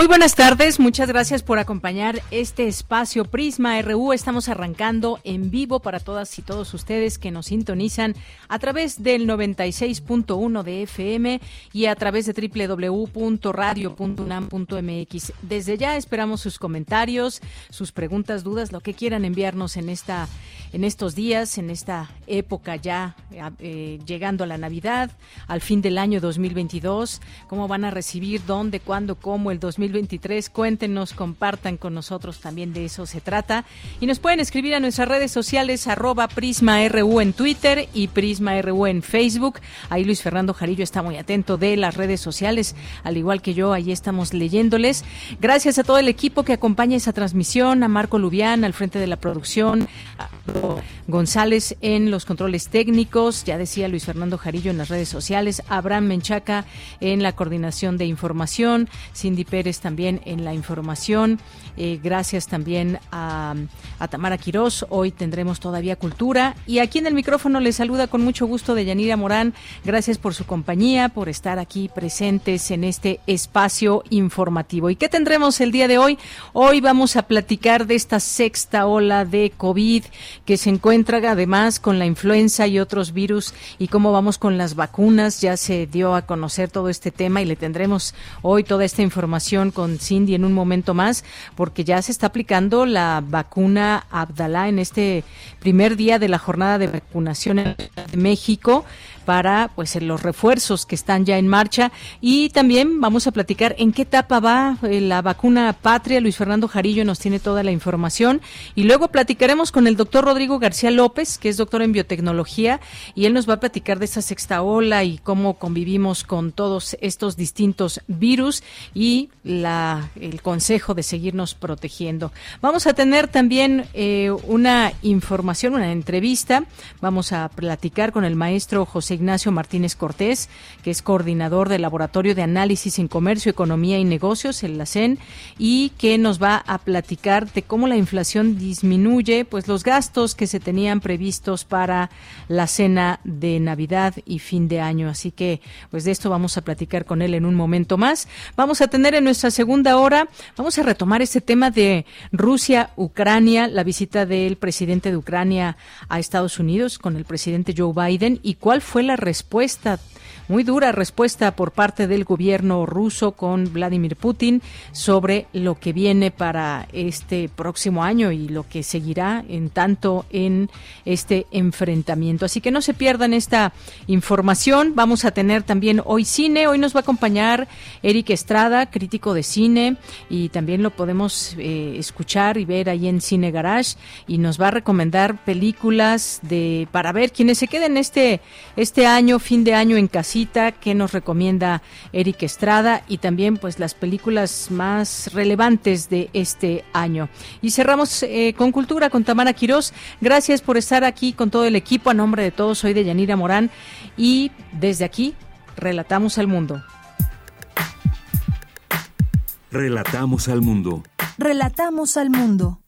Muy buenas tardes, muchas gracias por acompañar este espacio Prisma RU. Estamos arrancando en vivo para todas y todos ustedes que nos sintonizan a través del 96.1 de FM y a través de www.radio.unam.mx. Desde ya esperamos sus comentarios, sus preguntas, dudas, lo que quieran enviarnos en esta en estos días, en esta época ya eh, llegando a la Navidad, al fin del año 2022, cómo van a recibir, dónde, cuándo, cómo el 2023. Cuéntenos, compartan con nosotros también de eso se trata. Y nos pueden escribir a nuestras redes sociales arroba PrismaRU en Twitter y PrismaRU en Facebook. Ahí Luis Fernando Jarillo está muy atento de las redes sociales, al igual que yo, ahí estamos leyéndoles. Gracias a todo el equipo que acompaña esa transmisión, a Marco Lubián al frente de la producción, a González en los controles técnicos, ya decía Luis Fernando Jarillo en las redes sociales, Abraham Menchaca en la coordinación de información, Cindy Pérez también en la información, eh, gracias también a, Tamara Quirós, hoy tendremos todavía cultura y aquí en el micrófono les saluda con mucho gusto de Yanira Morán, gracias por su compañía, por estar aquí presentes en este espacio informativo. ¿Y qué tendremos el día de hoy? Hoy vamos a platicar de esta sexta ola de COVID que se encuentra además con la influenza y otros virus y cómo vamos con las vacunas. Ya se dio a conocer todo este tema y le tendremos hoy toda esta información con Cindy en un momento más, porque ya se está aplicando la vacuna Abdalá en este primer día de la jornada de vacunación en México para pues los refuerzos que están ya en marcha y también vamos a platicar en qué etapa va eh, la vacuna patria. Luis Fernando Jarillo nos tiene toda la información y luego platicaremos con el doctor Rodrigo García López, que es doctor en biotecnología y él nos va a platicar de esa sexta ola y cómo convivimos con todos estos distintos virus y la, el consejo de seguirnos protegiendo. Vamos a tener también eh, una información, una entrevista. Vamos a platicar con el maestro José Ignacio Martínez Cortés, que es coordinador del Laboratorio de Análisis en Comercio, Economía y Negocios, el LACEN, y que nos va a platicar de cómo la inflación disminuye pues los gastos que se tenían previstos para la cena de Navidad y fin de año. Así que pues de esto vamos a platicar con él en un momento más. Vamos a tener en nuestra segunda hora, vamos a retomar este tema de Rusia-Ucrania, la visita del presidente de Ucrania a Estados Unidos con el presidente Joe Biden y cuál fue la respuesta muy dura respuesta por parte del gobierno ruso con Vladimir Putin sobre lo que viene para este próximo año y lo que seguirá en tanto en este enfrentamiento. Así que no se pierdan esta información. Vamos a tener también hoy cine. Hoy nos va a acompañar Eric Estrada, crítico de cine, y también lo podemos eh, escuchar y ver ahí en Cine Garage y nos va a recomendar películas de para ver quienes se queden este este año, fin de año en casita que nos recomienda Eric Estrada y también pues las películas más relevantes de este año. Y cerramos eh, con cultura con Tamara Quirós. Gracias por estar aquí con todo el equipo. A nombre de todos, soy de Yanira Morán y desde aquí relatamos al mundo. Relatamos al mundo. Relatamos al mundo.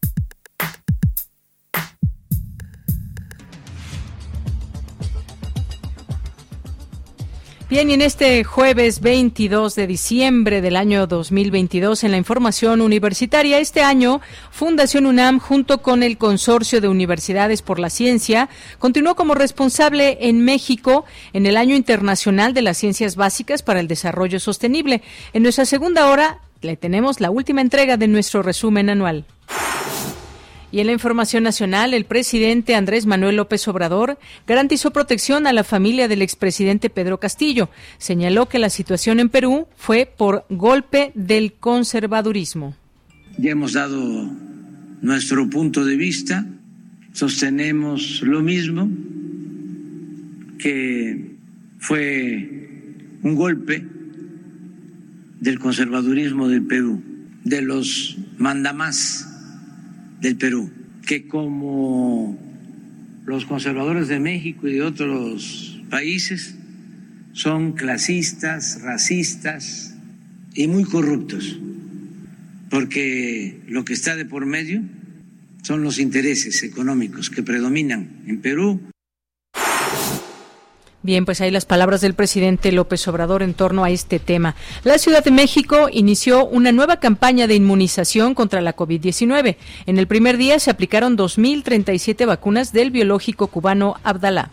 Bien, y en este jueves 22 de diciembre del año 2022, en la información universitaria, este año, Fundación UNAM, junto con el Consorcio de Universidades por la Ciencia, continuó como responsable en México en el Año Internacional de las Ciencias Básicas para el Desarrollo Sostenible. En nuestra segunda hora, le tenemos la última entrega de nuestro resumen anual. Y en la información nacional, el presidente Andrés Manuel López Obrador garantizó protección a la familia del expresidente Pedro Castillo. Señaló que la situación en Perú fue por golpe del conservadurismo. Ya hemos dado nuestro punto de vista, sostenemos lo mismo, que fue un golpe del conservadurismo del Perú, de los mandamás del Perú, que como los conservadores de México y de otros países son clasistas, racistas y muy corruptos, porque lo que está de por medio son los intereses económicos que predominan en Perú Bien, pues ahí las palabras del presidente López Obrador en torno a este tema. La Ciudad de México inició una nueva campaña de inmunización contra la COVID-19. En el primer día se aplicaron 2.037 vacunas del biológico cubano Abdalá.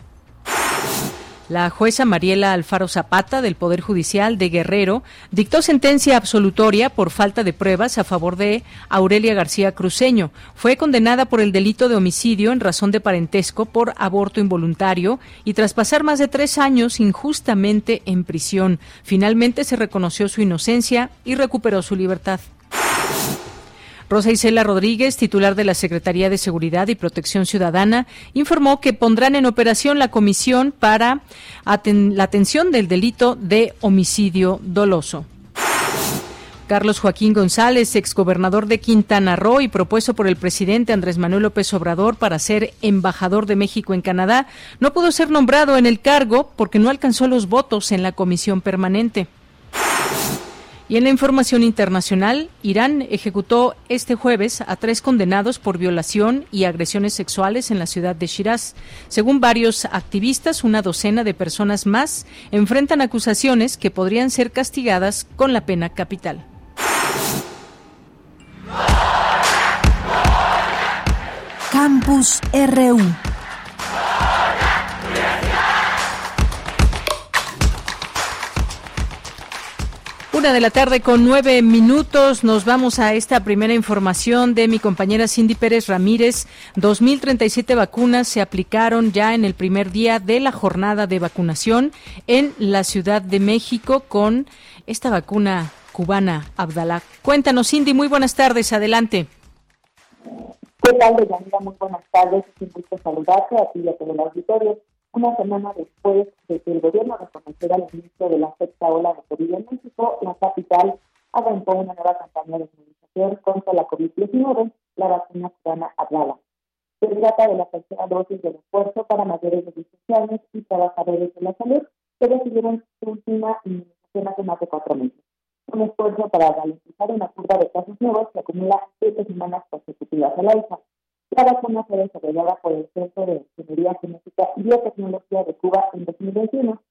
La jueza Mariela Alfaro Zapata del Poder Judicial de Guerrero dictó sentencia absolutoria por falta de pruebas a favor de Aurelia García Cruceño. Fue condenada por el delito de homicidio en razón de parentesco por aborto involuntario y tras pasar más de tres años injustamente en prisión. Finalmente se reconoció su inocencia y recuperó su libertad. Rosa Isela Rodríguez, titular de la Secretaría de Seguridad y Protección Ciudadana, informó que pondrán en operación la comisión para la atención del delito de homicidio doloso. Carlos Joaquín González, exgobernador de Quintana Roo y propuesto por el presidente Andrés Manuel López Obrador para ser embajador de México en Canadá, no pudo ser nombrado en el cargo porque no alcanzó los votos en la comisión permanente. Y en la información internacional, Irán ejecutó este jueves a tres condenados por violación y agresiones sexuales en la ciudad de Shiraz. Según varios activistas, una docena de personas más enfrentan acusaciones que podrían ser castigadas con la pena capital. Campus RU Una de la tarde con nueve minutos. Nos vamos a esta primera información de mi compañera Cindy Pérez Ramírez. 2.037 vacunas se aplicaron ya en el primer día de la jornada de vacunación en la Ciudad de México con esta vacuna cubana Abdalá. Cuéntanos, Cindy. Muy buenas tardes. Adelante. ¿Qué tal, Muy buenas tardes. Es un gusto saludarte a ti y a todo el auditorio una semana después de que el gobierno reconociera el inicio de la sexta ola de COVID en México, la capital arrancó una nueva campaña de inmunización contra la COVID-19, la vacuna cubana hablada. Se trata de la tercera dosis del esfuerzo para mayores de 16 años y trabajadores de la salud que recibieron su última inmunización hace más de cuatro meses. Un esfuerzo para garantizar una curva de casos nuevos que acumula siete semanas consecutivas a la alza. La vacuna fue desarrollada por el Centro de Ingeniería Genética y Biotecnología de Cuba en 2021.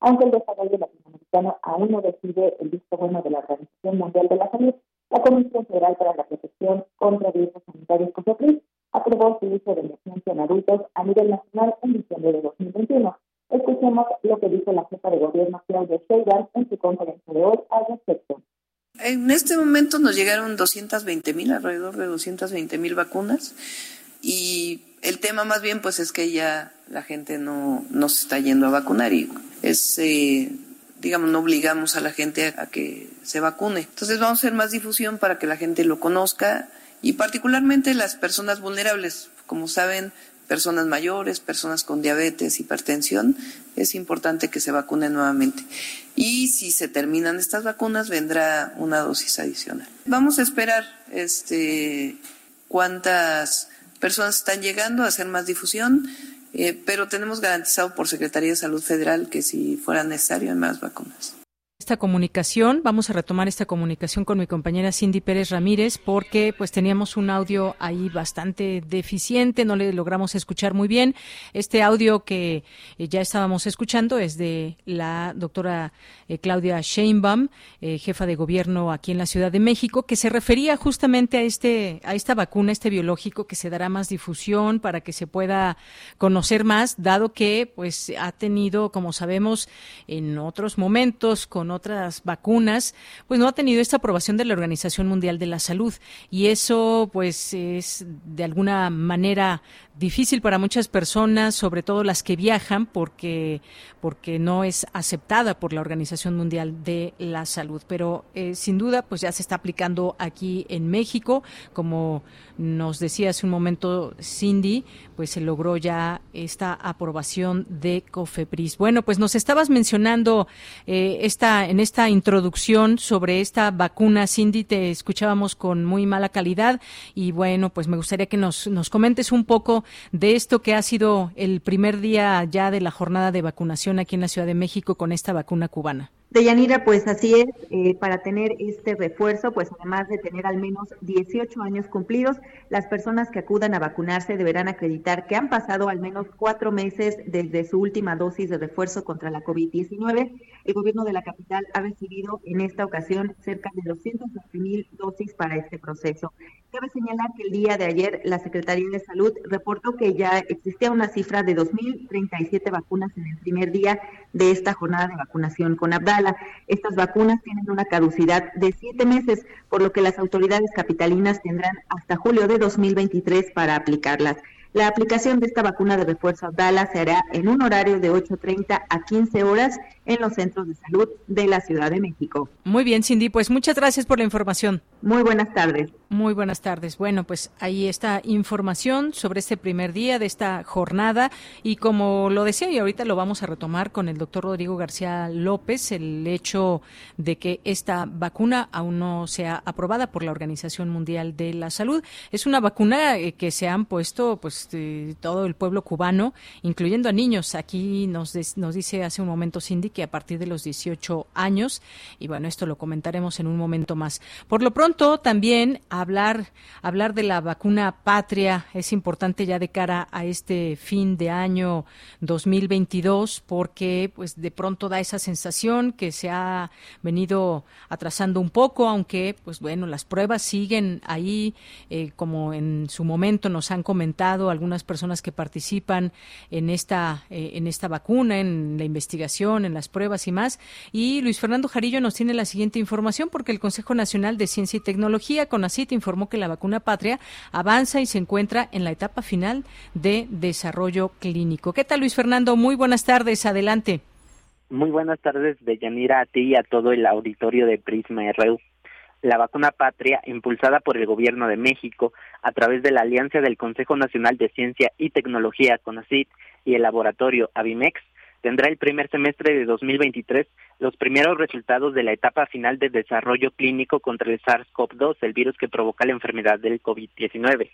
Aunque el desarrollo latinoamericano aún no decide el visto bueno de la Organización Mundial de la Salud, la Comisión Federal para la Protección contra Riesgos Sanitarios COFEPRIS aprobó su uso de emergencia en adultos a nivel nacional en diciembre de 2021. Escuchemos lo que dijo la jefa de gobierno Claudia Sheinbaum en su conferencia de hoy al respecto. En este momento nos llegaron 220 mil, alrededor de 220 mil vacunas y el tema más bien pues es que ya la gente no, no se está yendo a vacunar y es, eh, digamos, no obligamos a la gente a, que se vacune. Entonces vamos a hacer más difusión para que la gente lo conozca y particularmente las personas vulnerables. Como saben, personas mayores, personas con diabetes, hipertensión, es importante que se vacunen nuevamente. Y si se terminan estas vacunas, vendrá una dosis adicional. Vamos a esperar este, cuántas personas están llegando a hacer más difusión, eh, pero tenemos garantizado por Secretaría de Salud Federal que si fuera necesario hay más vacunas esta comunicación. Vamos a retomar esta comunicación con mi compañera Cindy Pérez Ramírez porque pues teníamos un audio ahí bastante deficiente, no le logramos escuchar muy bien. Este audio que eh, ya estábamos escuchando es de la doctora eh, Claudia Sheinbaum, eh, jefa de gobierno aquí en la Ciudad de México, que se refería justamente a este a esta vacuna, este biológico que se dará más difusión para que se pueda conocer más, dado que pues ha tenido, como sabemos, en otros momentos con otras vacunas, pues no ha tenido esta aprobación de la Organización Mundial de la Salud y eso pues es de alguna manera difícil para muchas personas, sobre todo las que viajan, porque, porque no es aceptada por la Organización Mundial de la Salud. Pero eh, sin duda, pues ya se está aplicando aquí en México, como nos decía hace un momento Cindy, pues se logró ya esta aprobación de COFEPRIS. Bueno, pues nos estabas mencionando eh, esta, en esta introducción sobre esta vacuna, Cindy, te escuchábamos con muy mala calidad y bueno, pues me gustaría que nos, nos comentes un poco de esto que ha sido el primer día ya de la jornada de vacunación aquí en la Ciudad de México con esta vacuna cubana. Deyanira, pues así es, eh, para tener este refuerzo, pues además de tener al menos 18 años cumplidos, las personas que acudan a vacunarse deberán acreditar que han pasado al menos cuatro meses desde su última dosis de refuerzo contra la COVID-19. El gobierno de la capital ha recibido en esta ocasión cerca de 220 mil dosis para este proceso. Cabe señalar que el día de ayer la Secretaría de Salud reportó que ya existía una cifra de 2.037 vacunas en el primer día de esta jornada de vacunación con Abdala. Estas vacunas tienen una caducidad de siete meses, por lo que las autoridades capitalinas tendrán hasta julio de 2023 para aplicarlas. La aplicación de esta vacuna de refuerzo Abdala se hará en un horario de 8.30 a 15 horas en los centros de salud de la Ciudad de México. Muy bien, Cindy, pues muchas gracias por la información. Muy buenas tardes. Muy buenas tardes. Bueno, pues ahí está información sobre este primer día de esta jornada y como lo decía y ahorita lo vamos a retomar con el doctor Rodrigo García López, el hecho de que esta vacuna aún no sea aprobada por la Organización Mundial de la Salud. Es una vacuna eh, que se han puesto pues todo el pueblo cubano, incluyendo a niños. Aquí nos, nos dice hace un momento Cindy que a partir de los 18 años y bueno, esto lo comentaremos en un momento más. Por lo pronto también hablar, hablar de la vacuna patria es importante ya de cara a este fin de año 2022 porque pues de pronto da esa sensación que se ha venido atrasando un poco, aunque pues bueno, las pruebas siguen ahí eh, como en su momento nos han comentado algunas personas que participan en esta, eh, en esta vacuna, en la investigación, en las pruebas y más. Y Luis Fernando Jarillo nos tiene la siguiente información porque el Consejo Nacional de Ciencia y Tecnología, CONACIT, informó que la vacuna patria avanza y se encuentra en la etapa final de desarrollo clínico. ¿Qué tal, Luis Fernando? Muy buenas tardes. Adelante. Muy buenas tardes, Deyanira, a ti y a todo el auditorio de Prisma RU. La vacuna patria, impulsada por el Gobierno de México a través de la Alianza del Consejo Nacional de Ciencia y Tecnología, CONACYT, y el laboratorio Avimex, tendrá el primer semestre de 2023 los primeros resultados de la etapa final de desarrollo clínico contra el SARS-CoV-2, el virus que provoca la enfermedad del COVID-19.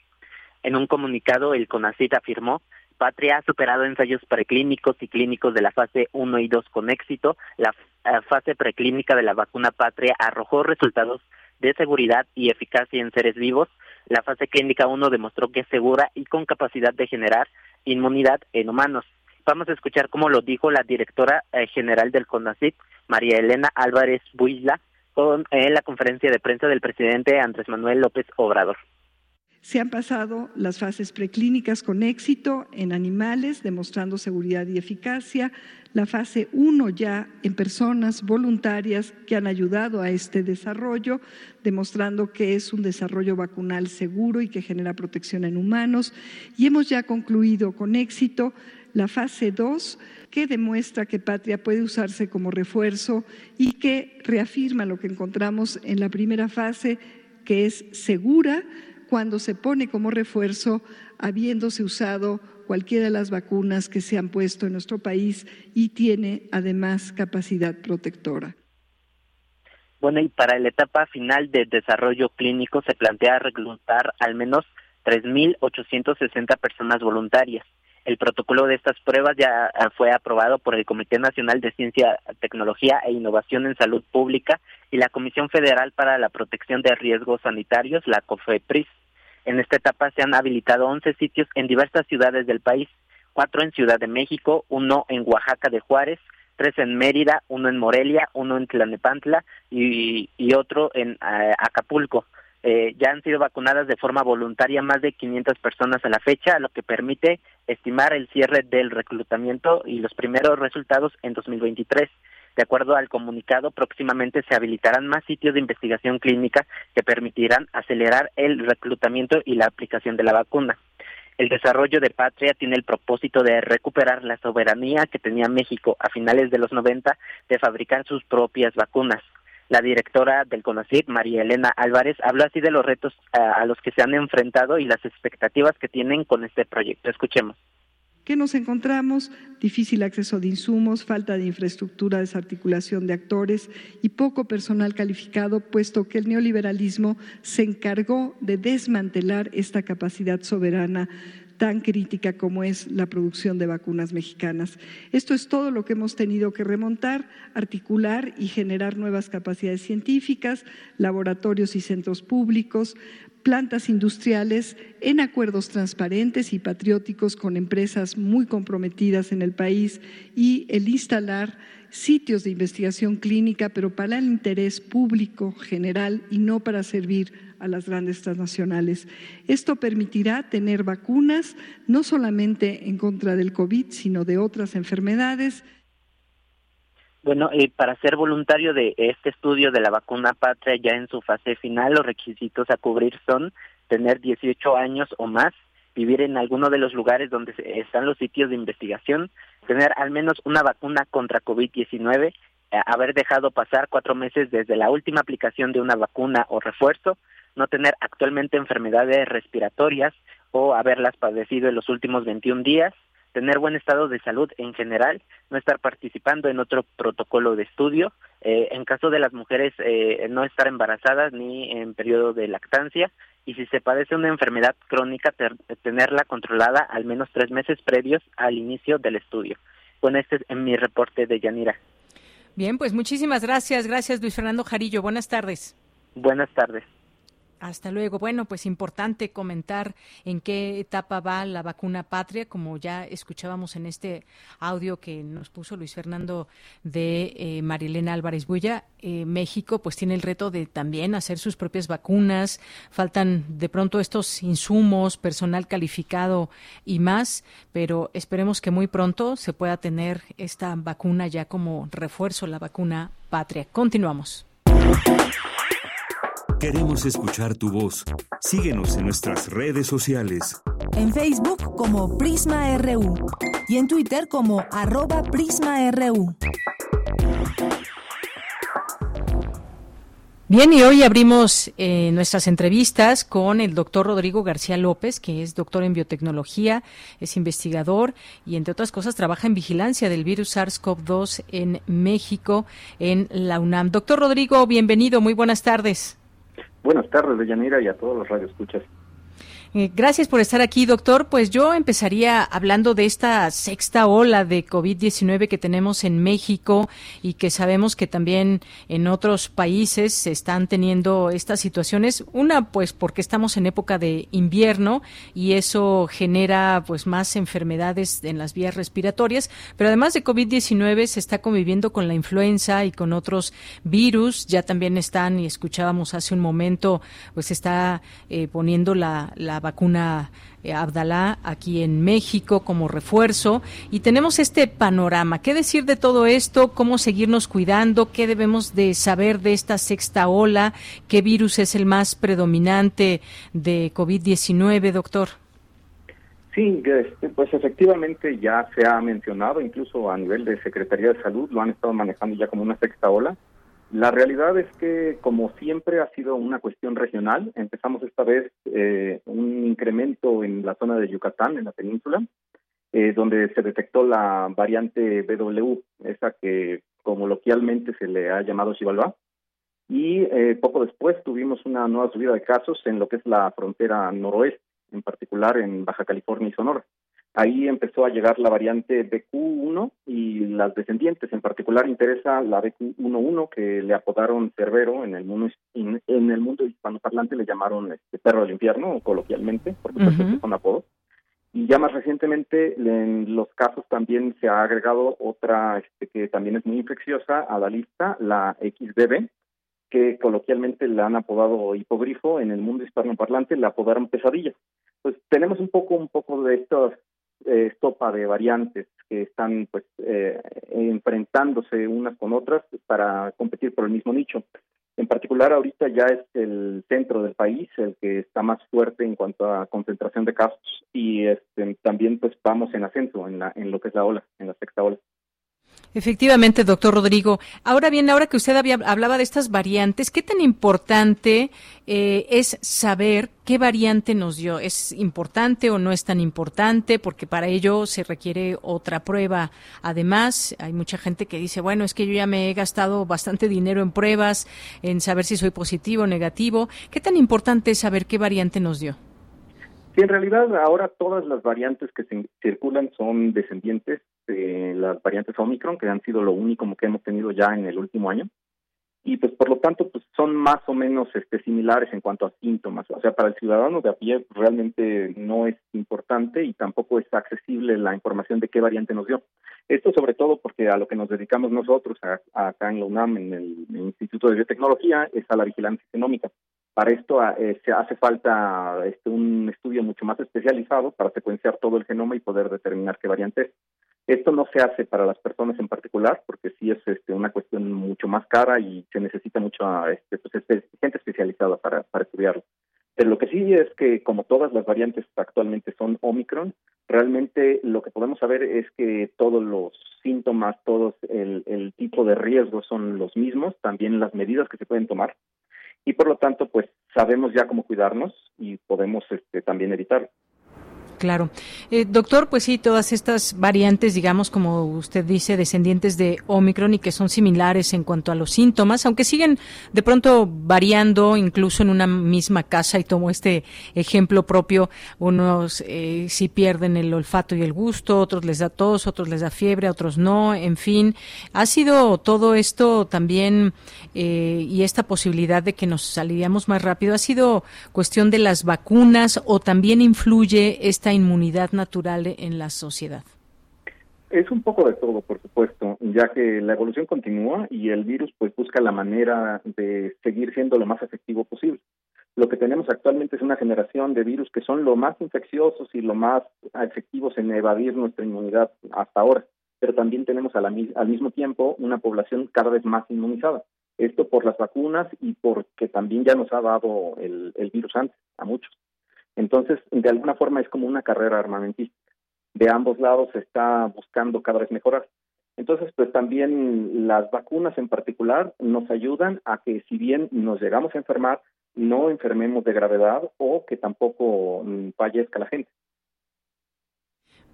En un comunicado, el CONACYT afirmó Patria ha superado ensayos preclínicos y clínicos de la fase 1 y 2 con éxito. La fase preclínica de la vacuna Patria arrojó resultados de seguridad y eficacia en seres vivos. La fase clínica 1 demostró que es segura y con capacidad de generar inmunidad en humanos. Vamos a escuchar cómo lo dijo la directora eh, general del CONACYT, María Elena Álvarez Buisla, en la conferencia de prensa del presidente Andrés Manuel López Obrador. Se han pasado las fases preclínicas con éxito en animales, demostrando seguridad y eficacia. La fase 1 ya en personas voluntarias que han ayudado a este desarrollo, demostrando que es un desarrollo vacunal seguro y que genera protección en humanos. Y hemos ya concluido con éxito la fase 2 que demuestra que Patria puede usarse como refuerzo y que reafirma lo que encontramos en la primera fase, que es segura cuando se pone como refuerzo habiéndose usado cualquiera de las vacunas que se han puesto en nuestro país y tiene además capacidad protectora. Bueno, y para la etapa final de desarrollo clínico se plantea reclutar al menos 3.860 personas voluntarias. El protocolo de estas pruebas ya fue aprobado por el Comité Nacional de Ciencia, Tecnología e Innovación en Salud Pública y la Comisión Federal para la Protección de Riesgos Sanitarios, la COFEPRIS. En esta etapa se han habilitado 11 sitios en diversas ciudades del país, cuatro en Ciudad de México, uno en Oaxaca de Juárez, tres en Mérida, uno en Morelia, uno en Tlanepantla y, otro en eh, Acapulco. Eh, ya han sido vacunadas de forma voluntaria más de 500 personas a la fecha, lo que permite estimar el cierre del reclutamiento y los primeros resultados en 2023. De acuerdo al comunicado, próximamente se habilitarán más sitios de investigación clínica que permitirán acelerar el reclutamiento y la aplicación de la vacuna. El desarrollo de Patria tiene el propósito de recuperar la soberanía que tenía México a finales de los 90 de fabricar sus propias vacunas. La directora del CONACYT, María Elena Álvarez, habló así de los retos a, a los que se han enfrentado y las expectativas que tienen con este proyecto. Escuchemos. ¿Qué nos encontramos? Difícil acceso de insumos, falta de infraestructura, desarticulación de actores y poco personal calificado, puesto que el neoliberalismo se encargó de desmantelar esta capacidad soberana tan crítica como es la producción de vacunas mexicanas. Esto es todo lo que hemos tenido que remontar, articular y generar nuevas capacidades científicas, laboratorios y centros públicos, plantas industriales en acuerdos transparentes y patrióticos con empresas muy comprometidas en el país y el instalar sitios de investigación clínica, pero para el interés público general y no para servir a las grandes transnacionales. Esto permitirá tener vacunas no solamente en contra del COVID, sino de otras enfermedades. Bueno, eh, para ser voluntario de este estudio de la vacuna patria ya en su fase final, los requisitos a cubrir son tener 18 años o más, vivir en alguno de los lugares donde están los sitios de investigación, tener al menos una vacuna contra COVID-19, eh, haber dejado pasar cuatro meses desde la última aplicación de una vacuna o refuerzo, no tener actualmente enfermedades respiratorias o haberlas padecido en los últimos 21 días, tener buen estado de salud en general, no estar participando en otro protocolo de estudio, eh, en caso de las mujeres eh, no estar embarazadas ni en periodo de lactancia y si se padece una enfermedad crónica tenerla controlada al menos tres meses previos al inicio del estudio. Bueno, este es mi reporte de Yanira. Bien, pues muchísimas gracias. Gracias, Luis Fernando Jarillo. Buenas tardes. Buenas tardes. Hasta luego. Bueno, pues importante comentar en qué etapa va la vacuna patria, como ya escuchábamos en este audio que nos puso Luis Fernando de eh, Marilena Álvarez Bulla. Eh, México pues tiene el reto de también hacer sus propias vacunas. Faltan de pronto estos insumos, personal calificado y más, pero esperemos que muy pronto se pueda tener esta vacuna ya como refuerzo, la vacuna patria. Continuamos. Queremos escuchar tu voz. Síguenos en nuestras redes sociales. En Facebook como Prisma RU y en Twitter como arroba PrismaRU. Bien, y hoy abrimos eh, nuestras entrevistas con el doctor Rodrigo García López, que es doctor en biotecnología, es investigador y, entre otras cosas, trabaja en vigilancia del virus SARS-CoV-2 en México, en la UNAM. Doctor Rodrigo, bienvenido, muy buenas tardes. Buenas tardes, Deyanira, y a todos los radioescuchas. Eh, gracias por estar aquí, doctor. Pues yo empezaría hablando de esta sexta ola de COVID-19 que tenemos en México y que sabemos que también en otros países se están teniendo estas situaciones. Una, pues porque estamos en época de invierno y eso genera pues más enfermedades en las vías respiratorias, pero además de COVID-19 se está conviviendo con la influenza y con otros virus. Ya también están, y escuchábamos hace un momento, pues está eh, poniendo la, la vacuna eh, Abdalá aquí en México como refuerzo y tenemos este panorama. ¿Qué decir de todo esto? ¿Cómo seguirnos cuidando? ¿Qué debemos de saber de esta sexta ola? ¿Qué virus es el más predominante de COVID-19, doctor? Sí, este, pues efectivamente ya se ha mencionado, incluso a nivel de Secretaría de Salud, lo han estado manejando ya como una sexta ola. La realidad es que, como siempre, ha sido una cuestión regional. Empezamos esta vez eh, un incremento en la zona de Yucatán, en la península, eh, donde se detectó la variante BW, esa que coloquialmente se le ha llamado Xibalbá. Y eh, poco después tuvimos una nueva subida de casos en lo que es la frontera noroeste, en particular en Baja California y Sonora. Ahí empezó a llegar la variante BQ1 y las descendientes. En particular interesa la BQ11 que le apodaron Cerbero en el mundo en el mundo hispanoparlante le llamaron este perro del infierno coloquialmente, porque uh son apodos. Y ya más recientemente en los casos también se ha agregado otra este, que también es muy infecciosa a la lista, la XBB, que coloquialmente le han apodado hipogrifo, en el mundo hispanoparlante le apodaron pesadilla. Pues tenemos un poco un poco de estos eh, sopa de variantes que están pues eh, enfrentándose unas con otras para competir por el mismo nicho. En particular, ahorita ya es el centro del país el que está más fuerte en cuanto a concentración de casos y este, también pues vamos en ascenso en, la, en lo que es la ola, en la sexta ola. Efectivamente, doctor Rodrigo. Ahora bien, ahora que usted había, hablaba de estas variantes, ¿qué tan importante eh, es saber qué variante nos dio? ¿Es importante o no es tan importante? Porque para ello se requiere otra prueba. Además, hay mucha gente que dice, bueno, es que yo ya me he gastado bastante dinero en pruebas, en saber si soy positivo o negativo. ¿Qué tan importante es saber qué variante nos dio? Sí, en realidad ahora todas las variantes que se circulan son descendientes de las variantes Omicron, que han sido lo único que hemos tenido ya en el último año. Y pues por lo tanto pues son más o menos este, similares en cuanto a síntomas. O sea, para el ciudadano de a pie realmente no es importante y tampoco es accesible la información de qué variante nos dio. Esto sobre todo porque a lo que nos dedicamos nosotros acá en la UNAM, en el, Instituto de Biotecnología, es a la vigilancia genómica. Para esto ah, eh, se hace falta este, un estudio mucho más especializado para secuenciar todo el genoma y poder determinar qué variante es. Esto no se hace para las personas en particular, porque sí es este, una cuestión mucho más cara y se necesita mucha este, pues, gente especializada para, para estudiarlo. Pero lo que sí es que, como todas las variantes actualmente son Omicron, realmente lo que podemos saber es que todos los síntomas, todos el, el tipo de riesgo son los mismos, también las medidas que se pueden tomar y por lo tanto pues sabemos ya cómo cuidarnos y podemos este, también evitarlo. Claro. Eh, doctor, pues sí, todas estas variantes, digamos, como usted dice, descendientes de Omicron y que son similares en cuanto a los síntomas, aunque siguen de pronto variando incluso en una misma casa, y tomo este ejemplo propio, unos eh, sí pierden el olfato y el gusto, otros les da tos, otros les da fiebre, otros no, en fin. ¿Ha sido todo esto también eh, y esta posibilidad de que nos saliríamos más rápido, ha sido cuestión de las vacunas o también influye esta inmunidad natural en la sociedad? Es un poco de todo, por supuesto, ya que la evolución continúa y el virus pues busca la manera de seguir siendo lo más efectivo posible. Lo que tenemos actualmente es una generación de virus que son lo más infecciosos y lo más efectivos en evadir nuestra inmunidad hasta ahora, pero también tenemos al mismo tiempo una población cada vez más inmunizada. Esto por las vacunas y porque también ya nos ha dado el virus antes a muchos. Entonces, de alguna forma es como una carrera armamentística. De ambos lados se está buscando cada vez mejorar. Entonces, pues también las vacunas en particular nos ayudan a que si bien nos llegamos a enfermar, no enfermemos de gravedad o que tampoco mm, fallezca la gente.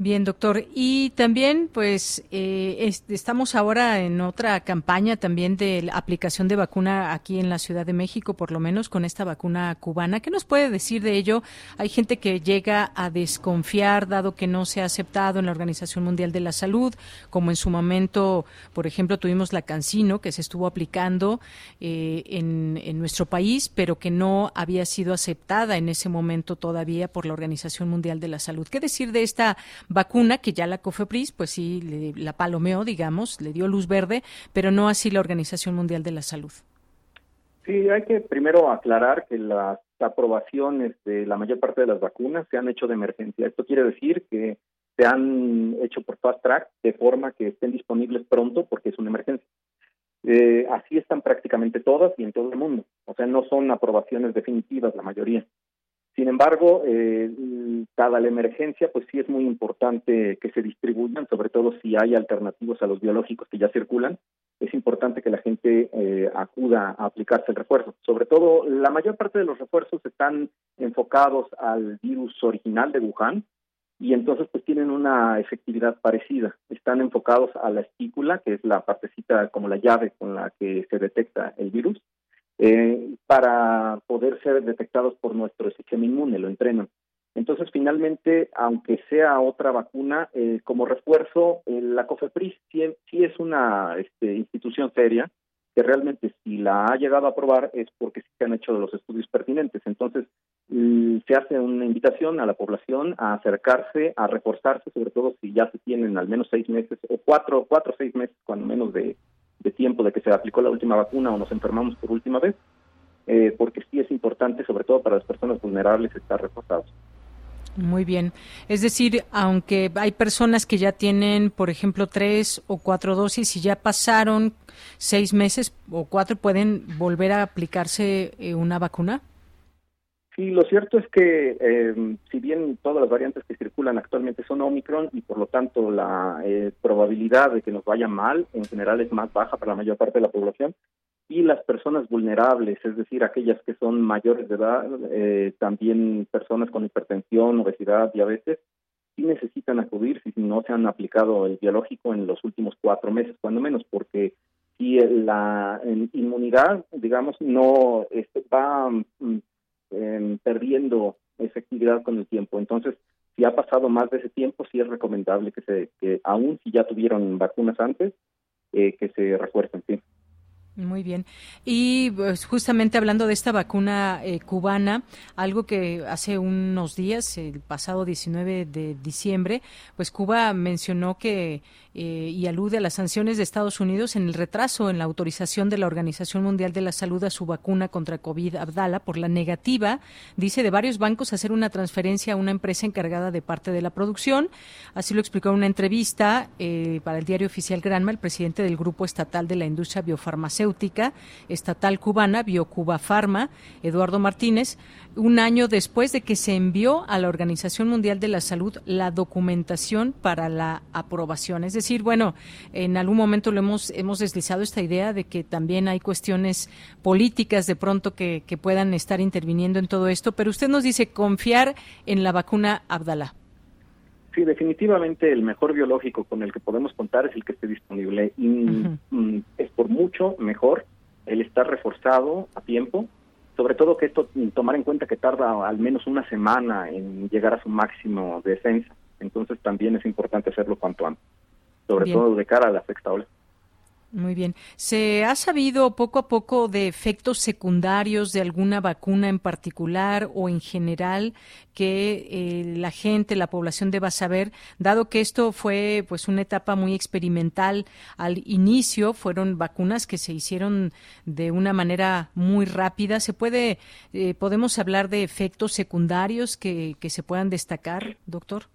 Bien, doctor. Y también, pues, eh, estamos ahora en otra campaña también de aplicación de vacuna aquí en la Ciudad de México, por lo menos con esta vacuna cubana. ¿Qué nos puede decir de ello? Hay gente que llega a desconfiar, dado que no se ha aceptado en la Organización Mundial de la Salud, como en su momento, por ejemplo, tuvimos la Cancino, que se estuvo aplicando eh, en, en nuestro país, pero que no había sido aceptada en ese momento todavía por la Organización Mundial de la Salud. ¿Qué decir de esta vacuna que ya la COFEPRIS, pues sí, le, la palomeó, digamos, le dio luz verde, pero no así la Organización Mundial de la Salud. Sí, hay que primero aclarar que las aprobaciones de la mayor parte de las vacunas se han hecho de emergencia. Esto quiere decir que se han hecho por fast track de forma que estén disponibles pronto porque es una emergencia. Eh, así están prácticamente todas y en todo el mundo. O sea, no son aprobaciones definitivas la mayoría. Sin embargo, eh, la emergencia, pues sí es muy importante que se distribuyan, sobre todo si hay alternativos a los biológicos que ya circulan. Es importante que la gente eh, acuda a aplicarse el refuerzo. Sobre todo, la mayor parte de los refuerzos están enfocados al virus original de Wuhan y entonces pues tienen una efectividad parecida. Están enfocados a la estícula, que es la partecita como la llave con la que se detecta el virus eh, para poder ser detectados por nuestro sistema inmune, lo entrenan. Entonces, finalmente, aunque sea otra vacuna, eh, como refuerzo, eh, la COFEPRIS sí, es una este, institución seria, que realmente si la ha llegado a aprobar es porque sí se han hecho los estudios pertinentes. Entonces, mm, se hace una invitación a la población a acercarse, a reforzarse, sobre todo si ya se tienen al menos seis meses o cuatro, cuatro o seis meses, cuando menos de, de tiempo de que se aplicó la última vacuna o nos enfermamos por última vez, eh, porque sí es importante, sobre todo para las personas vulnerables, estar reforzados. Muy bien. Es decir, aunque hay personas que ya tienen, por ejemplo, tres o cuatro dosis y ya pasaron seis meses o cuatro, ¿pueden volver a aplicarse eh, una vacuna? Sí, lo cierto es que eh, si bien todas las variantes que circulan actualmente son Omicron y por lo tanto la eh, probabilidad de que nos vaya mal en general es más baja para la mayor parte de la población y las personas vulnerables, es decir, aquellas que son mayores de edad, eh, también personas con hipertensión, obesidad, diabetes, sí necesitan acudir si no se han aplicado el biológico en los últimos cuatro meses, cuando menos, porque si la inmunidad, digamos, no este, va mm, eh, perdiendo efectividad con el tiempo. Entonces, si ha pasado más de ese tiempo, sí es recomendable que se, que aún si ya tuvieron vacunas antes, eh, que se refuercen, sí. Muy bien. Y pues, justamente hablando de esta vacuna eh, cubana, algo que hace unos días, el pasado 19 de diciembre, pues Cuba mencionó que eh, y alude a las sanciones de Estados Unidos en el retraso en la autorización de la Organización Mundial de la Salud a su vacuna contra COVID Abdala por la negativa, dice, de varios bancos hacer una transferencia a una empresa encargada de parte de la producción. Así lo explicó en una entrevista eh, para el diario oficial Granma el presidente del Grupo Estatal de la Industria Biofarmacéutica Estatal Cubana, BioCuba Pharma, Eduardo Martínez, un año después de que se envió a la Organización Mundial de la Salud la documentación para la aprobación. Es decir, bueno, en algún momento lo hemos, hemos deslizado esta idea de que también hay cuestiones políticas de pronto que, que puedan estar interviniendo en todo esto, pero usted nos dice confiar en la vacuna Abdala. Sí, definitivamente el mejor biológico con el que podemos contar es el que esté disponible. Y mm, es por mucho mejor el estar reforzado a tiempo. Sobre todo que esto tomar en cuenta que tarda al menos una semana en llegar a su máximo de defensa. Entonces también es importante hacerlo cuanto antes, sobre todo de cara a la sexta ola. Muy bien. ¿Se ha sabido poco a poco de efectos secundarios de alguna vacuna en particular o en general que eh, la gente, la población deba saber, dado que esto fue pues una etapa muy experimental al inicio, fueron vacunas que se hicieron de una manera muy rápida. ¿Se puede, eh, podemos hablar de efectos secundarios que, que se puedan destacar, doctor?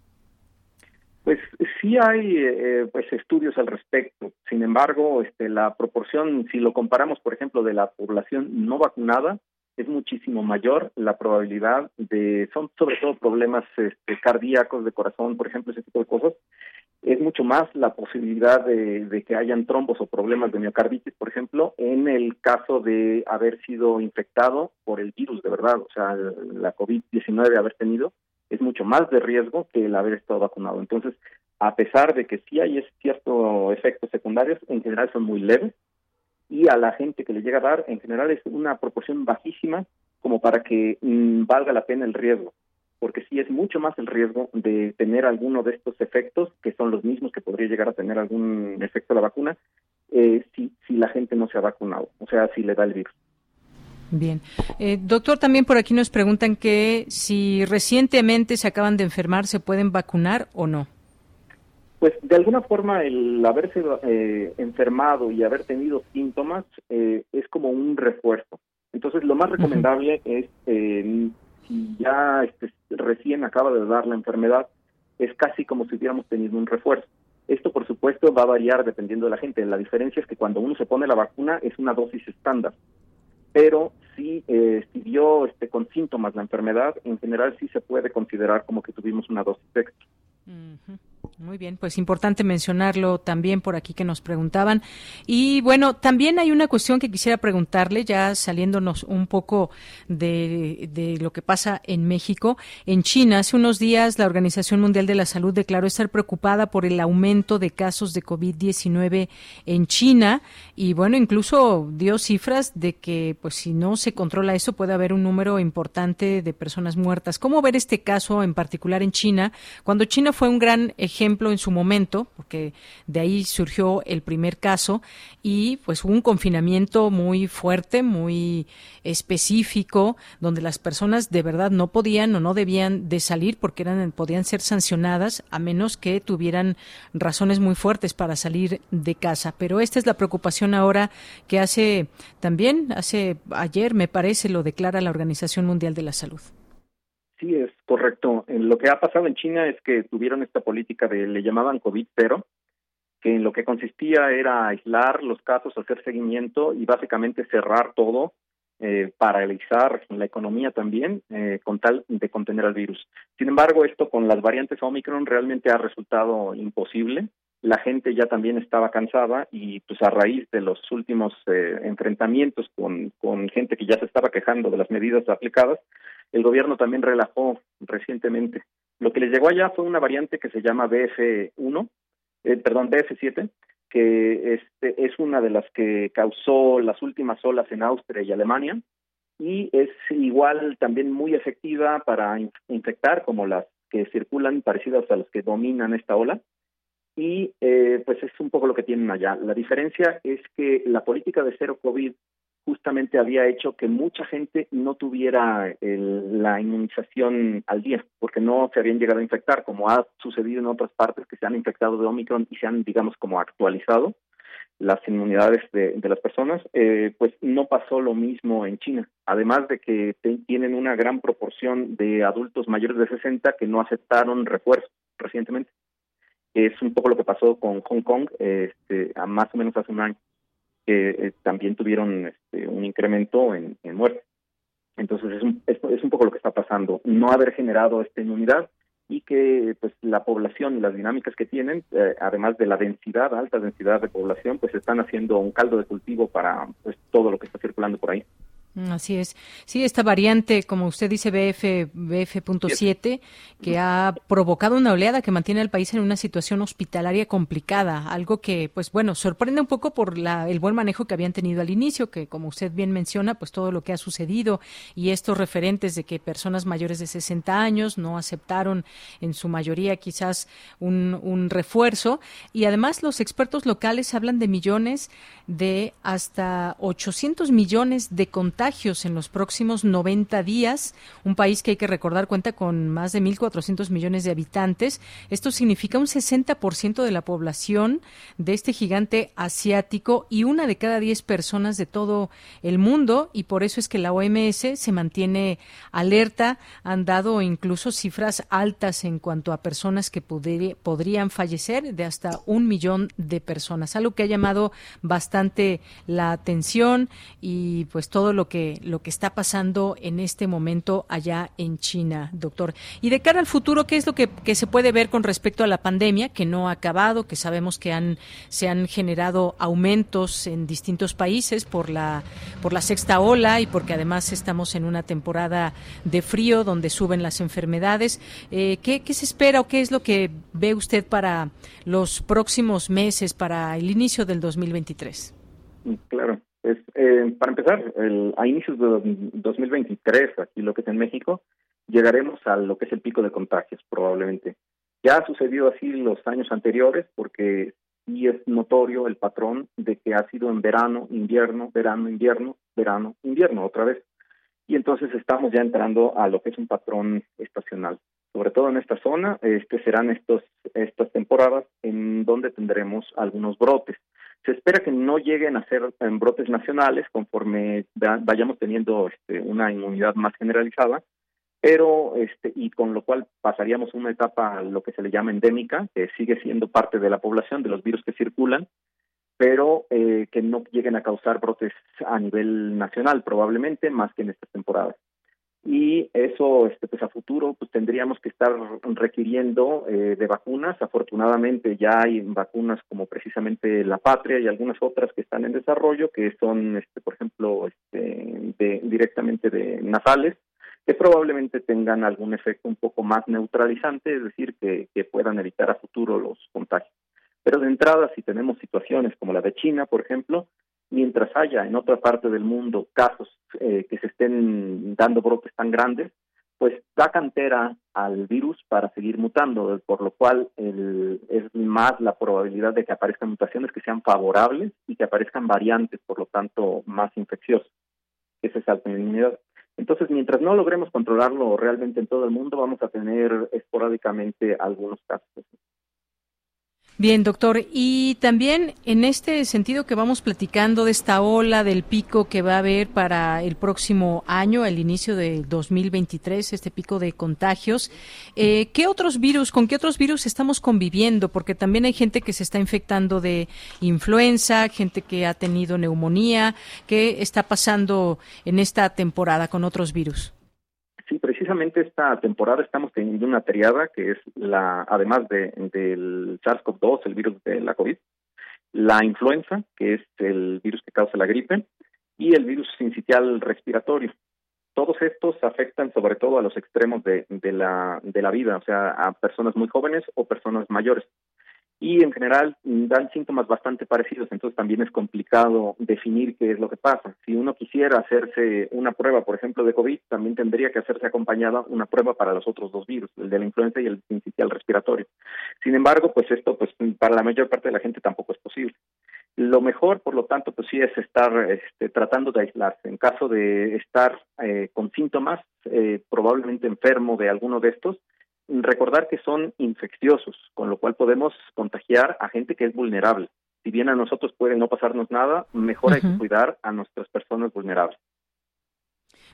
Pues sí hay eh, pues estudios al respecto. Sin embargo, este, la proporción, si lo comparamos, por ejemplo, de la población no vacunada, es muchísimo mayor la probabilidad de, son sobre todo problemas este, cardíacos, de corazón, por ejemplo, ese tipo de cosas. Es mucho más la posibilidad de, de que hayan trombos o problemas de miocarditis, por ejemplo, en el caso de haber sido infectado por el virus de verdad, o sea, la COVID-19 haber tenido es mucho más de riesgo que el haber estado vacunado. Entonces, a pesar de que sí hay ciertos efectos secundarios, en general son muy leves y a la gente que le llega a dar, en general es una proporción bajísima como para que mm, valga la pena el riesgo, porque sí es mucho más el riesgo de tener alguno de estos efectos, que son los mismos que podría llegar a tener algún efecto la vacuna, eh, si, si la gente no se ha vacunado, o sea, si le da el virus. Bien. Eh, doctor, también por aquí nos preguntan que si recientemente se acaban de enfermar, ¿se pueden vacunar o no? Pues de alguna forma el haberse eh, enfermado y haber tenido síntomas eh, es como un refuerzo. Entonces lo más recomendable es, si ya este, recién acaba de dar la enfermedad, es casi como si hubiéramos tenido un refuerzo. Esto, por supuesto, va a variar dependiendo de la gente. La diferencia es que cuando uno se pone la vacuna es una dosis estándar pero si, eh, dio este, con síntomas la enfermedad, en general sí se puede considerar como que tuvimos una dosis extra. Muy bien, pues importante mencionarlo también por aquí que nos preguntaban. Y bueno, también hay una cuestión que quisiera preguntarle, ya saliéndonos un poco de, de, lo que pasa en México. En China, hace unos días, la Organización Mundial de la Salud declaró estar preocupada por el aumento de casos de COVID-19 en China. Y bueno, incluso dio cifras de que, pues si no se controla eso, puede haber un número importante de personas muertas. ¿Cómo ver este caso en particular en China? Cuando China fue un gran ejemplo en su momento, porque de ahí surgió el primer caso y pues hubo un confinamiento muy fuerte, muy específico, donde las personas de verdad no podían o no debían de salir porque eran podían ser sancionadas a menos que tuvieran razones muy fuertes para salir de casa. Pero esta es la preocupación ahora que hace también hace ayer me parece lo declara la Organización Mundial de la Salud. Sí, es correcto. lo que ha pasado en China es que tuvieron esta política de, le llamaban COVID cero, que en lo que consistía era aislar los casos, hacer seguimiento y básicamente cerrar todo, eh, paralizar la economía también, eh, con tal de contener al virus. Sin embargo, esto con las variantes Omicron realmente ha resultado imposible. La gente ya también estaba cansada y pues a raíz de los últimos eh, enfrentamientos con, con gente que ya se estaba quejando de las medidas aplicadas, el gobierno también relajó recientemente. Lo que les llegó allá fue una variante que se llama BF1, eh, perdón, BF7, que este, es una de las que causó las últimas olas en Austria y Alemania y es igual también muy efectiva para infectar como las que circulan parecidas a las que dominan esta ola y eh, pues es un poco lo que tienen allá. La diferencia es que la política de cero COVID justamente había hecho que mucha gente no tuviera la inmunización al día, porque no se habían llegado a infectar, como ha sucedido en otras partes que se han infectado de Omicron y se han, digamos, como actualizado las inmunidades de, las personas, eh, pues no pasó lo mismo en China. Además de que tienen una gran proporción de adultos mayores de 60 que no aceptaron refuerzo recientemente. Es un poco lo que pasó con Hong Kong, este, más o menos hace un año que eh, también tuvieron este, un incremento en, en muerte. Entonces es un, es, un poco lo que está pasando, no haber generado esta inmunidad y que pues la población y las dinámicas que tienen, eh, además de la densidad, alta densidad de población, pues están haciendo un caldo de cultivo para pues todo lo que está circulando por ahí. Así es. Sí, esta variante, como usted dice, BF, BF.7, que ha provocado una oleada que mantiene al país en una situación hospitalaria complicada, algo que, pues bueno, sorprende un poco por la, el buen manejo que habían tenido al inicio, que como usted bien menciona, pues todo lo que ha sucedido y estos referentes de que personas mayores de 60 años no aceptaron en su mayoría quizás un, un refuerzo. Y además los expertos locales hablan de millones, de hasta 800 millones de contagios en los próximos 90 días. Un país que hay que recordar cuenta con más de 1.400 millones de habitantes. Esto significa un 60% de la población de este gigante asiático y una de cada 10 personas de todo el mundo. Y por eso es que la OMS se mantiene alerta. Han dado incluso cifras altas en cuanto a personas que podrían fallecer, de hasta un millón de personas. Algo que ha llamado bastante la atención y pues todo lo que que, lo que está pasando en este momento allá en China, doctor. Y de cara al futuro, ¿qué es lo que, se puede ver con respecto a la pandemia, que no ha acabado, que sabemos que han, se han generado aumentos en distintos países por la, por la sexta ola y porque además estamos en una temporada de frío donde suben las enfermedades? Eh, ¿qué, ¿Qué se espera o qué es lo que ve usted para los próximos meses, para el inicio del 2023? Claro. Pues, eh, para empezar, el, a inicios de 2023, aquí lo que es en México, llegaremos a lo que es el pico de contagios, probablemente. Ya ha sucedido así los años anteriores, porque sí es notorio el patrón de que ha sido en verano, invierno, verano, invierno, verano, invierno, otra vez. Y entonces estamos ya entrando a lo que es un patrón estacional. Sobre todo en esta zona, este serán estos estas temporadas en donde tendremos algunos brotes. Se espera que no lleguen a ser brotes nacionales conforme vayamos teniendo este, una inmunidad más generalizada, pero este y con lo cual pasaríamos una etapa lo que se le llama endémica, que sigue siendo parte de la población de los virus que circulan, pero eh, que no lleguen a causar brotes a nivel nacional probablemente más que en estas temporadas y eso este pues a futuro pues tendríamos que estar requiriendo eh, de vacunas. Afortunadamente ya hay vacunas como precisamente la patria y algunas otras que están en desarrollo que son este por ejemplo este de, directamente de nasales que probablemente tengan algún efecto un poco más neutralizante es decir que, que puedan evitar a futuro los contagios. Pero de entrada si tenemos situaciones como la de China por ejemplo mientras haya en otra parte del mundo casos eh, que se estén dando brotes tan grandes, pues da cantera al virus para seguir mutando, por lo cual es más la probabilidad de que aparezcan mutaciones que sean favorables y que aparezcan variantes, por lo tanto, más infecciosas. Ese es alta inmunidad. Entonces, mientras no logremos controlarlo realmente en todo el mundo, vamos a tener esporádicamente algunos casos. Bien, doctor. Y también en este sentido que vamos platicando de esta ola del pico que va a haber para el próximo año, el inicio de 2023, este pico de contagios, eh, ¿qué otros virus, con qué otros virus estamos conviviendo? Porque también hay gente que se está infectando de influenza, gente que ha tenido neumonía. ¿Qué está pasando en esta temporada con otros virus? Sí, precisamente esta temporada estamos teniendo una triada que es la, además de, del SARS-CoV-2, el virus de la COVID, la influenza, que es el virus que causa la gripe, y el virus sincitial respiratorio. Todos estos afectan sobre todo a los extremos de, de, la, de la vida, o sea, a personas muy jóvenes o personas mayores y en general dan síntomas bastante parecidos, entonces también es complicado definir qué es lo que pasa. Si uno quisiera hacerse una prueba, por ejemplo, de COVID, también tendría que hacerse acompañada una prueba para los otros dos virus, el de la influenza y el sincitial respiratorio. Sin embargo, pues esto pues para la mayor parte de la gente tampoco es posible. Lo mejor, por lo tanto, pues sí es estar este, tratando de aislarse. En caso de estar eh, con síntomas, eh, probablemente enfermo de alguno de estos, recordar que son infecciosos, con lo cual podemos contagiar a gente que es vulnerable. Si bien a nosotros puede no pasarnos nada, mejor hay que cuidar a nuestras personas vulnerables.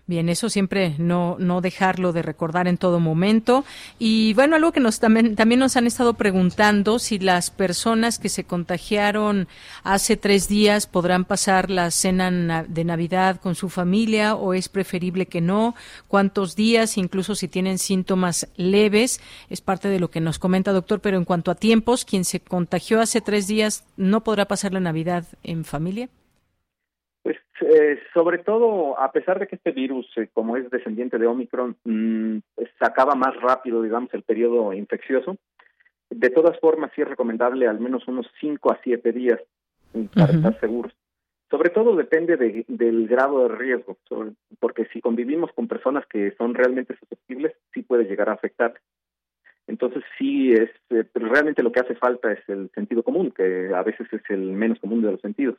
Bien, eso siempre no, no dejarlo de recordar en todo momento. Y bueno, algo que nos también, también nos han estado preguntando si las personas que se contagiaron hace tres días podrán pasar la cena de Navidad con su familia o es preferible que no. ¿Cuántos días? Incluso si tienen síntomas leves. Es parte de lo que nos comenta, doctor. Pero en cuanto a tiempos, quien se contagió hace tres días no podrá pasar la Navidad en familia. Eh, sobre todo, a pesar de que este virus, eh, como es descendiente de Omicron, mm, sacaba más rápido, digamos, el periodo infeccioso, de todas formas sí es recomendable al menos unos 5 a 7 días para estar seguros. Sobre todo depende del grado de riesgo, porque si convivimos con personas que son realmente susceptibles, sí puede llegar a afectar. Entonces sí es, eh, realmente lo que hace falta es el sentido común, que a veces es el menos común de los sentidos.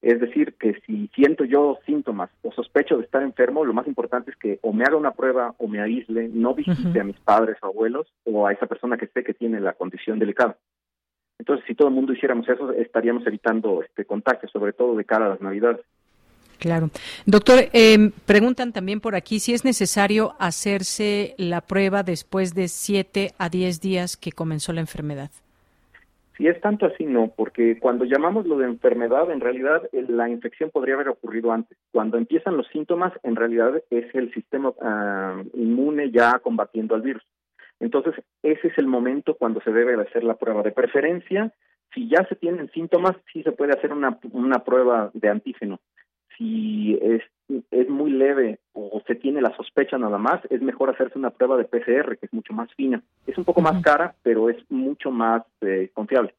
Es decir, que si siento yo síntomas o sospecho de estar enfermo, lo más importante es que o me haga una prueba o me aísle, no visite a mis padres o abuelos o a esa persona que sé que tiene la condición delicada. Entonces, si todo el mundo hiciéramos eso, estaríamos evitando este contagio, sobre todo de cara a las Navidades. Claro. Doctor, eh, preguntan también por aquí si es necesario hacerse la prueba después de 7 a 10 días que comenzó la enfermedad. Si es tanto así, no, porque cuando llamamos lo de enfermedad, en realidad eh, la infección podría haber ocurrido antes. Cuando empiezan los síntomas, en realidad es el sistema ah, inmune ya combatiendo al virus. Entonces, ese es el momento cuando se debe hacer la prueba. De preferencia, si ya se tienen síntomas, sí se puede hacer una, una prueba de antígeno. Si es, es muy leve o se tiene la sospecha nada más, es mejor hacerse una prueba de PCR, que es mucho más fina. Es un poco más cara, pero es mucho más eh, confiable.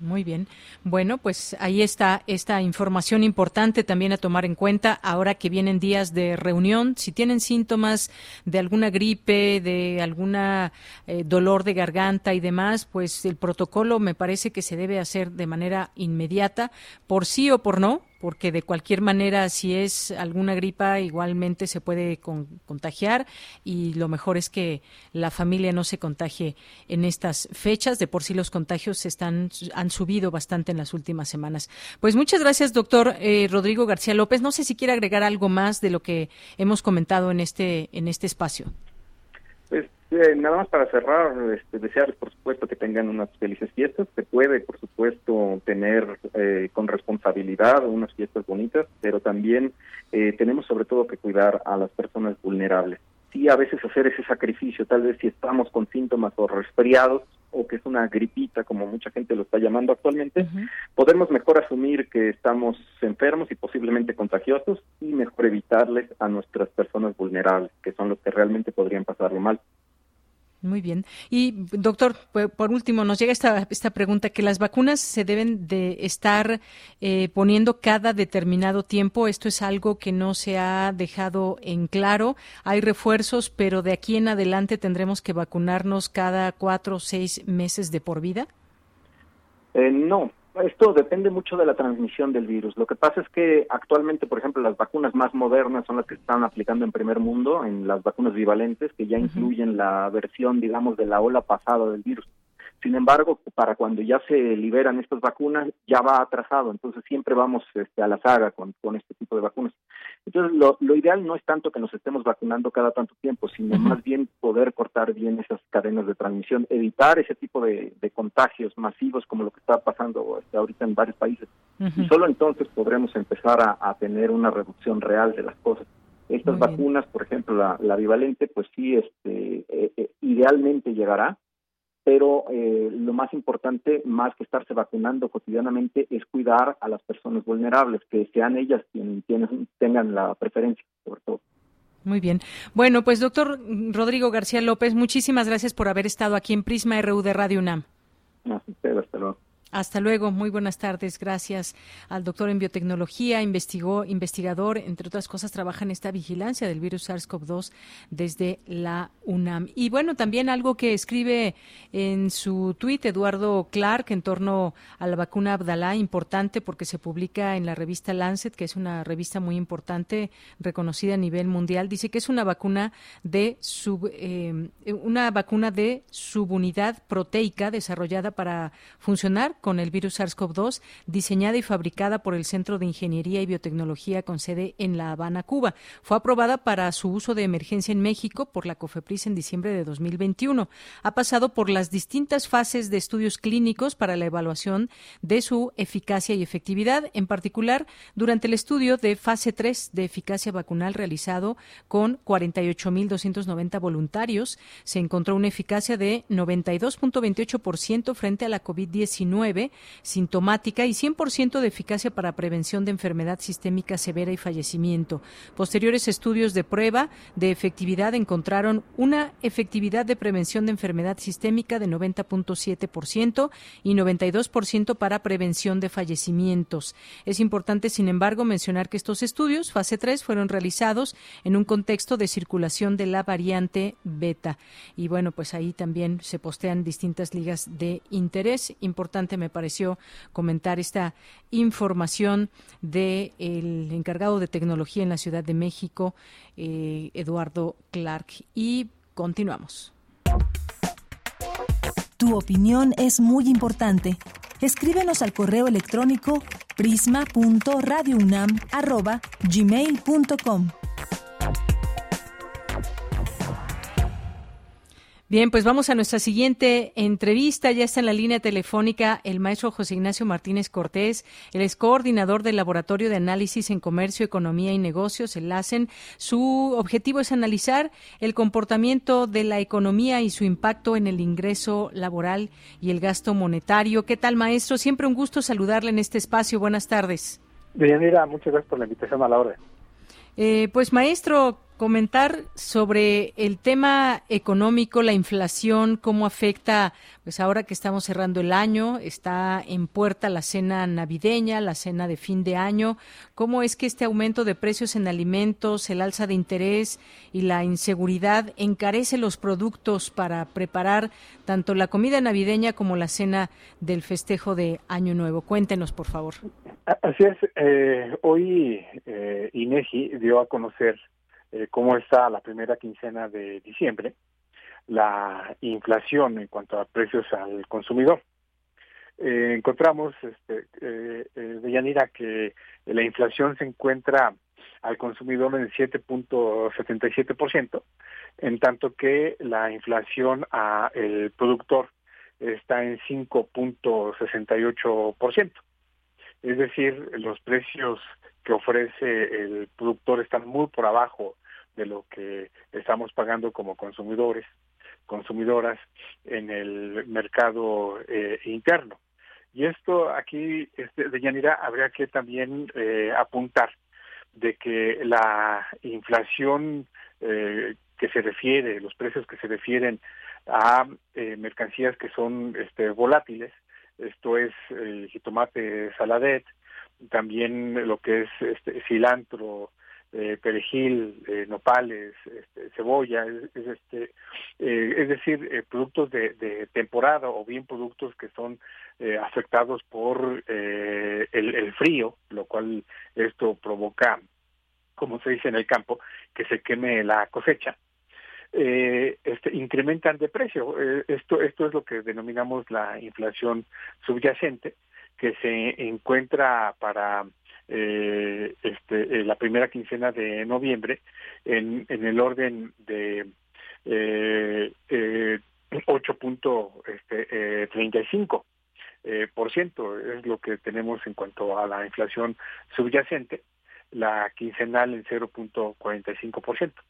Muy bien. Bueno, pues ahí está esta información importante también a tomar en cuenta ahora que vienen días de reunión. Si tienen síntomas de alguna gripe, de alguna eh, dolor de garganta y demás, pues el protocolo me parece que se debe hacer de manera inmediata, por sí o por no, porque de cualquier manera, si es alguna gripa, igualmente se puede contagiar y lo mejor es que la familia no se contagie en estas fechas. De por sí los contagios están, han subido bastante en las últimas semanas. Pues muchas gracias, doctor eh, Rodrigo García López. No sé si quiere agregar algo más de lo que hemos comentado en este, en este espacio. Eh, nada más para cerrar, este, desearles por supuesto que tengan unas felices fiestas. Se puede, por supuesto, tener eh, con responsabilidad unas fiestas bonitas, pero también eh, tenemos sobre todo que cuidar a las personas vulnerables. Sí, a veces hacer ese sacrificio, tal vez si estamos con síntomas o resfriados o que es una gripita, como mucha gente lo está llamando actualmente, podemos mejor asumir que estamos enfermos y posiblemente contagiosos y mejor evitarles a nuestras personas vulnerables, que son los que realmente podrían pasarlo mal. Muy bien. Y doctor, por último, nos llega esta, esta pregunta, que las vacunas se deben de estar eh, poniendo cada determinado tiempo. Esto es algo que no se ha dejado en claro. Hay refuerzos, pero de aquí en adelante tendremos que vacunarnos cada cuatro o seis meses de por vida. Eh, no, esto depende mucho de la transmisión del virus. Lo que pasa es que actualmente, por ejemplo, las vacunas más modernas son las que están aplicando en primer mundo, en las vacunas bivalentes, que ya incluyen la versión, digamos, de la ola pasada del virus. Sin embargo, para cuando ya se liberan estas vacunas, ya va atrasado, entonces siempre vamos este, a la saga con, con este tipo de vacunas. Entonces, lo, lo, ideal no es tanto que nos estemos vacunando cada tanto tiempo, sino más bien poder cortar bien esas cadenas de transmisión, evitar ese tipo de, de contagios masivos como lo que está pasando este, ahorita en varios países. Y solo entonces podremos empezar a, a, tener una reducción real de las cosas. Estas vacunas, por ejemplo, la, la bivalente, pues sí, este, eh, eh, idealmente llegará, pero eh, lo más importante, más que estarse vacunando cotidianamente, es cuidar a las personas vulnerables, que sean ellas quienes, tengan la preferencia, sobre todo. Muy bien. Bueno, pues doctor Rodrigo García López, muchísimas gracias por haber estado aquí en Prisma RU de Radio UNAM. hasta luego. Hasta luego, muy buenas tardes. Gracias al doctor en biotecnología, investigó, investigador, entre otras cosas, trabaja en esta vigilancia del virus SARS-CoV-2 desde la UNAM. Y bueno, también algo que escribe en su tuit Eduardo Clark en torno a la vacuna Abdalá, importante porque se publica en la revista Lancet, que es una revista muy importante, reconocida a nivel mundial. Dice que es una vacuna de sub, eh, una vacuna de subunidad proteica desarrollada para funcionar con el virus SARS-CoV-2, diseñada y fabricada por el Centro de Ingeniería y Biotecnología con sede en La Habana, Cuba. Fue aprobada para su uso de emergencia en México por la COFEPRIS en diciembre de 2021. Ha pasado por las distintas fases de estudios clínicos para la evaluación de su eficacia y efectividad, en particular durante el estudio de fase 3 de eficacia vacunal realizado con 48.290 voluntarios. Se encontró una eficacia de 92.28% frente a la COVID-19 sintomática y 100% de eficacia para prevención de enfermedad sistémica severa y fallecimiento. Posteriores estudios de prueba de efectividad encontraron una efectividad de prevención de enfermedad sistémica de 90.7% y 92% para prevención de fallecimientos. Es importante, sin embargo, mencionar que estos estudios, fase 3, fueron realizados en un contexto de circulación de la variante beta. Y bueno, pues ahí también se postean distintas ligas de interés. Importante me pareció comentar esta información del el encargado de tecnología en la Ciudad de México, eh, Eduardo Clark. Y continuamos. Tu opinión es muy importante. Escríbenos al correo electrónico prisma.radiounam@gmail.com. Bien, pues vamos a nuestra siguiente entrevista. Ya está en la línea telefónica el maestro José Ignacio Martínez Cortés. Él es coordinador del Laboratorio de Análisis en Comercio, Economía y Negocios, el LACEN. Su objetivo es analizar el comportamiento de la economía y su impacto en el ingreso laboral y el gasto monetario. ¿Qué tal, maestro? Siempre un gusto saludarle en este espacio. Buenas tardes. Bien, mira, muchas gracias por la invitación a la hora. Eh, pues, maestro, comentar sobre el tema económico, la inflación, cómo afecta, pues ahora que estamos cerrando el año, está en puerta la cena navideña, la cena de fin de año, cómo es que este aumento de precios en alimentos, el alza de interés y la inseguridad encarece los productos para preparar tanto la comida navideña como la cena del festejo de Año Nuevo. Cuéntenos, por favor. Así es, eh, hoy eh, INEGI dio a conocer eh, cómo está la primera quincena de diciembre, la inflación en cuanto a precios al consumidor. Eh, encontramos, este, eh, eh, de Yanira, que la inflación se encuentra al consumidor en el 7.77%, en tanto que la inflación al productor está en 5.68%. Es decir, los precios que ofrece el productor están muy por abajo de lo que estamos pagando como consumidores, consumidoras en el mercado eh, interno. Y esto aquí, este, de Yanira, habría que también eh, apuntar de que la inflación eh, que se refiere, los precios que se refieren a mercancías que son este, volátiles, esto es el jitomate saladet, también lo que es este, cilantro, eh, perejil, eh, nopales, este, cebolla, es, este, eh, es decir, productos de, de, temporada o bien productos que son afectados por el, el, frío, lo cual esto provoca, como se dice en el campo, que se queme la cosecha. Eh, este, incrementan de precio. Eh, esto, esto es lo que denominamos la inflación subyacente, que se encuentra para eh, este, la primera quincena de noviembre en, el orden de eh, eh, 8.35 este, por ciento es lo que tenemos en cuanto a la inflación subyacente, la quincenal en 0.45 por ciento.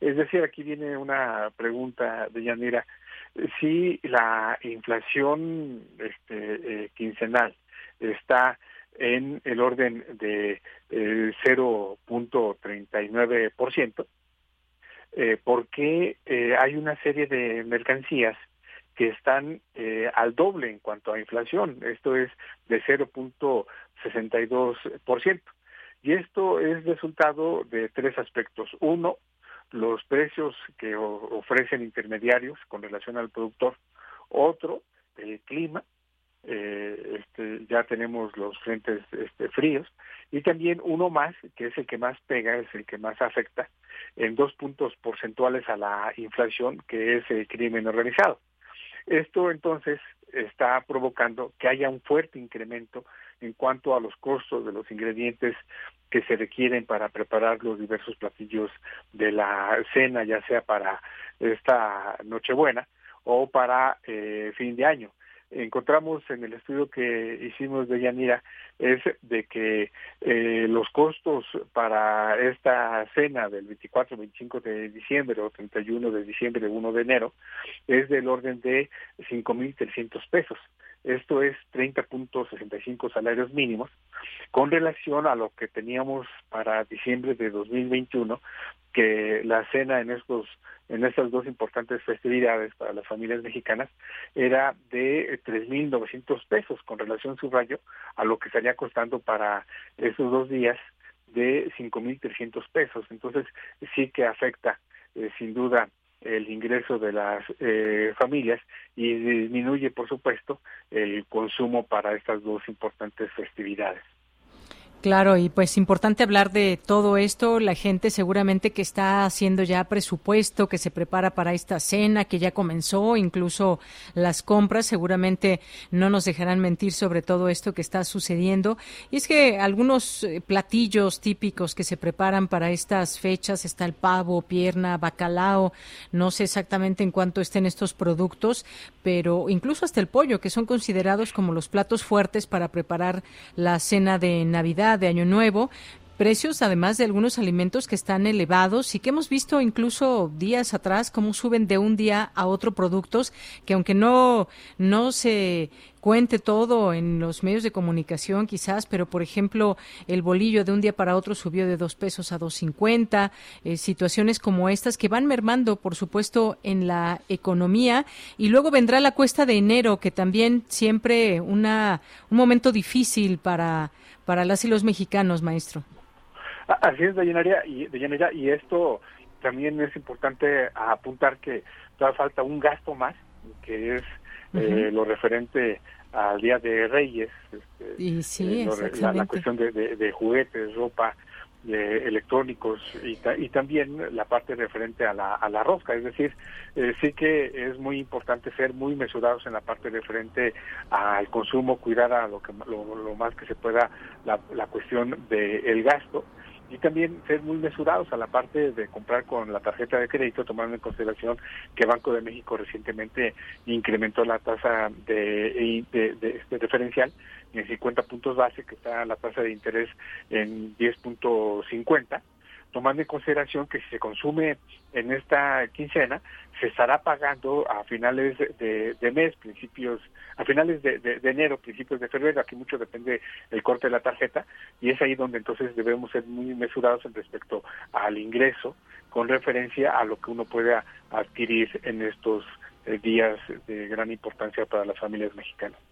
Es decir, aquí viene una pregunta de Yanira, si la inflación este, eh, quincenal está en el orden de eh, 0.39%, eh, porque eh, hay una serie de mercancías que están eh, al doble en cuanto a inflación, esto es de 0.62%. Y esto es resultado de tres aspectos. Uno, los precios que ofrecen intermediarios con relación al productor. Otro, el clima. Eh, este, ya tenemos los frentes este, fríos. Y también uno más, que es el que más pega, es el que más afecta, en dos puntos porcentuales a la inflación, que es el crimen organizado. Esto entonces está provocando que haya un fuerte incremento en cuanto a los costos de los ingredientes que se requieren para preparar los diversos platillos de la cena, ya sea para esta Nochebuena o para eh, fin de año encontramos en el estudio que hicimos de Yanira es de que eh, los costos para esta cena del 24, 25 de diciembre o 31 de diciembre, 1 de enero, es del orden de 5.300 pesos. Esto es 30.65 salarios mínimos con relación a lo que teníamos para diciembre de 2021, que la cena en estos en estas dos importantes festividades para las familias mexicanas era de 3.900 pesos con relación subrayo a lo que estaría costando para esos dos días de 5.300 pesos. Entonces sí que afecta eh, sin duda el ingreso de las eh, familias y disminuye, por supuesto, el consumo para estas dos importantes festividades. Claro, y pues importante hablar de todo esto. La gente seguramente que está haciendo ya presupuesto, que se prepara para esta cena, que ya comenzó, incluso las compras, seguramente no nos dejarán mentir sobre todo esto que está sucediendo. Y es que algunos eh, platillos típicos que se preparan para estas fechas, está el pavo, pierna, bacalao, no sé exactamente en cuánto estén estos productos, pero incluso hasta el pollo, que son considerados como los platos fuertes para preparar la cena de Navidad de Año Nuevo, precios además de algunos alimentos que están elevados y que hemos visto incluso días atrás cómo suben de un día a otro productos que aunque no no se cuente todo en los medios de comunicación quizás, pero por ejemplo el bolillo de un día para otro subió de dos pesos a dos cincuenta, eh, situaciones como estas que van mermando por supuesto en la economía. Y luego vendrá la cuesta de enero que también siempre una un momento difícil para para las y los mexicanos, maestro. Así es, Dayanara, y, y esto también es importante apuntar que da falta un gasto más, que es eh, lo referente al Día de Reyes, este, y sí, eh, la, cuestión de, de, juguetes, ropa, electrónicos y, también la parte referente a la, a la rosca. Es decir, eh, sí que es muy importante ser muy mesurados en la parte referente al consumo, cuidar a lo, que, lo, más que se pueda la, la cuestión del gasto y también ser muy mesurados a la parte de comprar con la tarjeta de crédito, tomando en consideración que Banco de México recientemente incrementó la tasa de, de, de, este diferencial en 50 puntos base, que está la tasa de interés en 10.50 tomando en consideración que si se consume en esta quincena, se estará pagando a finales de, mes, principios, a finales de, enero, principios de febrero, aquí mucho depende el corte de la tarjeta, y es ahí donde entonces debemos ser muy mesurados en respecto al ingreso con referencia a lo que uno puede adquirir en estos eh, días de gran importancia para las familias mexicanas.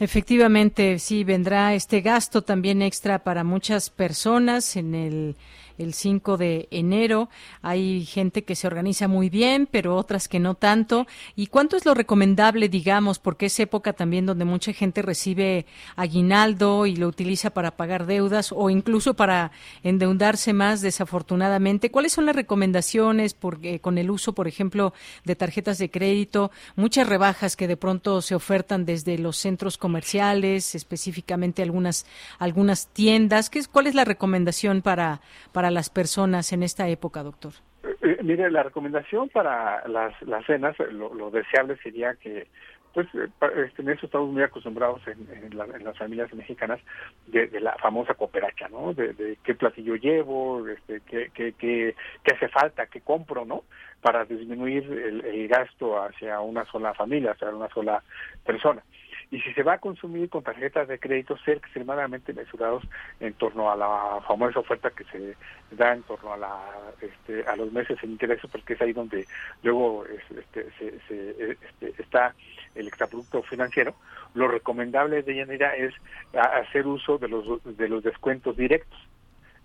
Efectivamente, sí, vendrá este gasto también extra para muchas personas en el el 5 de enero. Hay gente que se organiza muy bien, pero otras que no tanto. ¿Y cuánto es lo recomendable, digamos, porque es época también donde mucha gente recibe aguinaldo y lo utiliza para pagar deudas o incluso para endeudarse más desafortunadamente? ¿Cuáles son las recomendaciones porque, con el uso, por ejemplo, de tarjetas de crédito? Muchas rebajas que de pronto se ofertan desde los centros comerciales, específicamente algunas, algunas tiendas. ¿Qué ¿Cuál es la recomendación para, para las personas en esta época, doctor? Eh, eh, mire, la recomendación para las, las cenas, lo, deseable sería que pues eh, este, en eso estamos muy acostumbrados en, las familias mexicanas de, la famosa cooperacha, ¿no? De, qué platillo llevo, este, qué, qué, qué, hace falta, qué compro, ¿no? Para disminuir el, el, gasto hacia una sola familia, hacia una sola persona y si se va a consumir con tarjetas de crédito, ser extremadamente mesurados en torno a la famosa oferta que se da en torno a la este, a los meses en interés, porque es ahí donde luego este, se, este, está el extraproducto financiero. Lo recomendable de Yanira es hacer uso de los de los descuentos directos.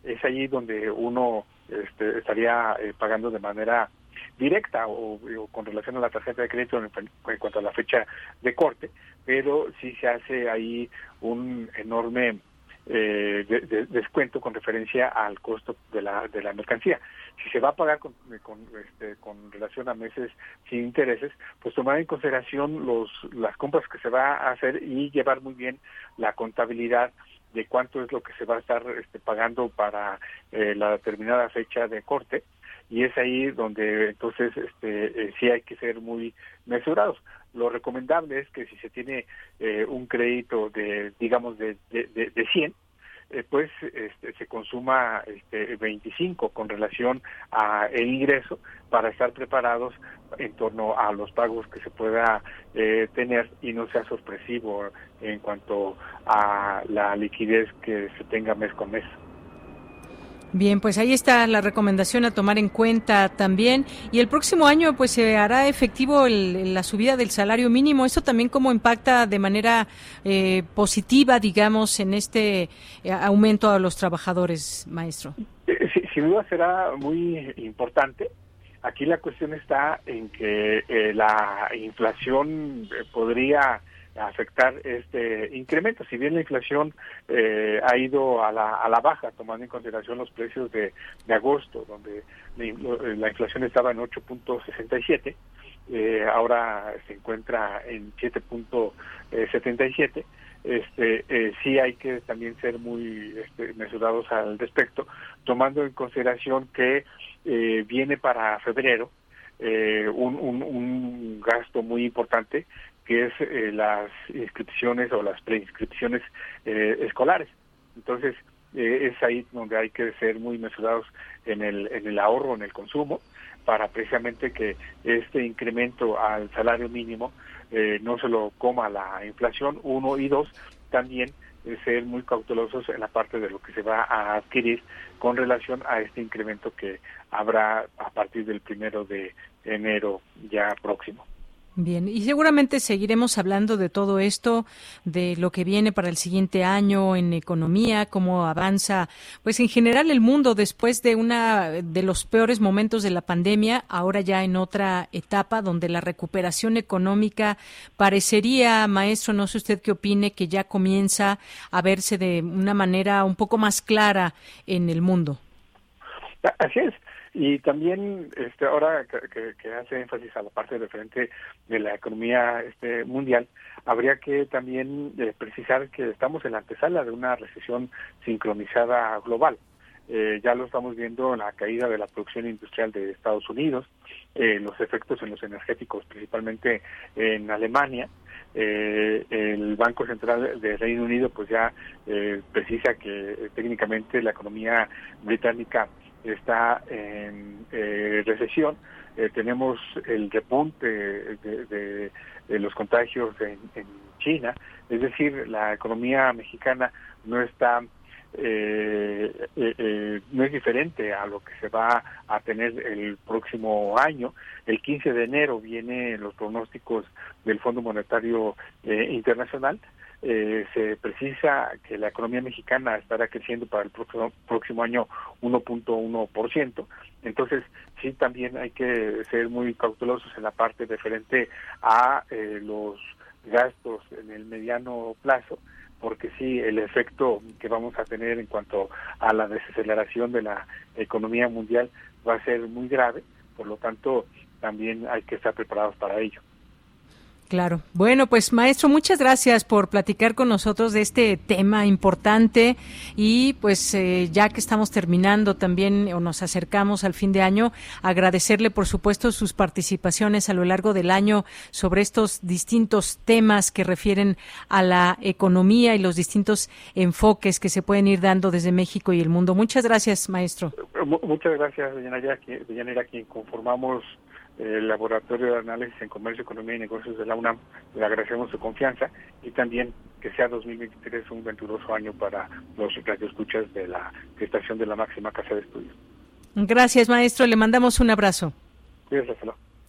Es allí donde uno este, estaría eh, pagando de manera directa o, con relación a la tarjeta de crédito en, cuanto a la fecha de corte, pero sí se hace ahí un enorme eh, descuento con referencia al costo de la, de la mercancía. Si se va a pagar con, con, este, con relación a meses sin intereses, pues tomar en consideración los, las compras que se va a hacer y llevar muy bien la contabilidad de cuánto es lo que se va a estar este, pagando para eh, la determinada fecha de corte y es ahí donde entonces este, eh, sí hay que ser muy mesurados. Lo recomendable es que si se tiene eh, un crédito de, digamos, de, de, de, 100, eh, pues este, se consuma este, 25 con relación a el ingreso para estar preparados en torno a los pagos que se pueda tener y no sea sorpresivo en cuanto a la liquidez que se tenga mes con mes. Bien, pues ahí está la recomendación a tomar en cuenta también. Y el próximo año, pues se hará efectivo la subida del salario mínimo. ¿Eso también cómo impacta de manera eh, positiva, digamos, en este eh, aumento a los trabajadores, maestro? Eh, sin duda será muy importante. Aquí la cuestión está en que la inflación podría afectar este incremento. Si bien la inflación eh, ha ido a la, a la baja, tomando en consideración los precios de, de agosto, donde la inflación estaba en 8.67, eh, ahora se encuentra en 7.77. Este, eh, sí hay que también ser muy este, mesurados al respecto, tomando en consideración que eh, viene para febrero eh, un, un, un, gasto muy importante que es eh, las inscripciones o las preinscripciones eh, escolares. Entonces, eh, es ahí donde hay que ser muy mesurados en el, en el ahorro, en el consumo, para precisamente que este incremento al salario mínimo no se lo coma la inflación, uno, y dos, también ser muy cautelosos en la parte de lo que se va a adquirir con relación a este incremento que habrá a partir del primero de enero ya próximo. Bien, y seguramente seguiremos hablando de todo esto, de lo que viene para el siguiente año en economía, cómo avanza, pues en general el mundo después de una de los peores momentos de la pandemia, ahora ya en otra etapa donde la recuperación económica parecería, maestro, no sé usted qué opine, que ya comienza a verse de una manera un poco más clara en el mundo. Así es. Y también este, ahora que, hace énfasis a la parte referente de la economía este, mundial, habría que también eh, precisar que estamos en la antesala de una recesión sincronizada global. Eh, ya lo estamos viendo en la caída de la producción industrial de Estados Unidos, eh, los efectos en los energéticos, principalmente en Alemania. el Banco Central de Reino Unido pues ya precisa que técnicamente la economía británica está en eh, recesión. Eh, tenemos el repunte de, los contagios en, China, es decir, la economía mexicana no está eh, no es diferente a lo que se va a tener el próximo año. El 15 de enero vienen los pronósticos del Fondo Monetario Internacional eh, se precisa que la economía mexicana estará creciendo para el próximo, próximo año 1.1%. Entonces, sí, también hay que ser muy cautelosos en la parte referente a eh, los gastos en el mediano plazo, porque sí, el efecto que vamos a tener en cuanto a la desaceleración de la economía mundial va a ser muy grave, por lo tanto, también hay que estar preparados para ello. Claro. Bueno, pues maestro, muchas gracias por platicar con nosotros de este tema importante y pues eh, ya que estamos terminando también o nos acercamos al fin de año, agradecerle por supuesto sus participaciones a lo largo del año sobre estos distintos temas que refieren a la economía y los distintos enfoques que se pueden ir dando desde México y el mundo. Muchas gracias, maestro. Muchas gracias, doña quien conformamos el Laboratorio de Análisis en Comercio, Economía y Negocios de la UNAM. Le agradecemos su confianza y también que sea 2023 un venturoso año para los escuchas de la estación de la máxima casa de estudios. Gracias, maestro. Le mandamos un abrazo. Cuídese,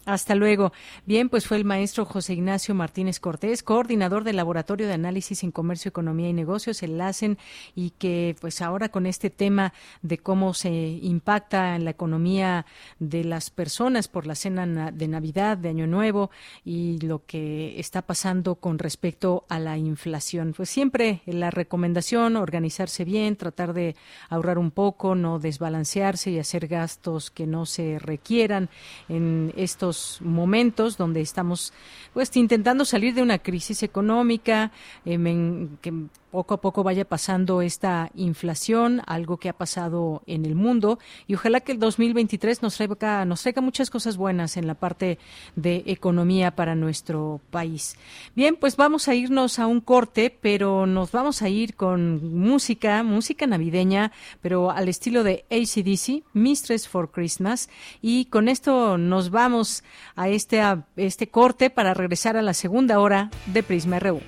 hasta luego. Bien, pues fue el maestro José Ignacio Martínez Cortés, coordinador del Laboratorio de Análisis en Comercio, Economía y Negocios, el LACEN, y que pues ahora con este tema de cómo se impacta en la economía de las personas por la cena de Navidad, de Año Nuevo y lo que está pasando con respecto a la inflación. Pues siempre la recomendación, organizarse bien, tratar de ahorrar un poco, no desbalancearse y hacer gastos que no se requieran en estos momentos donde estamos pues intentando salir de una crisis económica eh, que poco a poco vaya pasando esta inflación, algo que ha pasado en el mundo, y ojalá que el 2023 nos traiga, nos traiga muchas cosas buenas en la parte de economía para nuestro país. Bien, pues vamos a irnos a un corte, pero nos vamos a ir con música, música navideña, pero al estilo de ACDC, Mistress for Christmas, y con esto nos vamos a este, a este corte para regresar a la segunda hora de Prisma RU.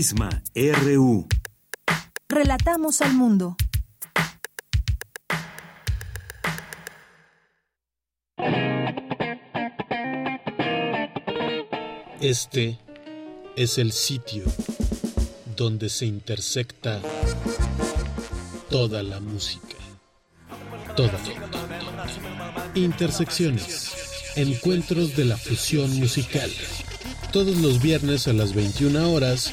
Prisma RU. Relatamos al mundo. Este es el sitio donde se intersecta toda la música. Toda. Intersecciones. Encuentros de la fusión musical. Todos los viernes a las 21 horas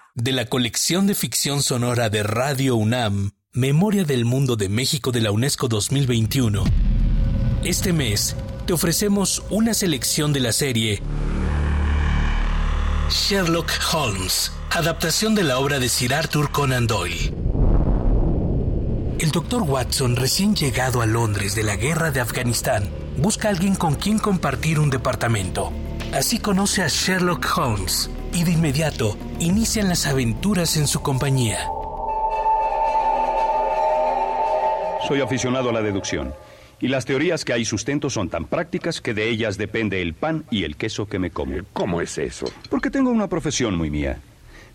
de la colección de ficción sonora de Radio UNAM, Memoria del Mundo de México de la UNESCO 2021. Este mes te ofrecemos una selección de la serie Sherlock Holmes, adaptación de la obra de Sir Arthur Conan Doyle. El doctor Watson, recién llegado a Londres de la guerra de Afganistán, busca a alguien con quien compartir un departamento. Así conoce a Sherlock Holmes, y de inmediato inician las aventuras en su compañía. Soy aficionado a la deducción. Y las teorías que hay sustento son tan prácticas que de ellas depende el pan y el queso que me como. ¿Cómo es eso? Porque tengo una profesión muy mía.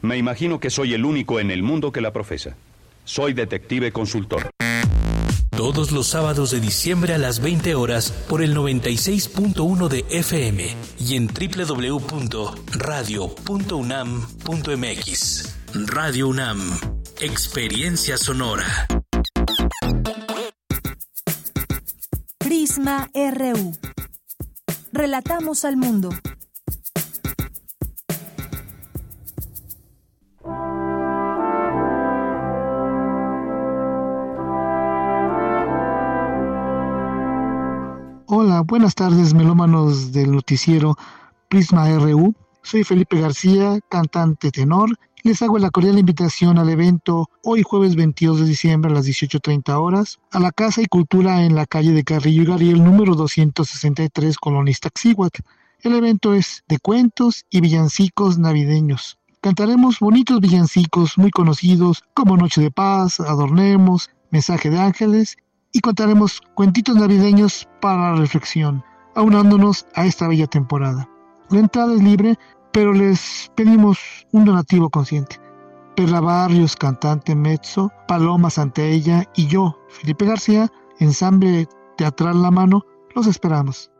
Me imagino que soy el único en el mundo que la profesa. Soy detective consultor. Todos los sábados de diciembre a las 20 horas por el 96.1 de FM y en www.radio.unam.mx. Radio UNAM. Experiencia sonora. Prisma RU. Relatamos al mundo. Buenas tardes, melómanos del noticiero Prisma RU. Soy Felipe García, cantante tenor. Les hago la cordial invitación al evento hoy jueves 22 de diciembre a las 18.30 horas a la Casa y Cultura en la calle de Carrillo y Gariel número 263, Colonista Xihuatl. El evento es de cuentos y villancicos navideños. Cantaremos bonitos villancicos muy conocidos como Noche de Paz, Adornemos, Mensaje de Ángeles y contaremos cuentitos navideños para la reflexión, aunándonos a esta bella temporada. La entrada es libre, pero les pedimos un donativo consciente. Perla Barrios, cantante mezzo, Paloma Santaella y yo, Felipe García, ensamble teatral La Mano, los esperamos.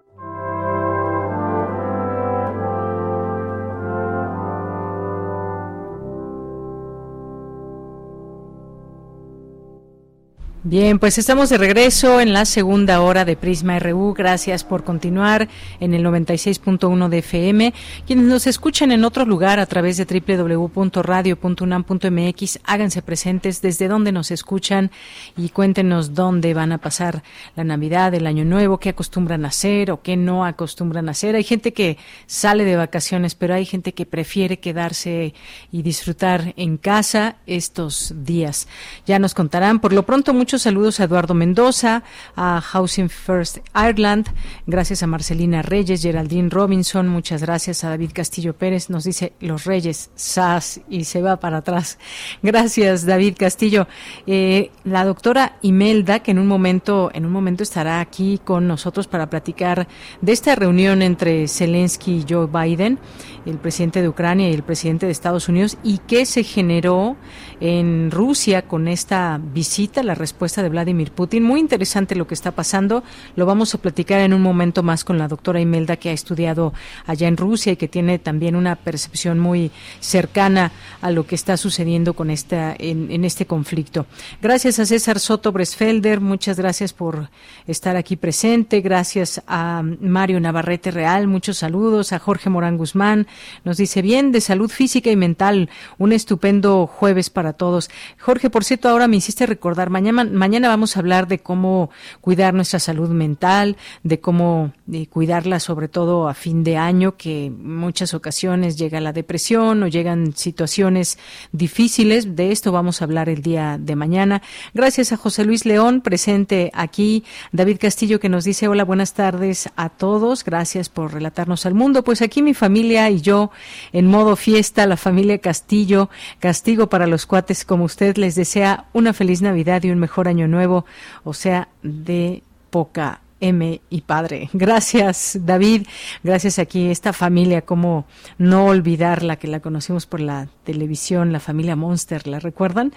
Bien, pues estamos de regreso en la segunda hora de Prisma RU. Gracias por continuar en el 96.1 de FM. Quienes nos escuchan en otro lugar a través de www.radio.unam.mx, háganse presentes desde donde nos escuchan y cuéntenos dónde van a pasar la Navidad, el Año Nuevo, qué acostumbran a hacer o qué no acostumbran a hacer. Hay gente que sale de vacaciones, pero hay gente que prefiere quedarse y disfrutar en casa estos días. Ya nos contarán. Por lo pronto, muchos saludos a Eduardo Mendoza, a Housing First Ireland, gracias a Marcelina Reyes, Geraldine Robinson, muchas gracias a David Castillo Pérez, nos dice Los Reyes, SAS, y se va para atrás. Gracias, David Castillo. Eh, la doctora Imelda, que en un momento, en un momento estará aquí con nosotros para platicar de esta reunión entre Zelensky y Joe Biden, el presidente de Ucrania y el presidente de Estados Unidos, y qué se generó en Rusia con esta visita, la respuesta respuesta de Vladimir Putin. Muy interesante lo que está pasando. Lo vamos a platicar en un momento más con la doctora Imelda, que ha estudiado allá en Rusia y que tiene también una percepción muy cercana a lo que está sucediendo con esta, en, en este conflicto. Gracias a César Soto Bresfelder, muchas gracias por estar aquí presente. Gracias a Mario Navarrete Real, muchos saludos. A Jorge Morán Guzmán, nos dice bien, de salud física y mental. Un estupendo jueves para todos. Jorge, por cierto, ahora me hiciste recordar, mañana, mañana vamos a hablar de cómo cuidar nuestra salud mental, de cómo eh, cuidarla sobre todo a fin de año, que muchas ocasiones llega la depresión o llegan situaciones difíciles. De esto vamos a hablar el día de mañana. Gracias a José Luis León, presente aquí. David Castillo, que nos dice hola, buenas tardes a todos. Gracias por relatarnos al mundo. Pues aquí mi familia y yo en modo fiesta, la familia Castillo, castigo para los cuates como usted les desea una feliz Navidad y un mejor año nuevo, o sea, de poca M y padre. Gracias, David. Gracias aquí, esta familia, cómo no olvidarla, que la conocimos por la televisión, la familia Monster, ¿la recuerdan?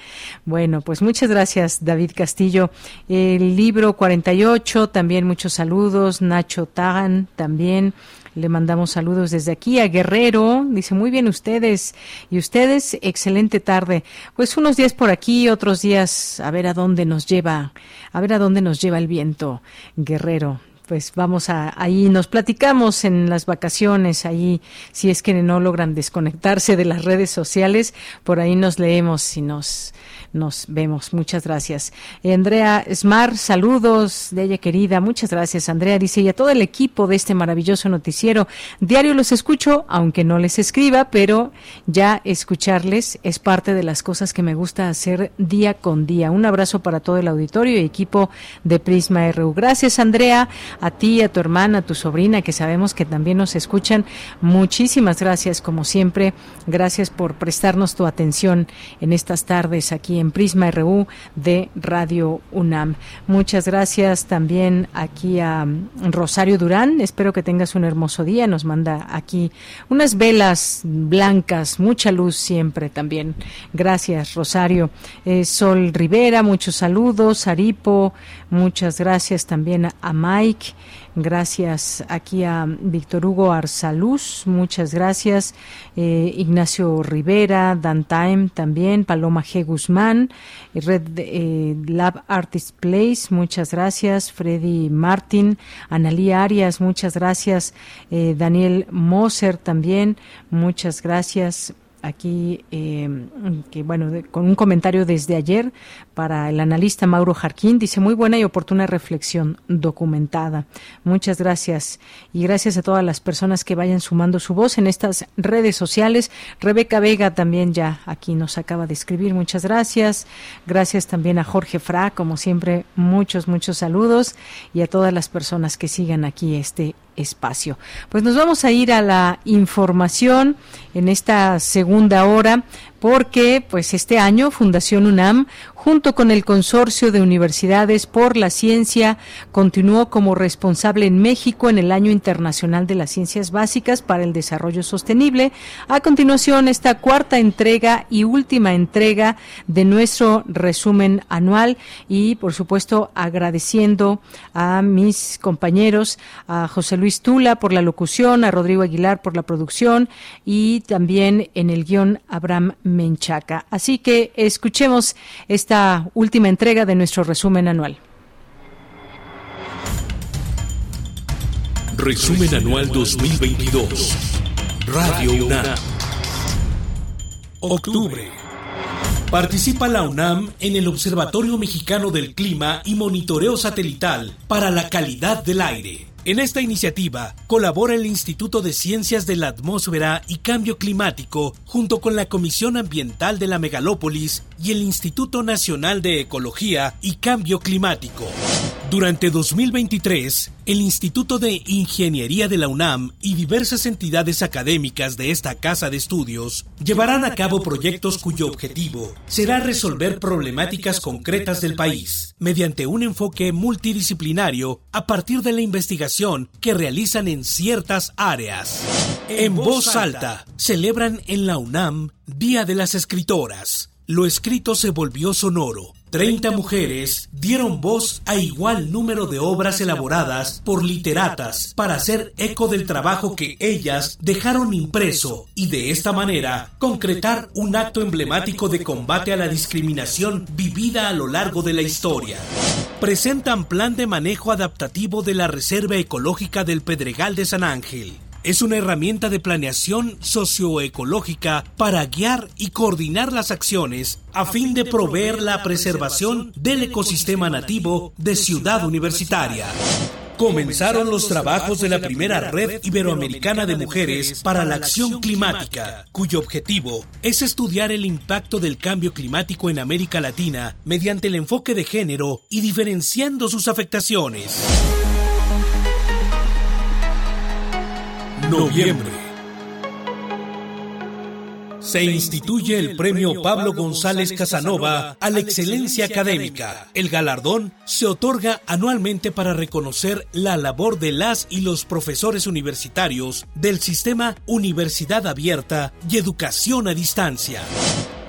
Bueno, pues muchas gracias, David Castillo. El libro 48, también muchos saludos. Nacho Tagan, también. Le mandamos saludos desde aquí a Guerrero. Dice, muy bien ustedes. Y ustedes, excelente tarde. Pues unos días por aquí, otros días a ver a dónde nos lleva, a ver a dónde nos lleva el viento, Guerrero pues vamos a ahí nos platicamos en las vacaciones ahí si es que no logran desconectarse de las redes sociales por ahí nos leemos y nos nos vemos. Muchas gracias. Andrea Smart, saludos de ella querida. Muchas gracias, Andrea. Dice, y a todo el equipo de este maravilloso noticiero. Diario los escucho, aunque no les escriba, pero ya escucharles es parte de las cosas que me gusta hacer día con día. Un abrazo para todo el auditorio y equipo de Prisma RU. Gracias, Andrea, a ti, a tu hermana, a tu sobrina, que sabemos que también nos escuchan. Muchísimas gracias, como siempre. Gracias por prestarnos tu atención en estas tardes aquí en Prisma RU de Radio UNAM. Muchas gracias también aquí a mm, Rosario Durán. Espero que tengas un hermoso día. Nos manda aquí unas velas blancas, mucha luz siempre también. Gracias, Rosario. Eh, Sol Rivera, muchos saludos. Aripo, muchas gracias también a Mike. Gracias aquí a Víctor Hugo Arsaluz, muchas gracias. Eh, Ignacio Rivera, Dan Time también, Paloma G. Guzmán, Red eh, Lab Artist Place, muchas gracias. Freddy Martin, Analía Arias, muchas gracias. Eh, Daniel Moser también, muchas gracias aquí, eh, que bueno, con un comentario desde ayer para el analista Mauro Jarquín, dice muy buena y oportuna reflexión documentada. Muchas gracias y gracias a todas las personas que vayan sumando su voz en estas redes sociales. Rebeca Vega también ya aquí nos acaba de escribir, muchas gracias. Gracias también a Jorge Fra, como siempre, muchos, muchos saludos y a todas las personas que sigan aquí este espacio. Pues nos vamos a ir a la información en esta segunda hora porque pues este año Fundación UNAM junto con el Consorcio de Universidades por la Ciencia continuó como responsable en México en el Año Internacional de las Ciencias Básicas para el Desarrollo Sostenible. A continuación esta cuarta entrega y última entrega de nuestro resumen anual y por supuesto agradeciendo a mis compañeros a José Luis Tula por la locución, a Rodrigo Aguilar por la producción y también en el guion Abraham Menchaca. Así que escuchemos esta última entrega de nuestro resumen anual. Resumen Anual 2022. Radio UNAM. Octubre. Participa la UNAM en el Observatorio Mexicano del Clima y Monitoreo Satelital para la Calidad del Aire. En esta iniciativa colabora el Instituto de Ciencias de la Atmósfera y Cambio Climático junto con la Comisión Ambiental de la Megalópolis y el Instituto Nacional de Ecología y Cambio Climático. Durante 2023, el Instituto de Ingeniería de la UNAM y diversas entidades académicas de esta casa de estudios llevarán a cabo proyectos cuyo objetivo será resolver problemáticas concretas del país mediante un enfoque multidisciplinario a partir de la investigación que realizan en ciertas áreas. En voz alta, celebran en la UNAM Día de las Escritoras. Lo escrito se volvió sonoro 30 mujeres dieron voz a igual número de obras elaboradas por literatas para hacer eco del trabajo que ellas dejaron impreso y de esta manera concretar un acto emblemático de combate a la discriminación vivida a lo largo de la historia. Presentan plan de manejo adaptativo de la Reserva Ecológica del Pedregal de San Ángel es una herramienta de planeación socioecológica para guiar y coordinar las acciones a fin de proveer la preservación del ecosistema nativo de Ciudad Universitaria. Comenzaron los trabajos de la primera red iberoamericana de mujeres para la acción climática, cuyo objetivo es estudiar el impacto del cambio climático en América Latina mediante el enfoque de género y diferenciando sus afectaciones. Noviembre. Se instituye el premio Pablo González Casanova a la excelencia académica. El galardón se otorga anualmente para reconocer la labor de las y los profesores universitarios del sistema Universidad Abierta y Educación a Distancia.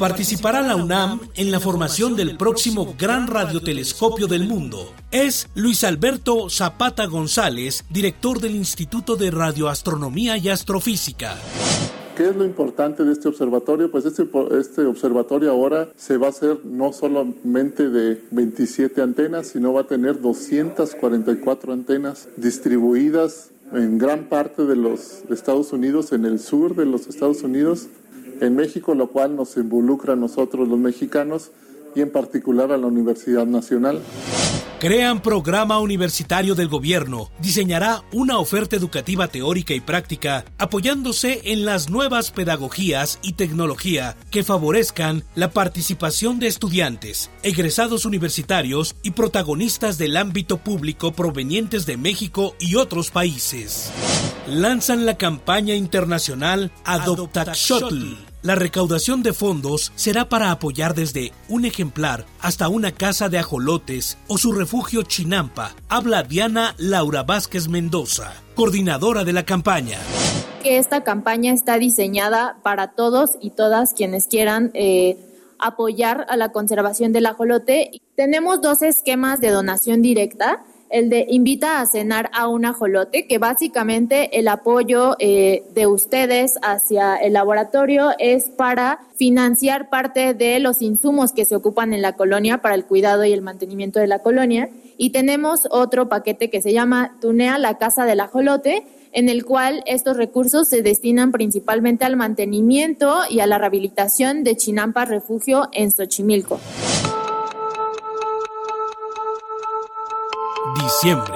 Participará la UNAM en la formación del próximo gran radiotelescopio del mundo. Es Luis Alberto Zapata González, director del Instituto de Radioastronomía y Astrofísica. ¿Qué es lo importante de este observatorio? Pues este, este, observatorio ahora se va a hacer no solamente de 27 antenas, sino va a tener 244 antenas distribuidas en gran parte de los Estados Unidos, en el sur de los Estados Unidos, en México, lo cual nos involucra a nosotros los mexicanos y en particular a la Universidad Nacional. Crean programa universitario del gobierno. Diseñará una oferta educativa teórica y práctica apoyándose en las nuevas pedagogías y tecnología que favorezcan la participación de estudiantes, egresados universitarios y protagonistas del ámbito público provenientes de México y otros países. Lanzan la campaña internacional Adopta Shuttle la recaudación de fondos será para apoyar desde un ejemplar hasta una casa de ajolotes o su refugio Chinampa. Habla Diana Laura Vázquez Mendoza, coordinadora de la campaña. Esta campaña está diseñada para todos y todas quienes quieran eh, apoyar a la conservación del ajolote. Tenemos dos esquemas de donación directa el de invita a cenar a un ajolote, que básicamente el apoyo eh, de ustedes hacia el laboratorio es para financiar parte de los insumos que se ocupan en la colonia para el cuidado y el mantenimiento de la colonia. Y tenemos otro paquete que se llama Tunea la Casa del Ajolote, en el cual estos recursos se destinan principalmente al mantenimiento y a la rehabilitación de Chinampa Refugio en Xochimilco. Diciembre.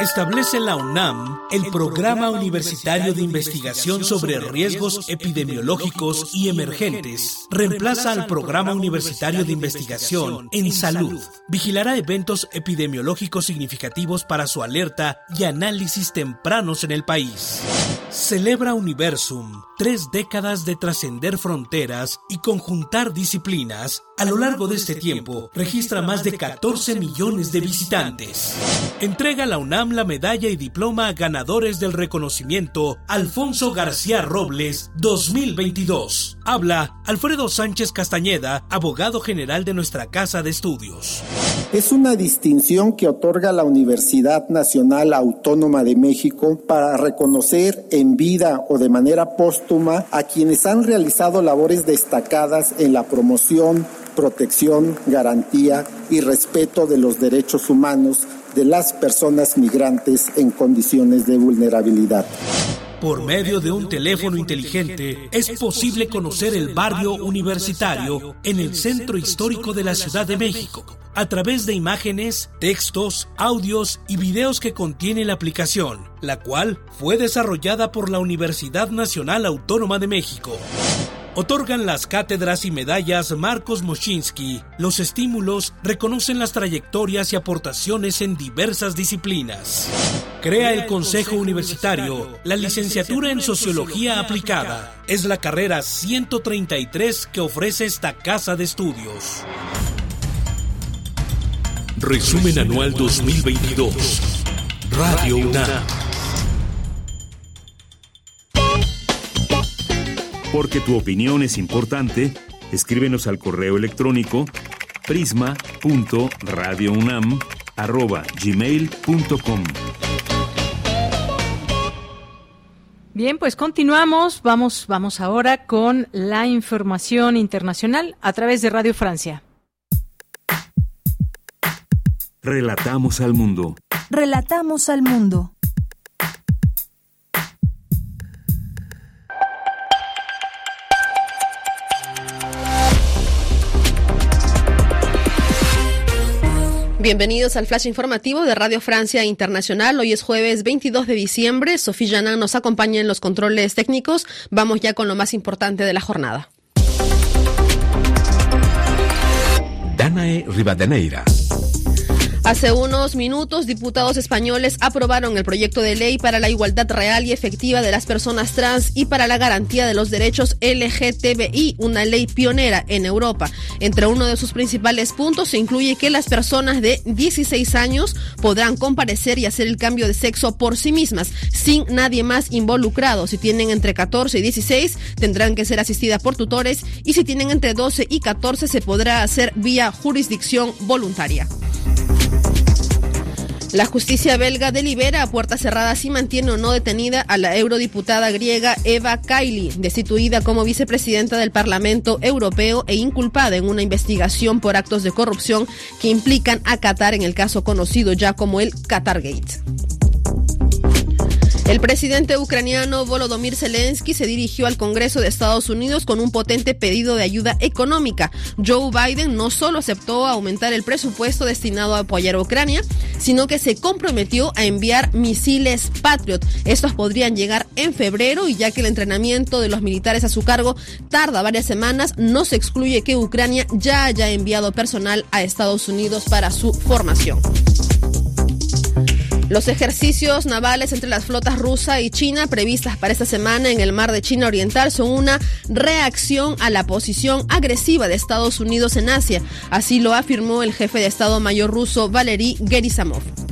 Establece la UNAM el Programa Universitario de Investigación sobre Riesgos Epidemiológicos y Emergentes. Reemplaza al Programa Universitario de Investigación en Salud. Vigilará eventos epidemiológicos significativos para su alerta y análisis tempranos en el país. Celebra Universum, tres décadas de trascender fronteras y conjuntar disciplinas. A lo largo de este tiempo, registra más de 14 millones de visitantes. Entrega la UNAM la medalla y diploma a ganadores del reconocimiento Alfonso García Robles 2022. Habla Alfredo Sánchez Castañeda, abogado general de nuestra Casa de Estudios. Es una distinción que otorga la Universidad Nacional Autónoma de México para reconocer en vida o de manera póstuma a quienes han realizado labores destacadas en la promoción, protección, garantía y respeto de los derechos humanos de las personas migrantes en condiciones de vulnerabilidad. Por medio de un teléfono inteligente es posible conocer el barrio universitario en el centro histórico de la Ciudad de México a través de imágenes, textos, audios y videos que contiene la aplicación, la cual fue desarrollada por la Universidad Nacional Autónoma de México. Otorgan las cátedras y medallas Marcos Moschinsky. Los estímulos reconocen las trayectorias y aportaciones en diversas disciplinas. Crea el Consejo Universitario la licenciatura en Sociología Aplicada. Es la carrera 133 que ofrece esta casa de estudios. Resumen Anual 2022. Radio UNAM. Porque tu opinión es importante, Escríbenos al correo electrónico prisma.radiounam@gmail.com. Bien, pues continuamos. Vamos, vamos ahora con la información internacional a través de Radio Francia. Relatamos al mundo. Relatamos al mundo. Bienvenidos al flash informativo de Radio Francia Internacional. Hoy es jueves 22 de diciembre. Sofía Janan nos acompaña en los controles técnicos. Vamos ya con lo más importante de la jornada. Danae Rivadeneira. Hace unos minutos, diputados españoles aprobaron el proyecto de ley para la igualdad real y efectiva de las personas trans y para la garantía de los derechos LGTBI, una ley pionera en Europa. Entre uno de sus principales puntos se incluye que las personas de 16 años podrán comparecer y hacer el cambio de sexo por sí mismas, sin nadie más involucrado. Si tienen entre 14 y 16, tendrán que ser asistidas por tutores y si tienen entre 12 y 14, se podrá hacer vía jurisdicción voluntaria. La justicia belga delibera a puertas cerradas si mantiene o no detenida a la eurodiputada griega Eva Kaili, destituida como vicepresidenta del Parlamento Europeo e inculpada en una investigación por actos de corrupción que implican a Qatar en el caso conocido ya como el Qatargate. El presidente ucraniano Volodymyr Zelensky se dirigió al Congreso de Estados Unidos con un potente pedido de ayuda económica. Joe Biden no solo aceptó aumentar el presupuesto destinado a apoyar a Ucrania, sino que se comprometió a enviar misiles Patriot. Estos podrían llegar en febrero y ya que el entrenamiento de los militares a su cargo tarda varias semanas, no se excluye que Ucrania ya haya enviado personal a Estados Unidos para su formación. Los ejercicios navales entre las flotas rusa y china previstas para esta semana en el mar de China Oriental son una reacción a la posición agresiva de Estados Unidos en Asia. Así lo afirmó el jefe de Estado Mayor ruso Valery Gerasimov.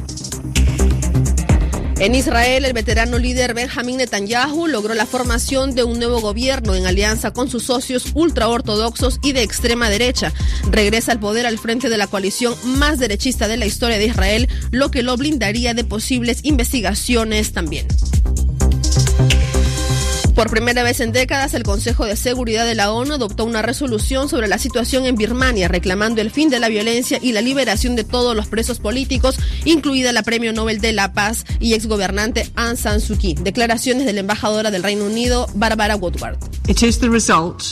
En Israel, el veterano líder Benjamin Netanyahu logró la formación de un nuevo gobierno en alianza con sus socios ultraortodoxos y de extrema derecha. Regresa al poder al frente de la coalición más derechista de la historia de Israel, lo que lo blindaría de posibles investigaciones también. Por primera vez en décadas, el Consejo de Seguridad de la ONU adoptó una resolución sobre la situación en Birmania, reclamando el fin de la violencia y la liberación de todos los presos políticos, incluida la Premio Nobel de la Paz y exgobernante Aung San Suu Kyi. Declaraciones de la embajadora del Reino Unido, Barbara Woodward. It is the result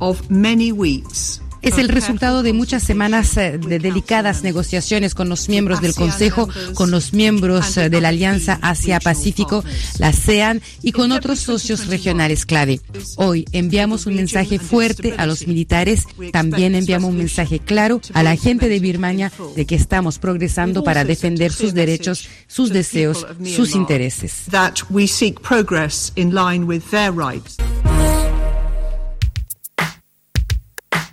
of many weeks es el resultado de muchas semanas eh, de delicadas negociaciones con los miembros del Consejo, con los miembros eh, de la Alianza Asia-Pacífico, la ASEAN y con otros socios regionales clave. Hoy enviamos un mensaje fuerte a los militares, también enviamos un mensaje claro a la gente de Birmania de que estamos progresando para defender sus derechos, sus deseos, sus intereses.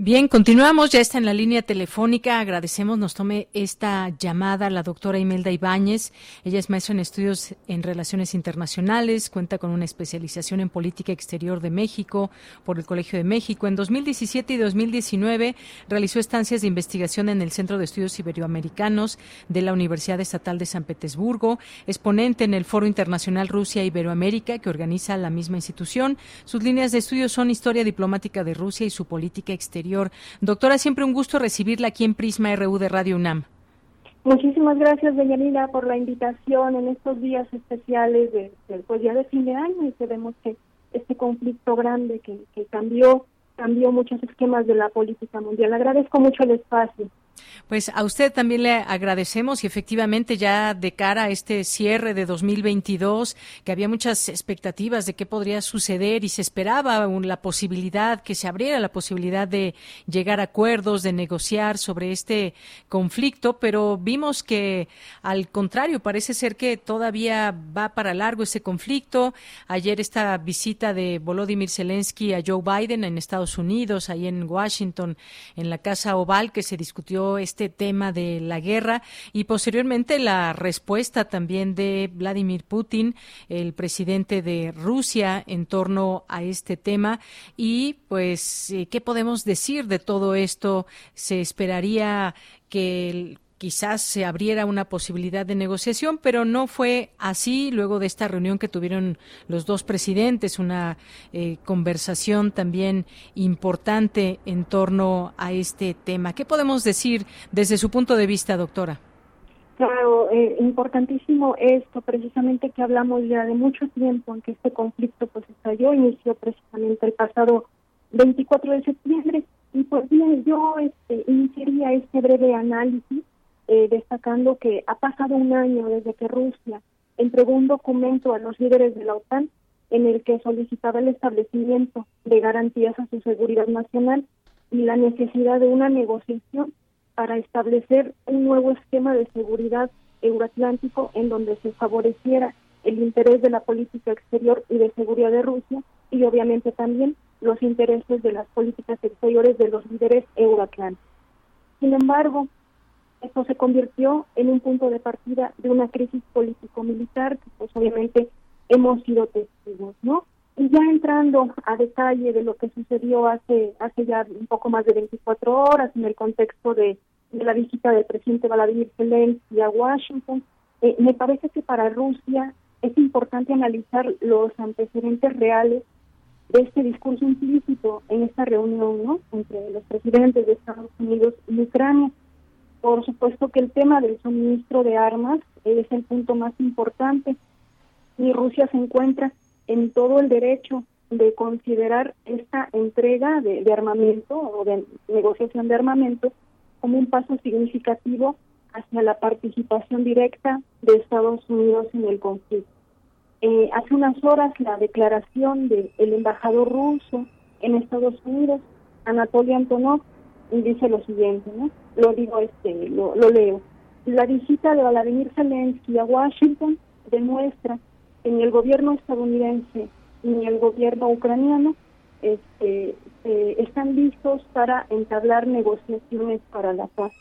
Bien, continuamos, ya está en la línea telefónica. Agradecemos, nos tome esta llamada la doctora Imelda Ibáñez. Ella es maestra en estudios en relaciones internacionales, cuenta con una especialización en política exterior de México por el Colegio de México. En 2017 y 2019 realizó estancias de investigación en el Centro de Estudios Iberoamericanos de la Universidad Estatal de San Petersburgo, exponente en el Foro Internacional Rusia-Iberoamérica que organiza la misma institución. Sus líneas de estudio son historia diplomática de Rusia y su política exterior Doctora, siempre un gusto recibirla aquí en Prisma RU de Radio UNAM. Muchísimas gracias, Nina, por la invitación en estos días especiales del de, pues día de fin de año y que vemos que este conflicto grande que, que cambió cambió muchos esquemas de la política mundial. Agradezco mucho el espacio. Pues a usted también le agradecemos y efectivamente ya de cara a este cierre de 2022, que había muchas expectativas de qué podría suceder y se esperaba la posibilidad, que se abriera la posibilidad de llegar a acuerdos, de negociar sobre este conflicto, pero vimos que al contrario, parece ser que todavía va para largo ese conflicto. Ayer esta visita de Volodymyr Zelensky a Joe Biden en Estados Unidos, ahí en Washington, en la Casa Oval, que se discutió todo este tema de la guerra y posteriormente la respuesta también de Vladimir Putin, el presidente de Rusia, en torno a este tema. Y pues, eh, ¿qué podemos decir de todo esto? Se esperaría que quizás se abriera una posibilidad de negociación, pero no fue así luego de esta reunión que tuvieron los dos presidentes, una eh, conversación también importante en torno a este tema. ¿Qué podemos decir desde su punto de vista, doctora? Claro, eh, importantísimo esto, precisamente que hablamos ya de mucho tiempo en que este conflicto pues estalló, inició precisamente el pasado 24 de septiembre y pues bien, yo este, iniciaría este breve análisis eh, destacando que ha pasado un año desde que Rusia entregó un documento a los líderes de la OTAN en el que solicitaba el establecimiento de garantías a su seguridad nacional y la necesidad de una negociación para establecer un nuevo esquema de seguridad euroatlántico en donde se favoreciera el interés de la política exterior y de seguridad de Rusia y obviamente también los intereses de las políticas exteriores de los líderes euroatlánticos. Sin embargo, esto se convirtió en un punto de partida de una crisis político-militar que pues obviamente hemos sido testigos, ¿no? Y ya entrando a detalle de lo que sucedió hace hace ya un poco más de 24 horas en el contexto de, la visita del presidente Vladimir Zelensky a Washington, eh, me parece que para Rusia es importante analizar los antecedentes reales de este discurso implícito en esta reunión, ¿no? Entre los presidentes de Estados Unidos y Ucrania. Por supuesto que el tema del suministro de armas es el punto más importante y Rusia se encuentra en todo el derecho de considerar esta entrega de, armamento o de negociación de armamento como un paso significativo hacia la participación directa de Estados Unidos en el conflicto. Eh, hace unas horas la declaración del embajador ruso en Estados Unidos, Anatoly Antonov, dice lo siguiente, ¿no? Lo digo, este, lo, leo. La visita de Vladimir Zelensky a Washington demuestra que ni el gobierno estadounidense ni el gobierno ucraniano este, eh, están listos para entablar negociaciones para la paz.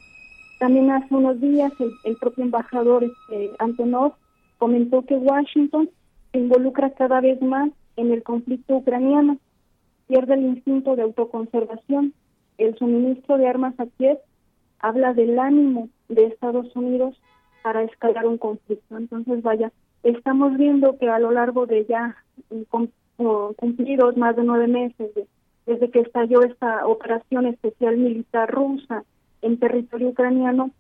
También hace unos días el, propio embajador este, Antonov comentó que Washington se involucra cada vez más en el conflicto ucraniano, pierde el instinto de autoconservación el suministro de armas a Kiev habla del ánimo de Estados Unidos para escalar un conflicto. Entonces, vaya, estamos viendo que a lo largo de ya cumplidos más de nueve meses desde que estalló esta operación especial militar rusa en territorio ucraniano,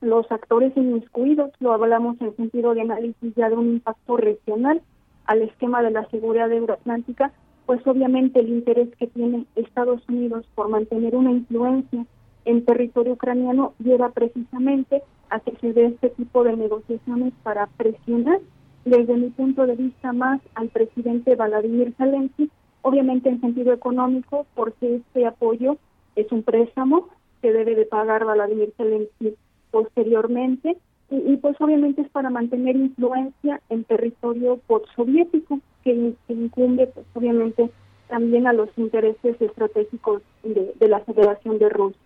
los actores inmiscuidos, lo hablamos en sentido de análisis ya de un impacto regional al esquema de la seguridad euroatlántica, pues obviamente el interés que tiene Estados Unidos por mantener una influencia en territorio ucraniano lleva precisamente a que se dé este tipo de negociaciones para presionar desde mi punto de vista más al presidente Vladimir Zelensky, obviamente en sentido económico, porque este apoyo es un préstamo que debe de pagar Vladimir Zelensky posteriormente y, pues obviamente es para mantener influencia en territorio postsoviético que, incumbe pues obviamente también a los intereses estratégicos de la Federación de Rusia.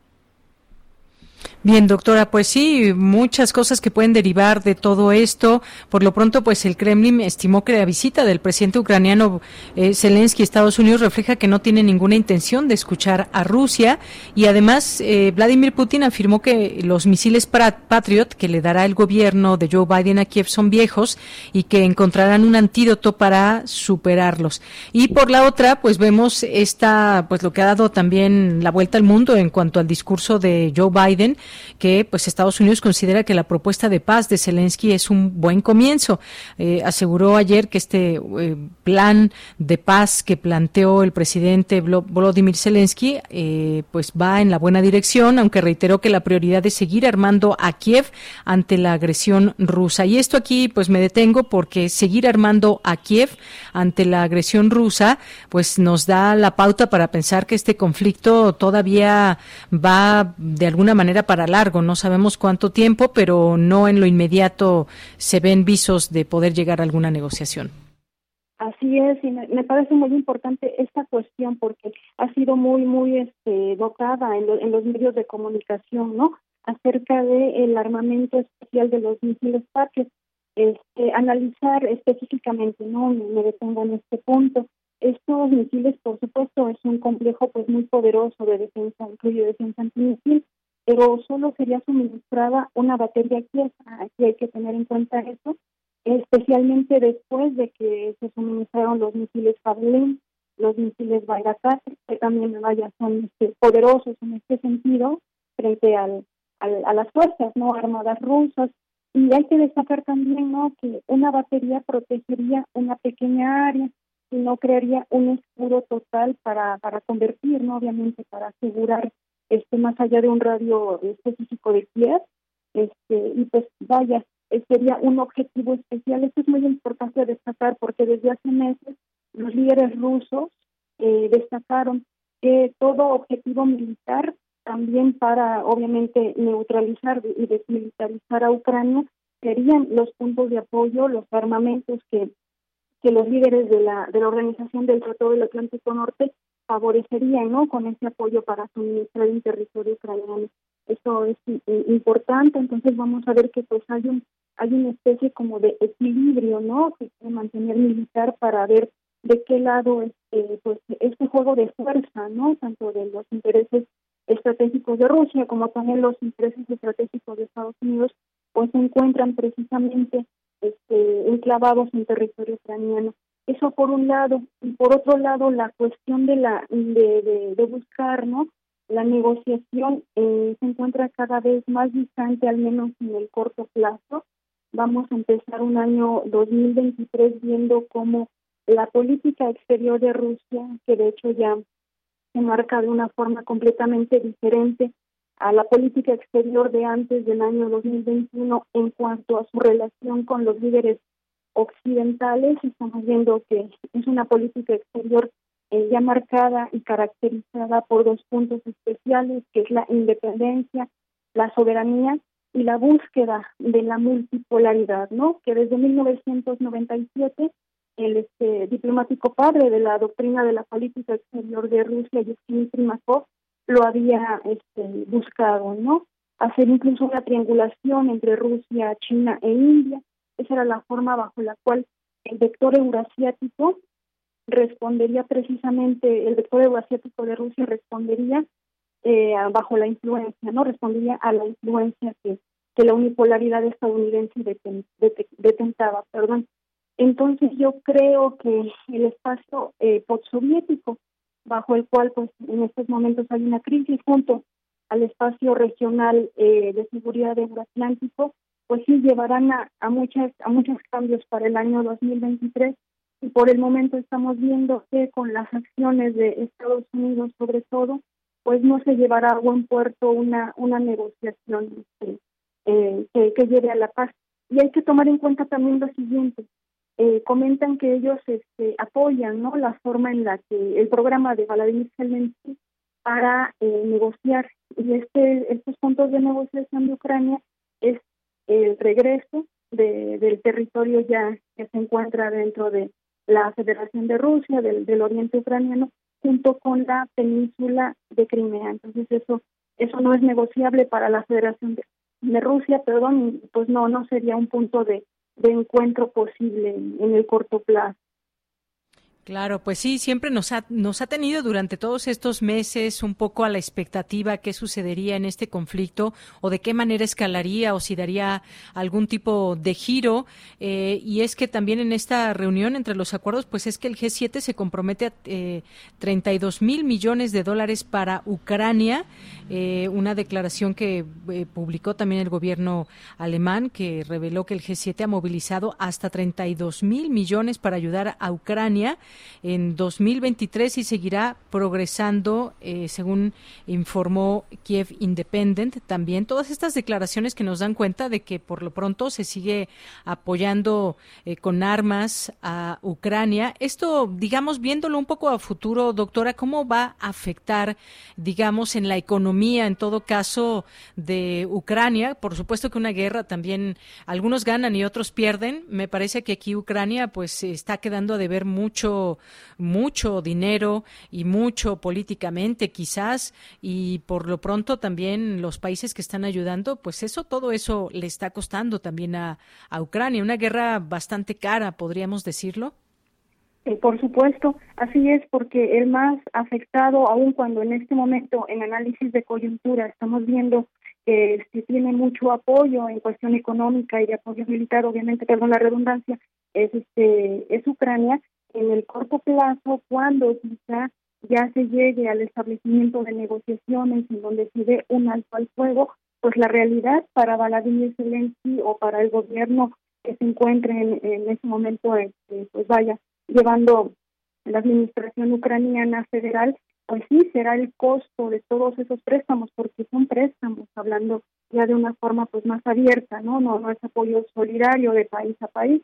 Bien, doctora, pues sí, muchas cosas que pueden derivar de todo esto. Por lo pronto, pues el Kremlin estimó que la visita del presidente ucraniano eh, Zelensky a Estados Unidos refleja que no tiene ninguna intención de escuchar a Rusia y además eh, Vladimir Putin afirmó que los misiles Patriot que le dará el gobierno de Joe Biden a Kiev son viejos y que encontrarán un antídoto para superarlos. Y por la otra, pues vemos esta, pues lo que ha dado también la vuelta al mundo en cuanto al discurso de Joe Biden que pues Estados Unidos considera que la propuesta de paz de Zelensky es un buen comienzo. Eh, aseguró ayer que este eh, plan de paz que planteó el presidente Volodymyr Zelensky eh, pues va en la buena dirección, aunque reiteró que la prioridad es seguir armando a Kiev ante la agresión rusa. Y esto aquí pues me detengo porque seguir armando a Kiev ante la agresión rusa pues nos da la pauta para pensar que este conflicto todavía va de alguna manera para largo. No sabemos cuánto tiempo, pero no en lo inmediato se ven visos de poder llegar a alguna negociación. Así es, y me, parece muy importante esta cuestión porque ha sido muy, muy este, en, los medios de comunicación, ¿no? acerca del armamento especial de los misiles Patriot. Este, analizar específicamente, no me detengo en este punto. Estos misiles, por supuesto, es un complejo pues muy poderoso de defensa, incluye defensa antimisil, pero solo sería suministrada una batería quieta. Aquí hay que tener en cuenta eso, especialmente después de que se suministraron los misiles Javelin, los misiles Bayraktar, que también vaya son este, poderosos en este sentido frente al, a las fuerzas no armadas rusas. Y hay que destacar también no que una batería protegería una pequeña área y no crearía un escudo total para, para convertir, ¿no? obviamente para asegurar este más allá de un radio específico de Kiev, este, y pues vaya, eh, sería un objetivo especial. Esto es muy importante destacar porque desde hace meses los líderes rusos eh, destacaron que todo objetivo militar, también para obviamente neutralizar y desmilitarizar a Ucrania, serían los puntos de apoyo, los armamentos que, que los líderes de la, de la Organización del Tratado del Atlántico Norte favorecerían ¿no? con ese apoyo para suministrar en territorio ucraniano. Eso es importante, entonces vamos a ver que pues hay un hay una especie como de equilibrio, ¿no? Que se mantener militar para ver de qué lado este pues este juego de fuerza, ¿no? Tanto de los intereses estratégicos de Rusia como también los intereses estratégicos de Estados Unidos pues se encuentran precisamente este enclavados en territorio ucraniano. Eso por un lado y por otro lado la cuestión de la de, de, buscar, ¿no? La negociación eh, se encuentra cada vez más distante, al menos en el corto plazo. Vamos a empezar un año 2023 viendo cómo la política exterior de Rusia, que de hecho ya se marca de una forma completamente diferente a la política exterior de antes del año 2021 en cuanto a su relación con los líderes occidentales. Estamos viendo que es una política exterior eh, ya marcada y caracterizada por dos puntos especiales, que es la independencia, la soberanía y la búsqueda de la multipolaridad, ¿no? Que desde 1997 el este, diplomático padre de la doctrina de la política exterior de Rusia, Yevgeny Primakov, lo había este, buscado, ¿no? Hacer incluso una triangulación entre Rusia, China e India. Esa era la forma bajo la cual el vector eurasiático respondería precisamente, el vector eurasiático de Rusia respondería eh, bajo la influencia, ¿no? Respondería a la influencia que, que la unipolaridad estadounidense detentaba, perdón. Entonces yo creo que el espacio eh, postsoviético, bajo el cual pues en estos momentos hay una crisis junto al espacio regional eh, de seguridad euroatlántico, pues sí llevarán a, a muchas a muchos cambios para el año 2023 y por el momento estamos viendo que con las acciones de Estados Unidos sobre todo, pues no se llevará a buen puerto una una negociación este, eh, que, que lleve a la paz. Y hay que tomar en cuenta también lo siguiente, eh, comentan que ellos este, apoyan no la forma en la que el programa de Vladimir Zelensky para eh, negociar. Y este estos puntos de negociación de Ucrania es el regreso de, del territorio ya que se encuentra dentro de la Federación de Rusia del, del Oriente ucraniano junto con la península de Crimea entonces eso eso no es negociable para la Federación de, de Rusia perdón pues no no sería un punto de de encuentro posible en el corto plazo. Claro, pues sí, siempre nos ha, nos ha tenido durante todos estos meses un poco a la expectativa qué sucedería en este conflicto o de qué manera escalaría o si daría algún tipo de giro. Eh, y es que también en esta reunión entre los acuerdos, pues es que el G7 se compromete a eh, 32 mil millones de dólares para Ucrania, eh, una declaración que eh, publicó también el gobierno alemán que reveló que el G7 ha movilizado hasta 32 mil millones para ayudar a Ucrania en 2023 y seguirá progresando, eh, según informó Kiev Independent. También todas estas declaraciones que nos dan cuenta de que por lo pronto se sigue apoyando eh, con armas a Ucrania. Esto, digamos, viéndolo un poco a futuro, doctora, ¿cómo va a afectar, digamos, en la economía, en todo caso, de Ucrania? Por supuesto que una guerra también, algunos ganan y otros pierden. Me parece que aquí Ucrania, pues, está quedando a deber mucho mucho dinero y mucho políticamente quizás y por lo pronto también los países que están ayudando, pues eso, todo eso le está costando también a, a Ucrania, una guerra bastante cara, podríamos decirlo. Eh, por supuesto, así es, porque el más afectado, aun cuando en este momento en análisis de coyuntura estamos viendo que este, tiene mucho apoyo en cuestión económica y de apoyo militar, obviamente, perdón la redundancia, es, este, es Ucrania, en el corto plazo, cuando quizá ya se llegue al establecimiento de negociaciones en donde se dé un alto al fuego, pues la realidad para Vladimir Zelensky o para el gobierno que se encuentre en, en ese momento, este, pues vaya, llevando la administración ucraniana federal, pues sí, será el costo de todos esos préstamos, porque son préstamos, hablando ya de una forma pues más abierta, ¿no? No, no es apoyo solidario de país a país,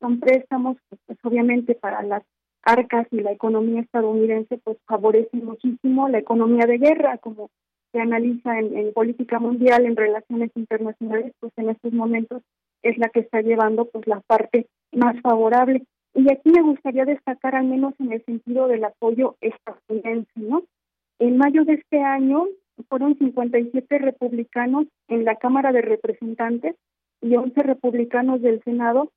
son préstamos, pues, obviamente para las arcas y la economía estadounidense, pues favorece muchísimo la economía de guerra, como se analiza en, en política mundial, en relaciones internacionales, pues en estos momentos es la que está llevando pues la parte más favorable. Y aquí me gustaría destacar al menos en el sentido del apoyo estadounidense, ¿no? En mayo de este año fueron 57 republicanos en la Cámara de Representantes y 11 republicanos del Senado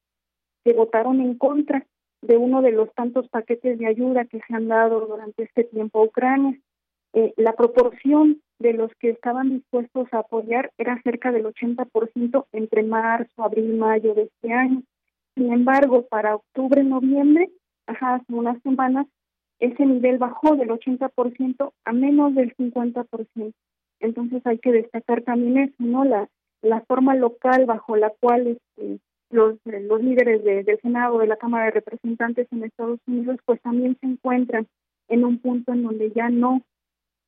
que votaron en contra de uno de los tantos paquetes de ayuda que se han dado durante este tiempo a Ucrania. Eh, la proporción de los que estaban dispuestos a apoyar era cerca del 80% entre marzo, abril, mayo de este año. Sin embargo, para octubre, noviembre, ajá, hace unas semanas, ese nivel bajó del 80% a menos del 50%. Entonces hay que destacar también eso, ¿no? La, la forma local bajo la cual este, los, los líderes de, del Senado, de la Cámara de Representantes en Estados Unidos, pues también se encuentran en un punto en donde ya no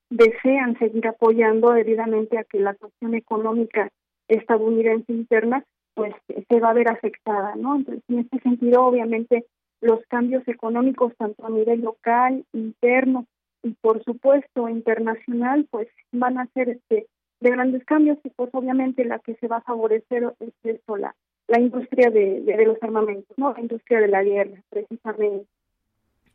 desean seguir apoyando debidamente a que la cuestión económica estadounidense interna pues se va a ver afectada, ¿no? Entonces, en este sentido, obviamente, los cambios económicos, tanto a nivel local, interno y, por supuesto, internacional, pues van a ser este, de grandes cambios y, pues, obviamente, la que se va a favorecer es esto, la, la industria de, de los armamentos, ¿no? La industria de la guerra, precisamente.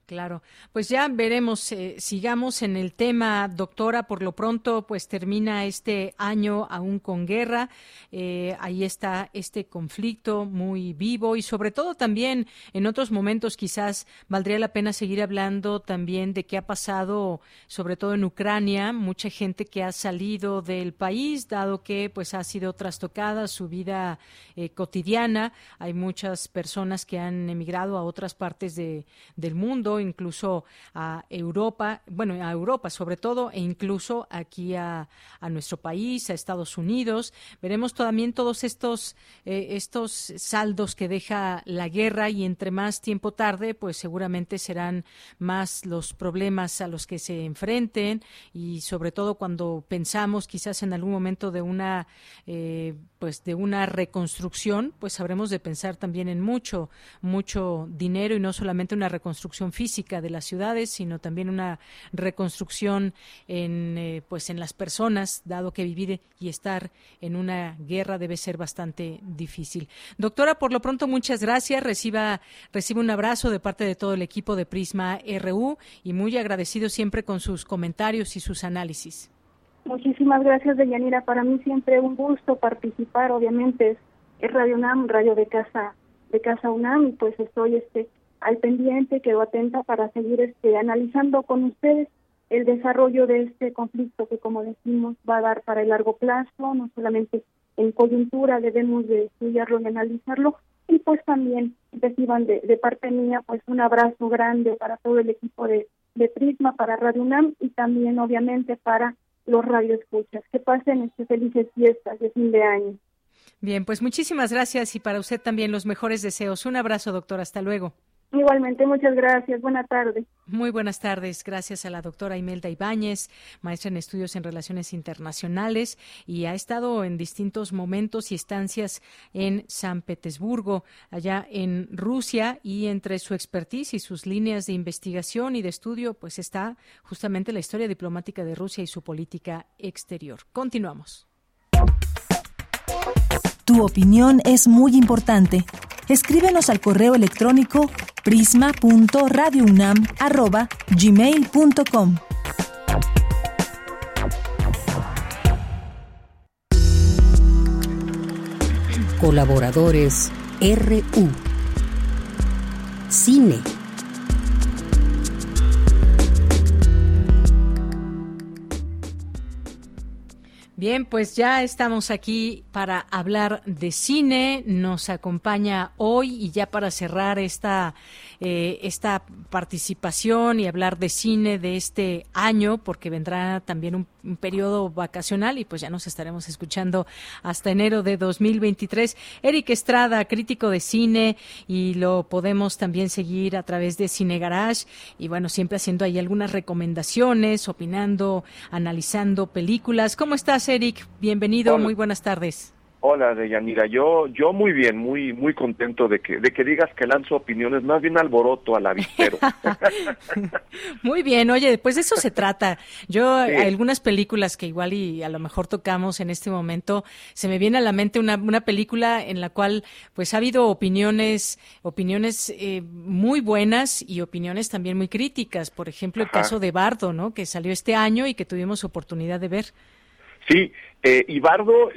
Claro, pues ya veremos, eh, sigamos en el tema, doctora, por lo pronto pues termina este año aún con guerra, eh, ahí está este conflicto muy vivo y sobre todo también en otros momentos quizás valdría la pena seguir hablando también de qué ha pasado, sobre todo en Ucrania, mucha gente que ha salido del país, dado que pues ha sido trastocada su vida eh, cotidiana, hay muchas personas que han emigrado a otras partes de, del mundo, incluso a Europa, bueno, a Europa sobre todo, e incluso aquí a, nuestro país, a Estados Unidos. Veremos también todos estos, eh, estos saldos que deja la guerra y entre más tiempo tarde, pues seguramente serán más los problemas a los que se enfrenten y sobre todo cuando pensamos quizás en algún momento de una, eh, pues de una reconstrucción, pues habremos de pensar también en mucho, mucho dinero y no solamente una reconstrucción física física de las ciudades, sino también una reconstrucción en, eh, pues en las personas, dado que vivir y estar en una guerra debe ser bastante difícil. Doctora, por lo pronto, muchas gracias. Reciba, reciba un abrazo de parte de todo el equipo de Prisma RU y muy agradecido siempre con sus comentarios y sus análisis. Muchísimas gracias, Deyanira. Para mí siempre un gusto participar, obviamente, es Radio UNAM, radio de casa de Casa UNAM, y pues estoy este al pendiente, quedo atenta para seguir este analizando con ustedes el desarrollo de este conflicto que como decimos va a dar para el largo plazo, no solamente en coyuntura debemos de estudiarlo y analizarlo y pues también reciban de, de parte mía pues un abrazo grande para todo el equipo de, de Prisma, para Radio UNAM y también obviamente para los radioescuchas. Que pasen este felices fiestas de fin de año. Bien, pues muchísimas gracias y para usted también los mejores deseos. Un abrazo, doctor. Hasta luego. Igualmente, muchas gracias. Buenas tardes. Muy buenas tardes. Gracias a la doctora Imelda Ibáñez, maestra en estudios en relaciones internacionales y ha estado en distintos momentos y estancias en San Petersburgo, allá en Rusia, y entre su expertise y sus líneas de investigación y de estudio, pues está justamente la historia diplomática de Rusia y su política exterior. Continuamos. Tu opinión es muy importante. Escríbenos al correo electrónico prisma.radiounam@gmail.com. Colaboradores RU. Cine. Bien, pues ya estamos aquí para hablar de cine. Nos acompaña hoy y ya para cerrar esta eh, esta participación y hablar de cine de este año, porque vendrá también un, periodo vacacional y pues ya nos estaremos escuchando hasta enero de 2023. Eric Estrada, crítico de cine y lo podemos también seguir a través de Cine Garage y bueno, siempre haciendo ahí algunas recomendaciones, opinando, analizando películas. ¿Cómo estás, Eric? Bienvenido, muy buenas tardes. Hola, Deyanira. Yo, yo muy bien, muy, muy contento de que, de que digas que lanzo opiniones, más bien alboroto al avispero. muy bien, oye, pues de eso se trata. Yo, algunas películas que igual y a lo mejor tocamos en este momento, se me viene a la mente una, una película en la cual, pues ha habido opiniones, opiniones eh, muy buenas y opiniones también muy críticas. Por ejemplo, el caso de Bardo, ¿no? Que salió este año y que tuvimos oportunidad de ver. Sí, eh, y Bardo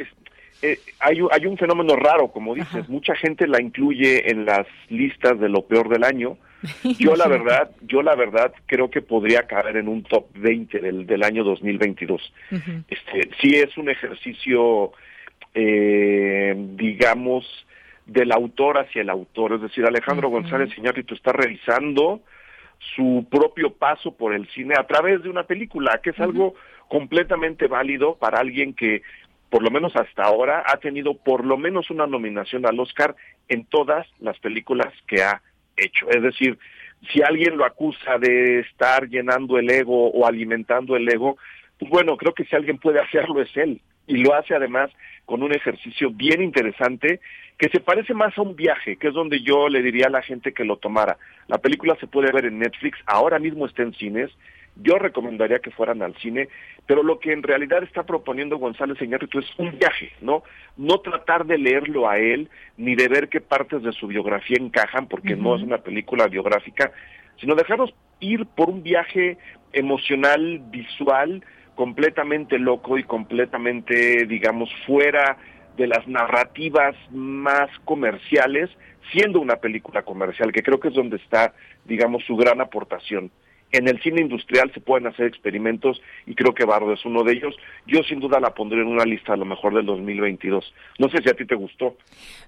eh, hay, hay un fenómeno raro, como dices, mucha gente la incluye en las listas de lo peor del año. Yo la verdad, yo la verdad creo que podría caer en un top 20 del, del año 2022. Este, sí es un ejercicio, eh, digamos, del autor hacia el autor. Es decir, Alejandro González Iñárritu está revisando su propio paso por el cine a través de una película, que es algo completamente válido para alguien que por lo menos hasta ahora, ha tenido por lo menos una nominación al Oscar en todas las películas que ha hecho. Es decir, si alguien lo acusa de estar llenando el ego o alimentando el ego, pues bueno, creo que si alguien puede hacerlo es él. Y lo hace además con un ejercicio bien interesante que se parece más a un viaje, que es donde yo le diría a la gente que lo tomara. La película se puede ver en Netflix, ahora mismo está en cines, yo recomendaría que fueran al cine, pero lo que en realidad está proponiendo González Iñárritu es un viaje, ¿no? No tratar de leerlo a él, ni de ver qué partes de su biografía encajan, porque no es una película biográfica, sino dejarnos ir por un viaje emocional, visual, completamente loco y completamente, digamos, fuera de las narrativas más comerciales, siendo una película comercial, que creo que es donde está, digamos, su gran aportación en el cine industrial se pueden hacer experimentos y creo que Bardo es uno de ellos. Yo sin duda la pondré en una lista a lo mejor del 2022. No sé si a ti te gustó.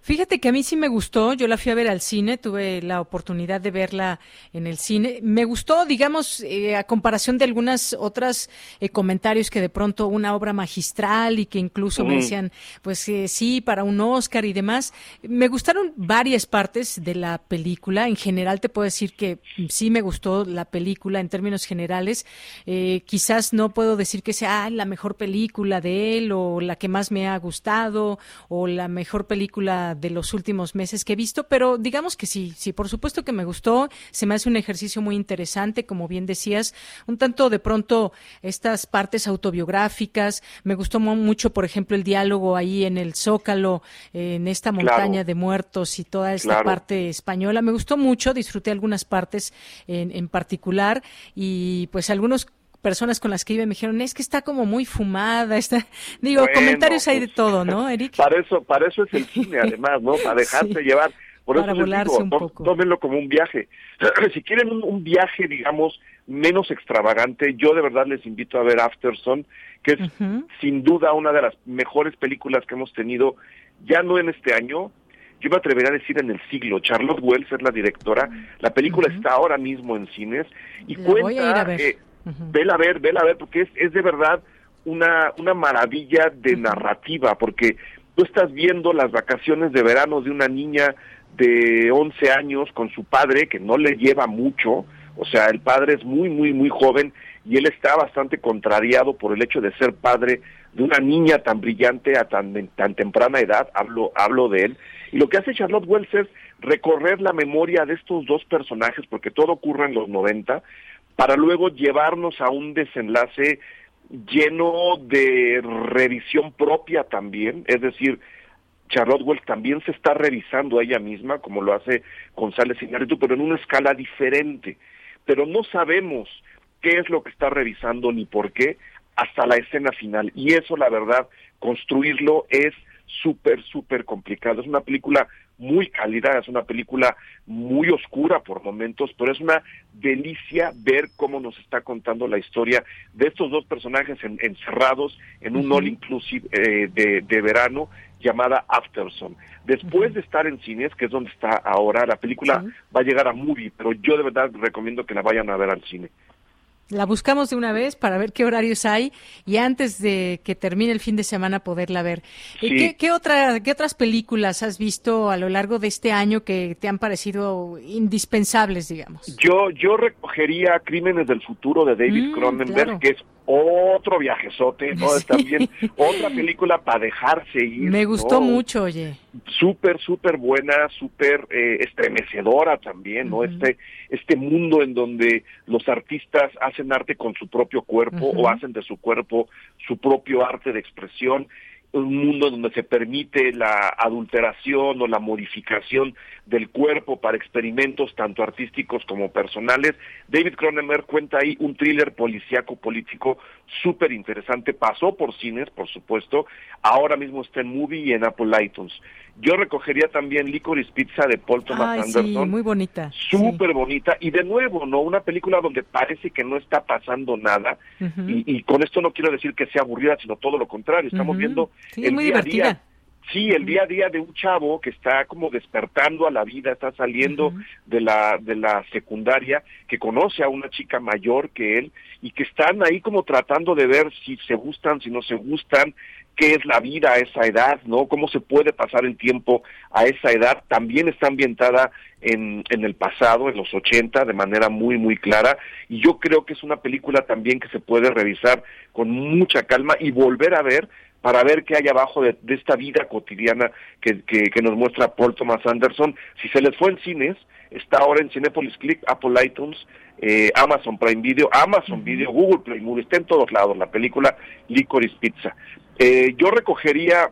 Fíjate que a mí sí me gustó. Yo la fui a ver al cine, tuve la oportunidad de verla en el cine. Me gustó, digamos, eh, a comparación de algunas otras eh, comentarios que de pronto una obra magistral y que incluso me decían, pues eh, sí, para un Oscar y demás. Me gustaron varias partes de la película. En general te puedo decir que sí me gustó la película en términos generales. Eh, quizás no puedo decir que sea la mejor película de él o la que más me ha gustado o la mejor película de los últimos meses que he visto, pero digamos que sí, sí, por supuesto que me gustó. Se me hace un ejercicio muy interesante, como bien decías, un tanto de pronto estas partes autobiográficas. Me gustó mucho, por ejemplo, el diálogo ahí en el Zócalo, en esta montaña de muertos y toda esta parte española. Me gustó mucho, disfruté algunas partes en, en particular y pues algunos personas con las que iba me dijeron, es que está como muy fumada, está, digo, comentarios hay de pues, todo, ¿no, Eric? Para eso, para eso es el cine, además, ¿no? Para dejarse llevar. Por eso les digo, tómenlo como un viaje. si quieren un, viaje, digamos, menos extravagante, yo de verdad les invito a ver Afterson, que es sin duda una de las mejores películas que hemos tenido, ya no en este año, yo me atrevería a decir en el siglo. Charlotte Wells es la directora. La película está ahora mismo en cines y cuenta. a ver. Eh, Vela a ver, vela a ver, porque es, es de verdad una, una maravilla de narrativa, porque tú estás viendo las vacaciones de verano de una niña de 11 años con su padre, que no le lleva mucho, o sea, el padre es muy, muy, muy joven y él está bastante contrariado por el hecho de ser padre de una niña tan brillante a tan, tan temprana edad, hablo, hablo de él, y lo que hace Charlotte Wells es recorrer la memoria de estos dos personajes, porque todo ocurre en los 90, para luego llevarnos a un desenlace lleno de revisión propia también, es decir, Charlotte Wells también se está revisando a ella misma, como lo hace González Iñárritu, pero en una escala diferente. Pero no sabemos qué es lo que está revisando ni por qué hasta la escena final. Y eso, la verdad, construirlo es súper, súper complicado. Es una película muy cálida, es una película muy oscura por momentos, pero es una delicia ver cómo nos está contando la historia de estos dos personajes encerrados en un all inclusive eh, de, verano llamada Afterson. Después de estar en cines, que es donde está ahora, la película va a llegar a movie, pero yo de verdad recomiendo que la vayan a ver al cine. La buscamos de una vez para ver qué horarios hay y antes de que termine el fin de semana poderla ver. ¿Qué, qué, otra, ¿Qué otras películas has visto a lo largo de este año que te han parecido indispensables, digamos? Yo, yo recogería Crímenes del Futuro de David mm, Cronenberg, que es otro viajezote, ¿no? Es también otra película para dejarse ir. Me gustó mucho, oye. Súper, súper buena, súper eh, estremecedora también, ¿no? Este este mundo en donde los artistas hacen arte con su propio cuerpo o hacen de su cuerpo su propio arte de expresión un mundo donde se permite la adulteración o la modificación del cuerpo para experimentos tanto artísticos como personales. David Cronenberg cuenta ahí un thriller policíaco político súper interesante. Pasó por cines, por supuesto. Ahora mismo está en Movie y en Apple iTunes. Yo recogería también Licorice Pizza de Paul Thomas Anderson. muy bonita. Súper bonita. Y de nuevo, ¿no? Una película donde parece que no está pasando nada. y, con esto no quiero decir que sea aburrida, sino todo lo contrario. Estamos viendo el día a día. Sí, el día a día de un chavo que está como despertando a la vida, está saliendo de la de la secundaria, que conoce a una chica mayor que él y que están ahí como tratando de ver si se gustan, si no se gustan, qué es la vida a esa edad, ¿no? Cómo se puede pasar el tiempo a esa edad. También está ambientada en, en el pasado, en los 80, de manera muy, muy clara. Y yo creo que es una película también que se puede revisar con mucha calma y volver a ver para ver qué hay abajo de, esta vida cotidiana que, que, nos muestra Paul Thomas Anderson. Si se les fue en cines, está ahora en Cinepolis Click, Apple iTunes, eh, Amazon Prime Video, Amazon Video, Google Play Movie, está en todos lados la película Licorice Pizza. Eh, yo recogería,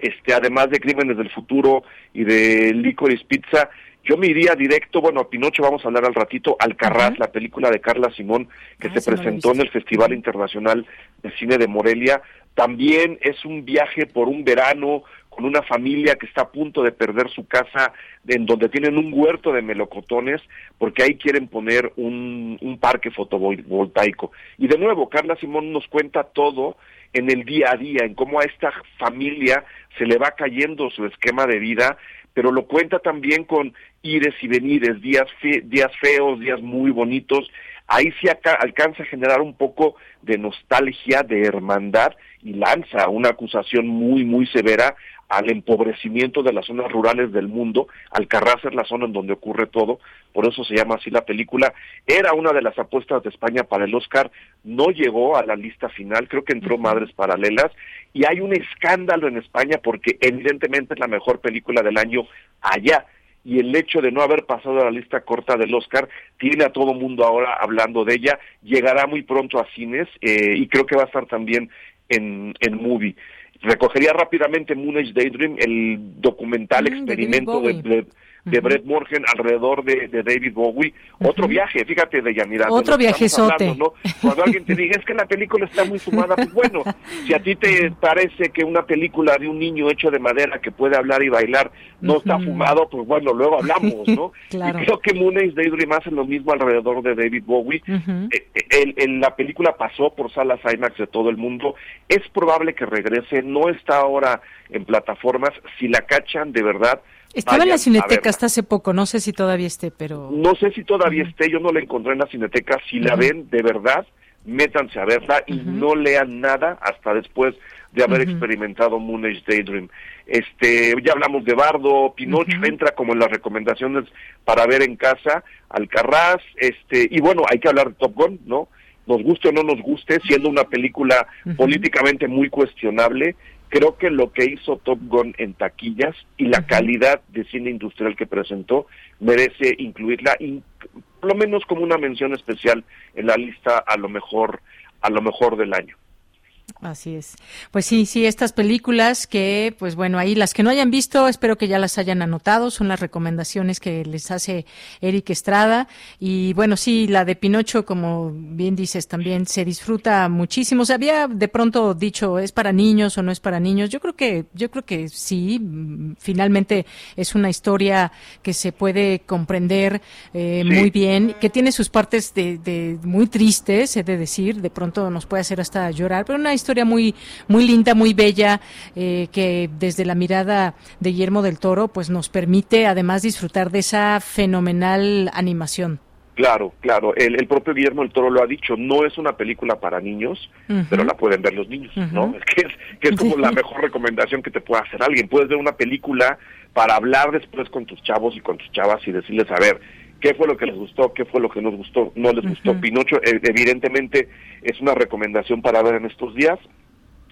este, además de Crímenes del Futuro y de Licorice Pizza, yo me iría directo, bueno, a Pinocho vamos a hablar al ratito, al Carras, la película de Carla Simón, que ah, se presentó en el Festival Internacional de Cine de Morelia. También es un viaje por un verano con una familia que está a punto de perder su casa, en donde tienen un huerto de melocotones, porque ahí quieren poner un, un parque fotovoltaico. Y de nuevo, Carla Simón nos cuenta todo en el día a día, en cómo a esta familia se le va cayendo su esquema de vida, pero lo cuenta también con ires y venires, días, días feos, días muy bonitos. Ahí sí alcanza a generar un poco de nostalgia, de hermandad y lanza una acusación muy, muy severa al empobrecimiento de las zonas rurales del mundo. Alcarraz es la zona en donde ocurre todo, por eso se llama así la película. Era una de las apuestas de España para el Oscar, no llegó a la lista final, creo que entró Madres Paralelas, y hay un escándalo en España porque evidentemente es la mejor película del año allá. Y el hecho de no haber pasado a la lista corta del Oscar tiene a todo mundo ahora hablando de ella. Llegará muy pronto a cines eh, y creo que va a estar también en, en movie. Recogería rápidamente Moonage Daydream, el documental mm, experimento de, de Brett Morgan alrededor de, David Bowie. Otro viaje, fíjate, de Yanira. Otro viajezote. ¿no? Cuando alguien te diga, es que la película está muy fumada, pues bueno, si a ti te parece que una película de un niño hecho de madera que puede hablar y bailar no está fumado, pues bueno, luego hablamos, ¿no? Y creo que Moonage Daydream hace lo mismo alrededor de David Bowie. Eh, la película pasó por salas IMAX de todo el mundo. Es probable que regrese, no está ahora en plataformas. Si la cachan, de verdad, estaba en la Cineteca hasta hace poco, no sé si todavía esté, pero... No sé si todavía esté, yo no la encontré en la Cineteca. Si la ven, de verdad, métanse a verla y no lean nada hasta después de haber experimentado Moon Age Daydream. Este, ya hablamos de Bardo, Pinocho entra como en las recomendaciones para ver en casa, Alcarraz, este, y bueno, hay que hablar de Top Gun, ¿no? Nos guste o no nos guste, siendo una película políticamente muy cuestionable, creo que lo que hizo Top Gun en taquillas y la calidad de cine industrial que presentó merece incluirla por lo menos como una mención especial en la lista a lo mejor a lo mejor del año. Así es. Pues sí, sí, estas películas que, pues bueno, ahí las que no hayan visto, espero que ya las hayan anotado, son las recomendaciones que les hace Eric Estrada. Y bueno, sí, la de Pinocho, como bien dices, también se disfruta muchísimo. Se había de pronto dicho, ¿es para niños o no es para niños? Yo creo que, yo creo que sí, finalmente es una historia que se puede comprender eh, muy bien, que tiene sus partes de, de muy tristes, he de decir, de pronto nos puede hacer hasta llorar, pero una historia historia muy, muy linda, muy bella, eh, que desde la mirada de Guillermo del Toro, pues nos permite además disfrutar de esa fenomenal animación. Claro, claro. El, propio Guillermo del Toro lo ha dicho. No es una película para niños, pero la pueden ver los niños, ¿no? Es que es, que es como la mejor recomendación que te puede hacer alguien. Puedes ver una película para hablar después con tus chavos y con tus chavas y decirles, a ver, qué fue lo que les gustó, qué fue lo que nos gustó, no les gustó. Pinocho eh, evidentemente es una recomendación para ver en estos días.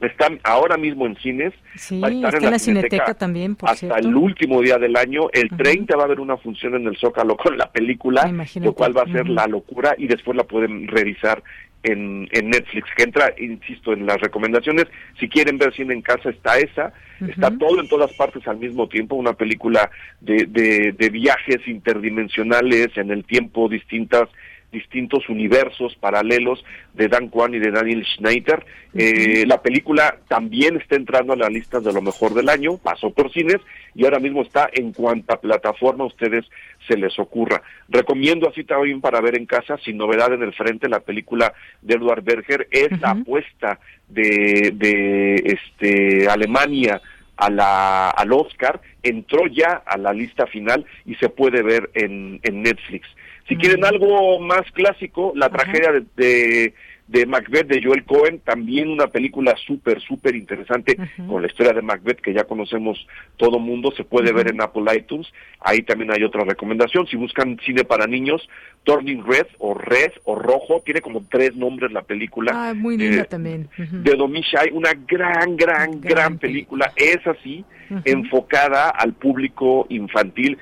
Están ahora mismo en cines. Sí, va a estar en la, cineteca, también, Hasta el último día del año. El 30 va a haber una función en el Zócalo con la película, lo cual va a ser la locura y después la pueden revisar en, en, Netflix, que entra, insisto, en las recomendaciones. Si quieren ver cine en casa, está esa. Está todo en todas partes al mismo tiempo, una película de, de, de viajes interdimensionales en el tiempo, distintas distintos universos paralelos de Dan Kwan y de Daniel Schneider. Eh, la película también está entrando a la lista de lo mejor del año, pasó por cines y ahora mismo está en cuanta plataforma a ustedes se les ocurra. Recomiendo así también para ver en casa, sin novedad en el frente, la película de Edward Berger, es la apuesta de, de este, Alemania a la, al Oscar, entró ya a la lista final y se puede ver en, en Netflix. Si quieren algo más clásico, la tragedia de, de, Macbeth de Joel Cohen, también una película súper, súper interesante con la historia de Macbeth que ya conocemos todo mundo, se puede ver en Apple iTunes. Ahí también hay otra recomendación. Si buscan cine para niños, Turning Red o Red o Rojo, tiene como tres nombres la película. Ah, muy linda también. De Domi Shai, una gran, gran, gran, película. Es así, enfocada al público infantil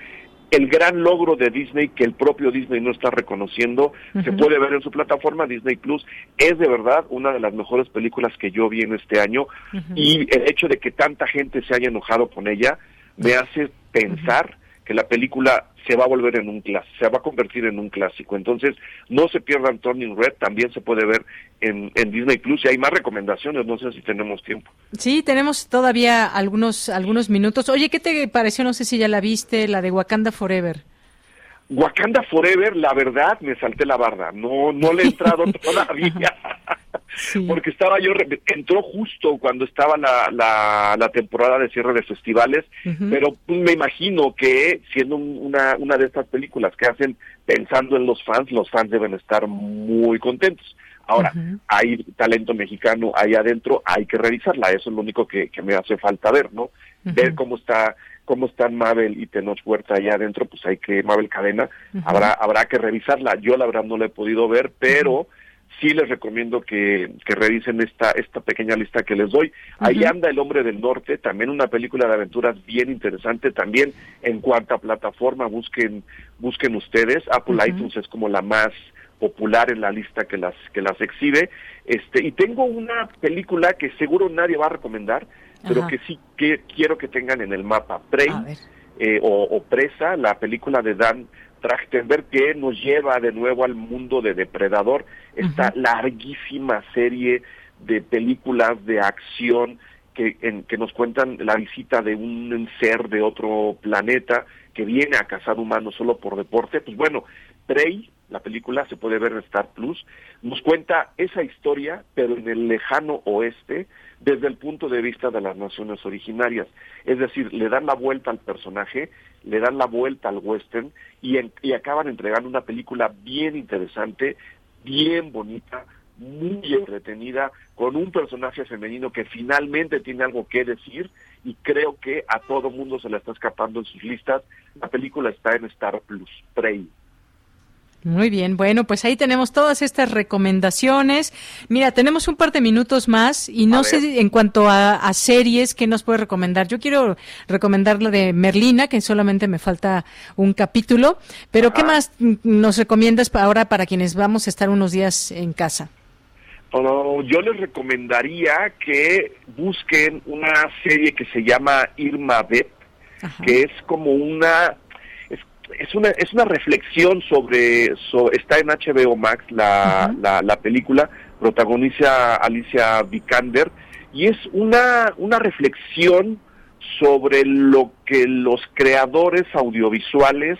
el gran logro de Disney que el propio Disney no está reconociendo, se puede ver en su plataforma Disney Plus, es de verdad una de las mejores películas que yo vi en este año y el hecho de que tanta gente se haya enojado con ella me hace pensar que la película se va a volver en un se va a convertir en un clásico. Entonces, no se pierdan Turning Red, también se puede ver en, en, Disney Plus y hay más recomendaciones, no sé si tenemos tiempo. Sí, tenemos todavía algunos, algunos minutos. Oye, ¿qué te pareció? No sé si ya la viste, la de Wakanda Forever. Wakanda Forever, la verdad, me salté la barda. No, no le he entrado todavía. Porque estaba yo, entró justo cuando estaba la, la, temporada de cierre de festivales, pero me imagino que siendo una, una de estas películas que hacen pensando en los fans, los fans deben estar muy contentos. Ahora, hay talento mexicano ahí adentro, hay que revisarla, eso es lo único que, que me hace falta ver, ¿no? Ver cómo está cómo están Mabel y Tenoch Huerta allá adentro, pues hay que, Mabel Cadena, habrá, habrá que revisarla. Yo la verdad no la he podido ver, pero sí les recomiendo que, que revisen esta, esta pequeña lista que les doy. Ahí anda El Hombre del Norte, también una película de aventuras bien interesante, también en cuanta plataforma busquen, busquen ustedes. Apple iTunes es como la más popular en la lista que las, que las exhibe. Este, y tengo una película que seguro nadie va a recomendar, pero que sí que quiero que tengan en el mapa. Prey eh, o, Presa, la película de Dan Trachtenberg que nos lleva de nuevo al mundo de Depredador, esta larguísima serie de películas de acción que, en, que nos cuentan la visita de un ser de otro planeta que viene a cazar humanos solo por deporte. Pues bueno, Prey, la película se puede ver en Star Plus, nos cuenta esa historia, pero en el lejano oeste, desde el punto de vista de las naciones originarias. Es decir, le dan la vuelta al personaje, le dan la vuelta al western y, acaban entregando una película bien interesante, bien bonita, muy entretenida, con un personaje femenino que finalmente tiene algo que decir y creo que a todo mundo se le está escapando en sus listas. La película está en Star Plus, Prey. Muy bien, bueno, pues ahí tenemos todas estas recomendaciones. Mira, tenemos un par de minutos más y no sé en cuanto a, series qué nos puede recomendar. Yo quiero recomendar la de Merlina, que solamente me falta un capítulo, pero ¿qué más nos recomiendas ahora para quienes vamos a estar unos días en casa? yo les recomendaría que busquen una serie que se llama Irma Bet, que es como una es, una es una reflexión sobre, está en HBO Max la, la, película protagoniza Alicia Vikander y es una una reflexión sobre lo que los creadores audiovisuales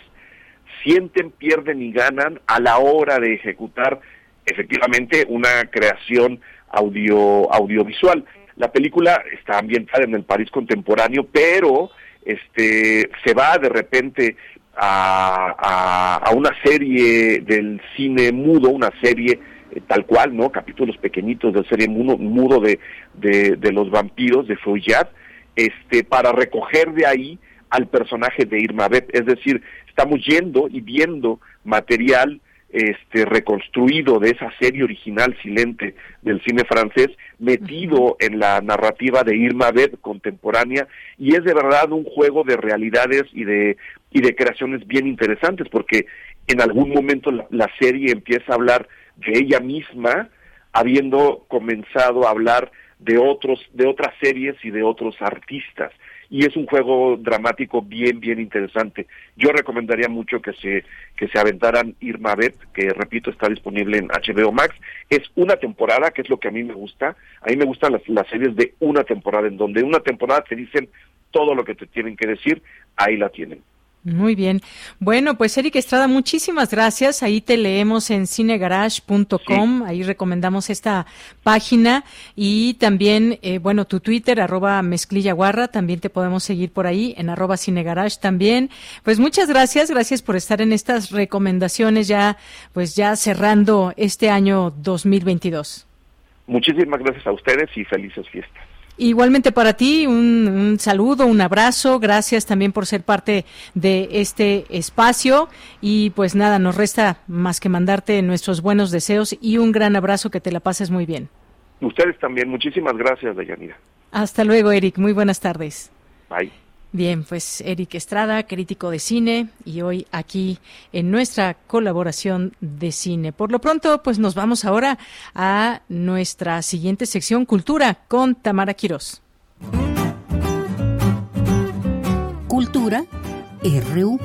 sienten, pierden y ganan a la hora de ejecutar efectivamente una creación audio audiovisual. La película está ambientada en el París contemporáneo, pero este se va de repente a, a, una serie del cine mudo, una serie eh, tal cual, ¿no? Capítulos pequeñitos de serie mudo, mudo de, de, los vampiros de Feuillade, este, para recoger de ahí al personaje de Irma Beth. Es decir, estamos yendo y viendo material este, reconstruido de esa serie original silente del cine francés, metido en la narrativa de Irma Beth contemporánea, y es de verdad un juego de realidades y de, y de creaciones bien interesantes, porque en algún momento la, la serie empieza a hablar de ella misma, habiendo comenzado a hablar de otros, de otras series y de otros artistas y es un juego dramático bien, bien interesante. Yo recomendaría mucho que se, que se aventaran Irma Bet, que repito está disponible en HBO Max. Es una temporada, que es lo que a mí me gusta. A mí me gustan las, las series de una temporada, en donde una temporada te dicen todo lo que te tienen que decir, ahí la tienen. Muy bien. Bueno, pues Eric Estrada, muchísimas gracias. Ahí te leemos en cinegarage.com. Ahí recomendamos esta página y también, eh, bueno, tu Twitter, arroba mezclillaguarra. También te podemos seguir por ahí en arroba cinegarage también. Pues muchas gracias. Gracias por estar en estas recomendaciones ya, pues ya cerrando este año 2022. Muchísimas gracias a ustedes y felices fiestas. Igualmente para ti, un, saludo, un abrazo, gracias también por ser parte de este espacio y pues nada, nos resta más que mandarte nuestros buenos deseos y un gran abrazo, que te la pases muy bien. Ustedes también, muchísimas gracias, Dayanira. Hasta luego, Eric, muy buenas tardes. Bye. Bien, pues Eric Estrada, crítico de cine, y hoy aquí en nuestra colaboración de cine. Por lo pronto, pues nos vamos ahora a nuestra siguiente sección, Cultura, con Tamara Quirós. Cultura RU.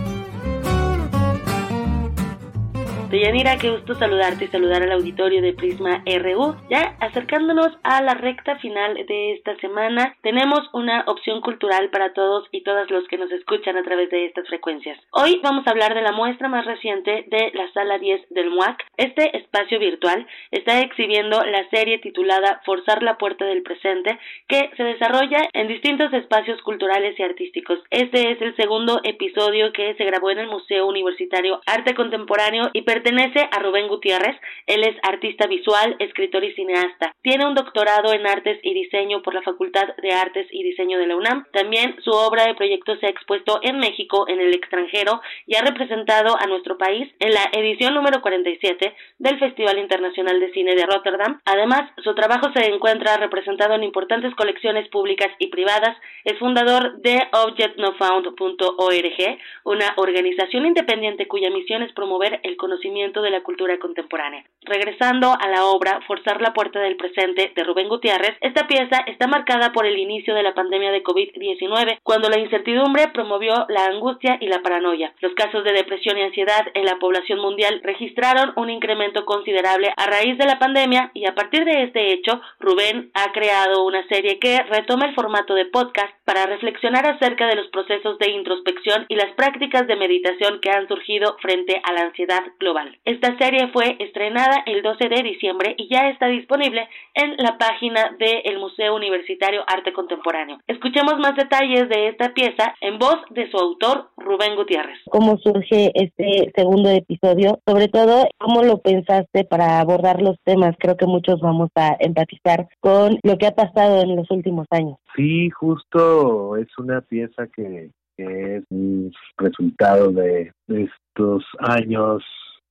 Deyanira, qué gusto saludarte y saludar al auditorio de Prisma RU. Ya acercándonos a la recta final de esta semana, tenemos una opción cultural para todos y todas los que nos escuchan a través de estas frecuencias. Hoy vamos a hablar de la muestra más reciente de la Sala 10 del MUAC. Este espacio virtual está exhibiendo la serie titulada Forzar la Puerta del Presente, que se desarrolla en distintos espacios culturales y artísticos. Este es el segundo episodio que se grabó en el Museo Universitario Arte Contemporáneo y Pertenece a Rubén Gutiérrez, él es artista visual, escritor y cineasta. Tiene un doctorado en artes y diseño por la Facultad de Artes y Diseño de la UNAM. También su obra de proyecto se ha expuesto en México, en el extranjero y ha representado a nuestro país en la edición número 47 del Festival Internacional de Cine de Rotterdam. Además, su trabajo se encuentra representado en importantes colecciones públicas y privadas. Es fundador de ObjectNoFound.org, una organización independiente cuya misión es promover el conocimiento de la cultura contemporánea. Regresando a la obra Forzar la puerta del presente de Rubén Gutiérrez, esta pieza está marcada por el inicio de la pandemia de COVID-19, cuando la incertidumbre promovió la angustia y la paranoia. Los casos de depresión y ansiedad en la población mundial registraron un incremento considerable a raíz de la pandemia y a partir de este hecho, Rubén ha creado una serie que retoma el formato de podcast para reflexionar acerca de los procesos de introspección y las prácticas de meditación que han surgido frente a la ansiedad global. Esta serie fue estrenada el 12 de diciembre y ya está disponible en la página del Museo Universitario Arte Contemporáneo. Escuchemos más detalles de esta pieza en voz de su autor, Rubén Gutiérrez. ¿Cómo surge este segundo episodio? Sobre todo, ¿cómo lo pensaste para abordar los temas? Creo que muchos vamos a empatizar con lo que ha pasado en los últimos años. Sí, justo es una pieza que, es un resultado de estos años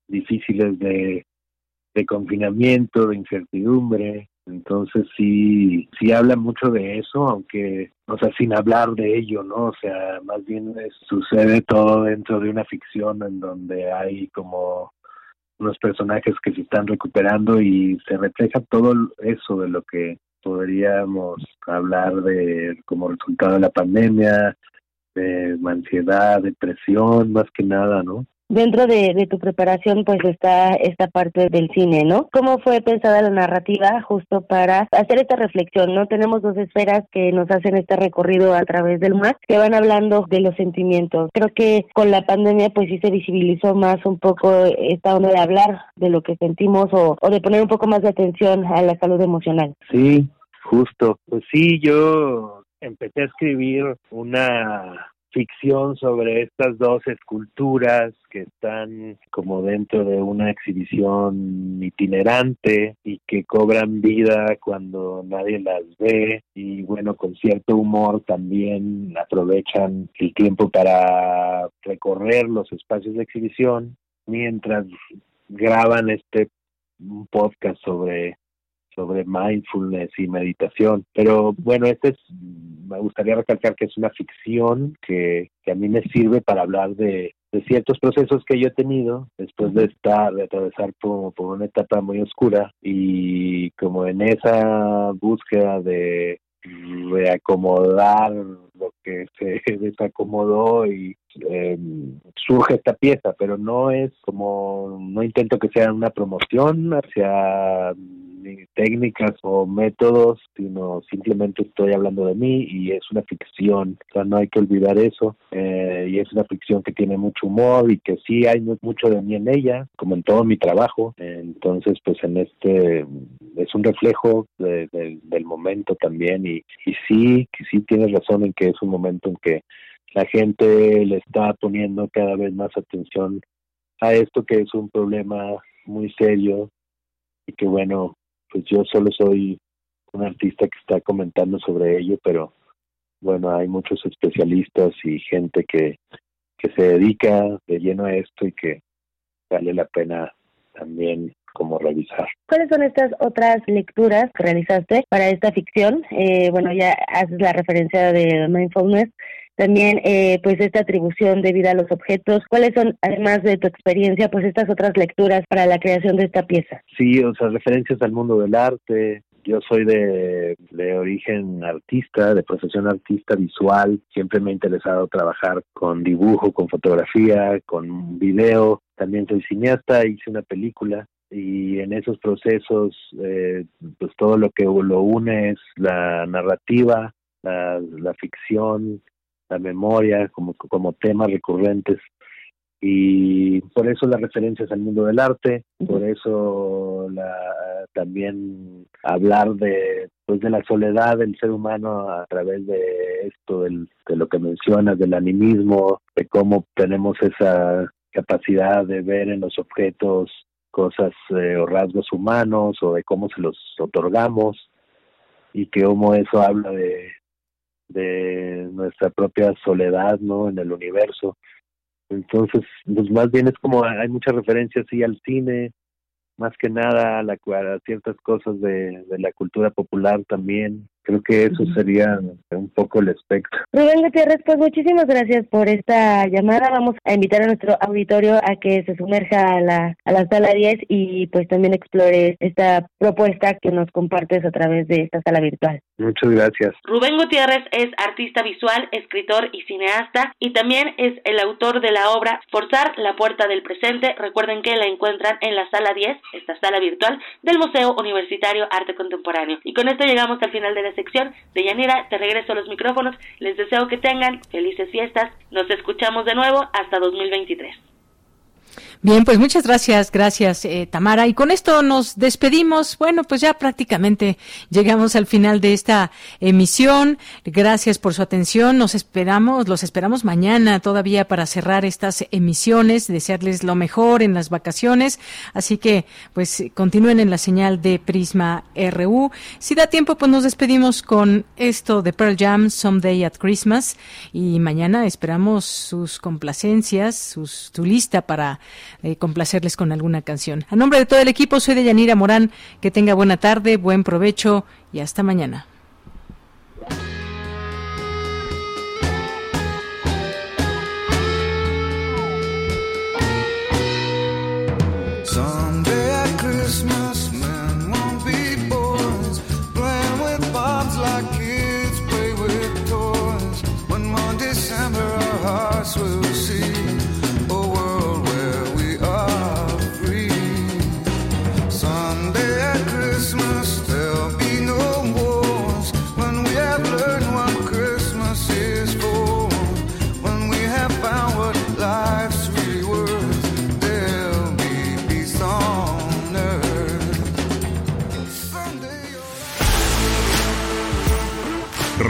difíciles de, confinamiento, de incertidumbre. Entonces sí, sí habla mucho de eso, aunque, o sea, sin hablar de ello, ¿no? O sea, más bien sucede todo dentro de una ficción en donde hay como unos personajes que se están recuperando y se refleja todo eso de lo que podríamos hablar de como resultado de la pandemia, de ansiedad, depresión, más que nada, ¿no? Dentro de, de, tu preparación, pues está esta parte del cine, ¿no? ¿Cómo fue pensada la narrativa justo para hacer esta reflexión, ¿no? Tenemos dos esferas que nos hacen este recorrido a través del mar, que van hablando de los sentimientos. Creo que con la pandemia, pues sí se visibilizó más un poco esta onda de hablar de lo que sentimos o, o de poner un poco más de atención a la salud emocional. Sí, justo. Pues sí, yo empecé a escribir una ficción sobre estas dos esculturas que están como dentro de una exhibición itinerante y que cobran vida cuando nadie las ve y bueno con cierto humor también aprovechan el tiempo para recorrer los espacios de exhibición mientras graban este podcast sobre sobre mindfulness y meditación. Pero bueno, este es, me gustaría recalcar que es una ficción que, que a mí me sirve para hablar de, de ciertos procesos que yo he tenido después de estar, de atravesar por, por una etapa muy oscura y como en esa búsqueda de reacomodar lo que se desacomodó y eh, surge esta pieza, pero no es como, no intento que sea una promoción hacia técnicas o métodos, sino simplemente estoy hablando de mí y es una ficción, o sea, no hay que olvidar eso, eh, y es una ficción que tiene mucho humor y que sí hay mucho de mí en ella, como en todo mi trabajo, entonces pues en este es un reflejo del momento también. Y, y sí, que sí tienes razón en que es un momento en que la gente le está poniendo cada vez más atención a esto que es un problema muy serio y que bueno, pues yo solo soy un artista que está comentando sobre ello, pero bueno, hay muchos especialistas y gente que, que se dedica de lleno a esto y que vale la pena también como revisar. ¿Cuáles son estas otras lecturas que realizaste para esta ficción? Eh, bueno, ya haces la referencia de mindfulness, también eh, pues esta atribución de vida a los objetos. ¿Cuáles son, además de tu experiencia, pues estas otras lecturas para la creación de esta pieza? Sí, o sea, referencias al mundo del arte. Yo soy de, de origen artista, de profesión artista visual. Siempre me ha interesado trabajar con dibujo, con fotografía, con video. También soy cineasta, hice una película y en esos procesos eh, pues todo lo que lo une es la narrativa, la, la ficción, la memoria como, como temas recurrentes. Y por eso las referencias al mundo del arte, por eso la, también hablar de pues de la soledad del ser humano a través de esto del, de lo que mencionas del animismo, de cómo tenemos esa capacidad de ver en los objetos cosas eh, o rasgos humanos o de cómo se los otorgamos y que como eso habla de de nuestra propia soledad, ¿no? En el universo. Entonces, pues más bien es como hay muchas referencias sí al cine, más que nada a, la, a ciertas cosas de, de la cultura popular también, Creo que eso sería un poco el espectro. Rubén Gutiérrez, pues muchísimas gracias por esta llamada. Vamos a invitar a nuestro auditorio a que se sumerja a la, a la sala 10 y pues también explore esta propuesta que nos compartes a través de esta sala virtual. Muchas gracias. Rubén Gutiérrez es artista visual, escritor y cineasta y también es el autor de la obra Forzar la puerta del presente. Recuerden que la encuentran en la sala 10, esta sala virtual del Museo Universitario Arte Contemporáneo. Y con esto llegamos al final de la sección de Yanira. Te regreso los micrófonos. Les deseo que tengan felices fiestas. Nos escuchamos de nuevo hasta 2023. Bien, pues muchas gracias, gracias eh, Tamara. Y con esto nos despedimos. Bueno, pues ya prácticamente llegamos al final de esta emisión. Gracias por su atención. Nos esperamos, los esperamos mañana todavía para cerrar estas emisiones. Desearles lo mejor en las vacaciones. Así que, pues continúen en la señal de Prisma RU. Si da tiempo, pues nos despedimos con esto de Pearl Jam, Someday at Christmas. Y mañana esperamos sus complacencias, sus, su lista para eh, complacerles con alguna canción. A nombre de todo el equipo, soy de Yanira Morán. Que tenga buena tarde, buen provecho y hasta mañana.